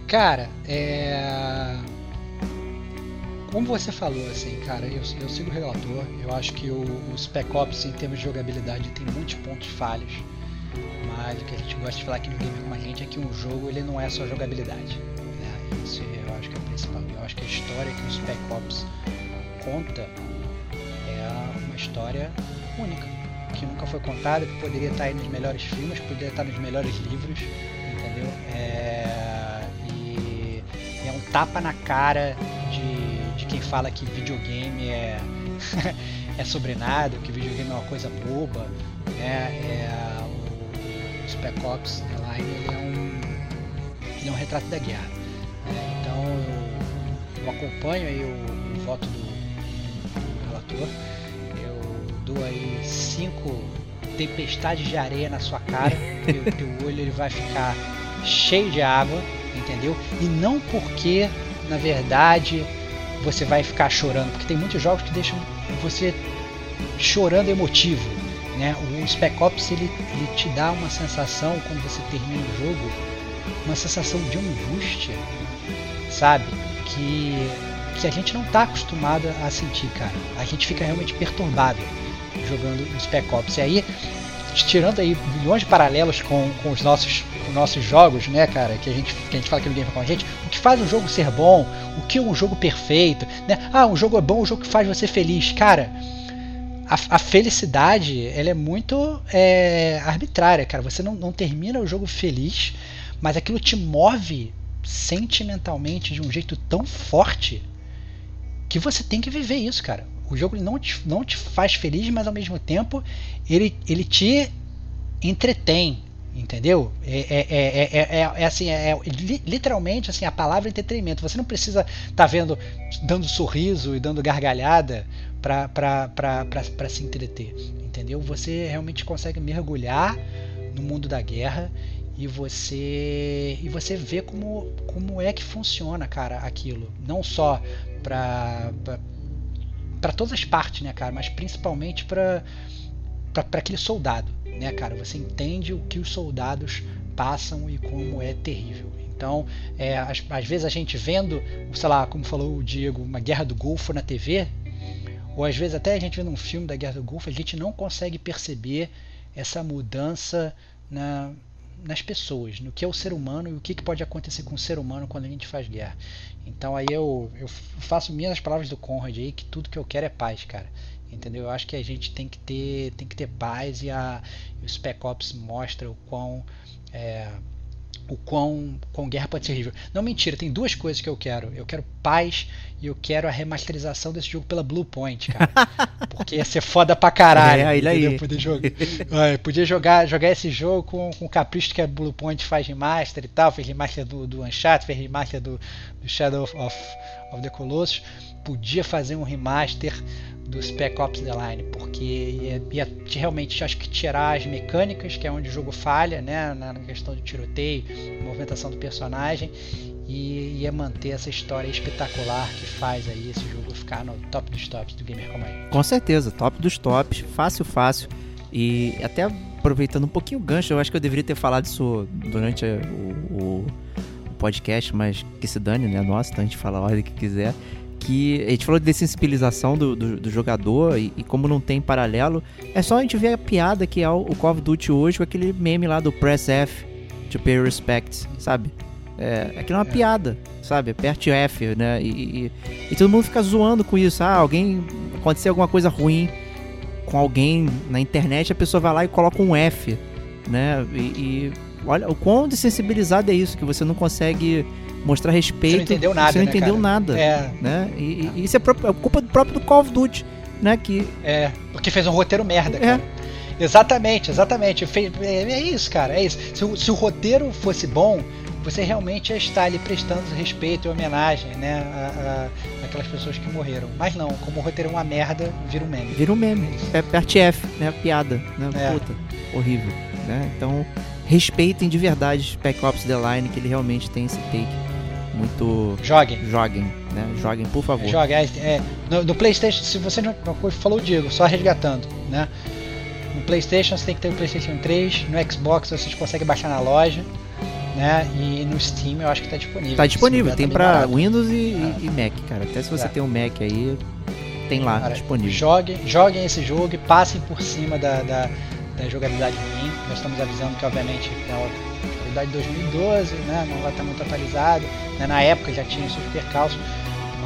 S1: Cara, é. Como você falou, assim, cara, eu, eu sigo o relator. Eu acho que o, o Spec Ops, em termos de jogabilidade, tem muitos pontos falhos. Mas o que a gente gosta de falar aqui no Gamer com a gente é que um jogo ele não é só jogabilidade. Né? Isso eu acho que é o principal. Eu acho que a história que o Spec Ops conta é uma história única, que nunca foi contada, que poderia estar aí nos melhores filmes, poderia estar nos melhores livros, entendeu? É... Tapa na cara de, de quem fala que videogame é, é sobre nada, que videogame é uma coisa boba, né? É, o Spec Ops The Line ele é um, ele é um retrato da guerra. Né? Então eu, eu, acompanho aí o, o voto do, do, relator. Eu dou aí cinco tempestades de areia na sua cara, o teu olho ele vai ficar cheio de água, entendeu? E não porque na verdade você vai ficar chorando, porque tem muitos jogos que deixam você chorando emotivo, né? O Spec Ops ele, ele te dá uma sensação quando você termina o jogo, uma sensação de angústia, sabe? Que, que a gente não está acostumado a sentir, cara. A gente fica realmente perturbado jogando o Spec Ops. E aí, tirando aí milhões de paralelos com, com os nossos, nossos jogos, né, cara, que a gente, que a gente fala que ninguém com a gente, o que faz um jogo ser bom, o que é um jogo perfeito, né? Ah, um jogo é bom, um jogo que faz você feliz, cara a, a, felicidade ela é muito é, arbitrária, cara. Você não, não termina o jogo feliz, mas aquilo te move sentimentalmente de um jeito tão forte que você tem que viver isso, cara. O jogo não te, não te faz feliz, mas ao mesmo tempo ele, ele te entretém, entendeu? É, é, é, é, assim, é, literalmente assim a palavra entretenimento. Você não precisa estar tá vendo dando sorriso e dando gargalhada para se entreter, entendeu? Você realmente consegue mergulhar no mundo da guerra e você e você vê como, como é que funciona, cara, aquilo. Não só para para todas as partes, né, cara, mas principalmente para para aquele soldado, né, cara? Você entende o que os soldados passam e como é terrível. Então, é, às, às, vezes a gente vendo, sei lá, como falou o Diego, uma guerra do Golfo na TV, ou às vezes até a gente vendo um filme da Guerra do Golfo, a gente não consegue perceber essa mudança na, nas pessoas, no que é o ser humano e o que, que pode acontecer com o ser humano quando a gente faz guerra. Então aí eu, eu faço minhas palavras do Conrad aí, que tudo que eu quero é paz, cara. Entendeu? Eu acho que a gente tem que ter, tem que ter paz e, a, o Spec Ops mostra o quão. É, o quão, quão guerra pode ser horrível. Não, mentira, tem duas coisas que eu quero. Eu quero paz e eu quero a remasterização desse jogo pela Bluepoint, cara. Porque ia ser foda pra caralho. É, ele aí. Poder jogar, é, podia jogar, jogar esse jogo com, com o capricho que a Bluepoint faz remaster e tal. Fez remaster do, do Uncharted, fez remaster do, do Shadow of, of the Colossus. Podia fazer um remaster do Spec Ops The Line, porque ia, ia, realmente acho que tirar as mecânicas, que é onde o jogo falha, né, na questão de tiroteio, movimentação do personagem, e ia manter essa história espetacular que faz aí esse jogo ficar no top dos tops do Gamer como aí.
S3: Com certeza, top dos tops, fácil, fácil. E até aproveitando um pouquinho o gancho, eu acho que eu deveria ter falado isso durante o, o podcast, mas que se dane, né? Nossa, então a gente fala a hora que quiser que a gente falou de sensibilização do, do, do jogador e, e, como não tem paralelo, é só a gente ver a piada que é o, o Call of Duty hoje com aquele meme lá do Press F to pay respect, sabe? É, aquilo é uma é. piada, sabe? Aperte F, né? E, e, e, todo mundo fica zoando com isso. Ah, alguém aconteceu alguma coisa ruim com alguém na internet, a pessoa vai lá e coloca um F, né? E, e olha o quão desensibilizado é isso, que você não consegue mostrar respeito. Você
S1: não entendeu nada.
S3: Você não
S1: né,
S3: entendeu
S1: cara?
S3: nada.
S1: É.
S3: Né? E, e isso é, é, culpa do próprio do Call of Duty, né? Que...
S1: É, porque fez um roteiro merda, cara. É. Exatamente, exatamente. É, é isso, cara. É isso. Se o, se o roteiro fosse bom, você realmente ia estar ali prestando respeito e homenagem, né? A, a, aquelas pessoas que morreram. Mas não, como o roteiro é uma merda, vira um meme.
S3: Vira um meme. É parte F, né? Piada, né?
S1: É.
S3: Puta, horrível, né? Então, respeitem de verdade Spec Ops The Line, que ele realmente tem esse take muito...
S1: Joguem.
S3: Joguem, né? Joguem, por favor.
S1: Joga, é, é, no, no PlayStation, se você não falou o Diego, só resgatando, né? No PlayStation você tem que ter o PlayStation 3, no Xbox vocês conseguem baixar na loja, né? E no Steam eu acho que tá disponível.
S3: Tá disponível, tem
S1: tá barato.
S3: Windows e, e- e Mac, cara. Até se você
S1: É.
S3: tem um Mac aí, tem lá
S1: Cara,
S3: disponível.
S1: Joguem, joguem esse jogo e passem por cima da, da, da jogabilidade ruim. Nós estamos avisando que, obviamente, é jogabilidade de 2012, né? não vai estar muito atualizado. né, Na época já tinha seus percalços,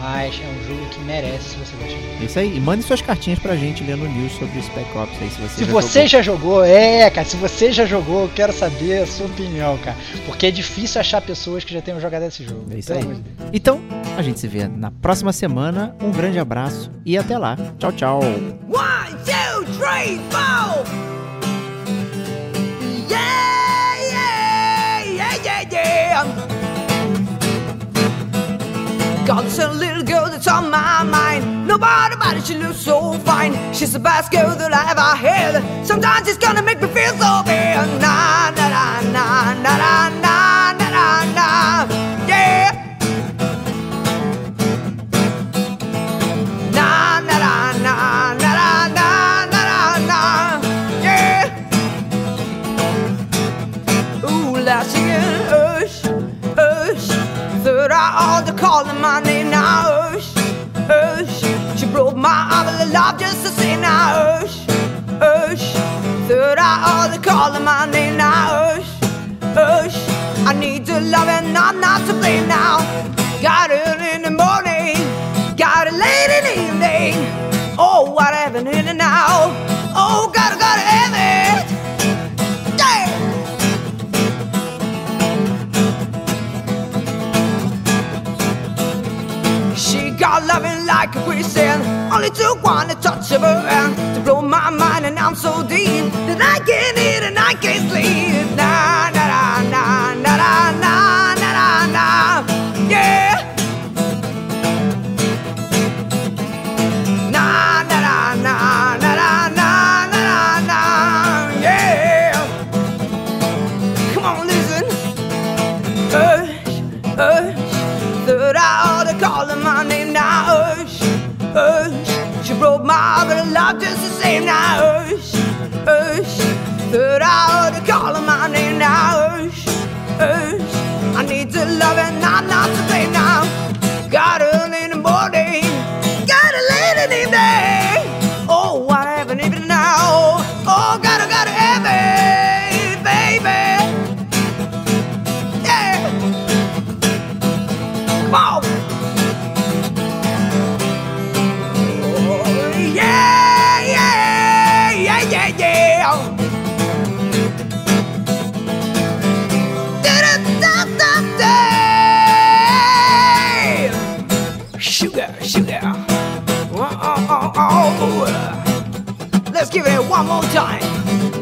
S1: mas é um jogo que merece se você gosta.
S3: É Isso aí. E mande suas cartinhas pra gente lendo news sobre o Spec Ops aí, se você
S1: Se
S3: já
S1: você
S3: jogou.
S1: já jogou, é, cara, se você já jogou, eu quero saber a sua opinião, cara. Porque é difícil achar pessoas que já tenham jogado esse jogo.
S3: É isso aí.
S1: Deus.
S3: Então, a gente se vê na próxima semana. Um grande abraço e até lá. Tchau, tchau.
S4: One, two, three, four. Got this little girl that's on my mind. Nobody but she looks so fine. She's the best girl that I ever had. Sometimes it's gonna make me feel so bad. Na na na na na na love just to say now, ush, ush. Third eye all the calling my name now, ush, ush. I need to love and I'm not to blame now. Got it in the morning, got it late in the evening. Oh, what happened in and now? Oh, gotta, gotta have it. Got loving like a Christian. One to touch of her to blow my mind, and I'm so deep that I can't eat and I can't sleep. Na just now. Hush, hush. Third I ought to call her my name now. Hush, hush. I need to love and I'm not to blame now. Got give it one more time.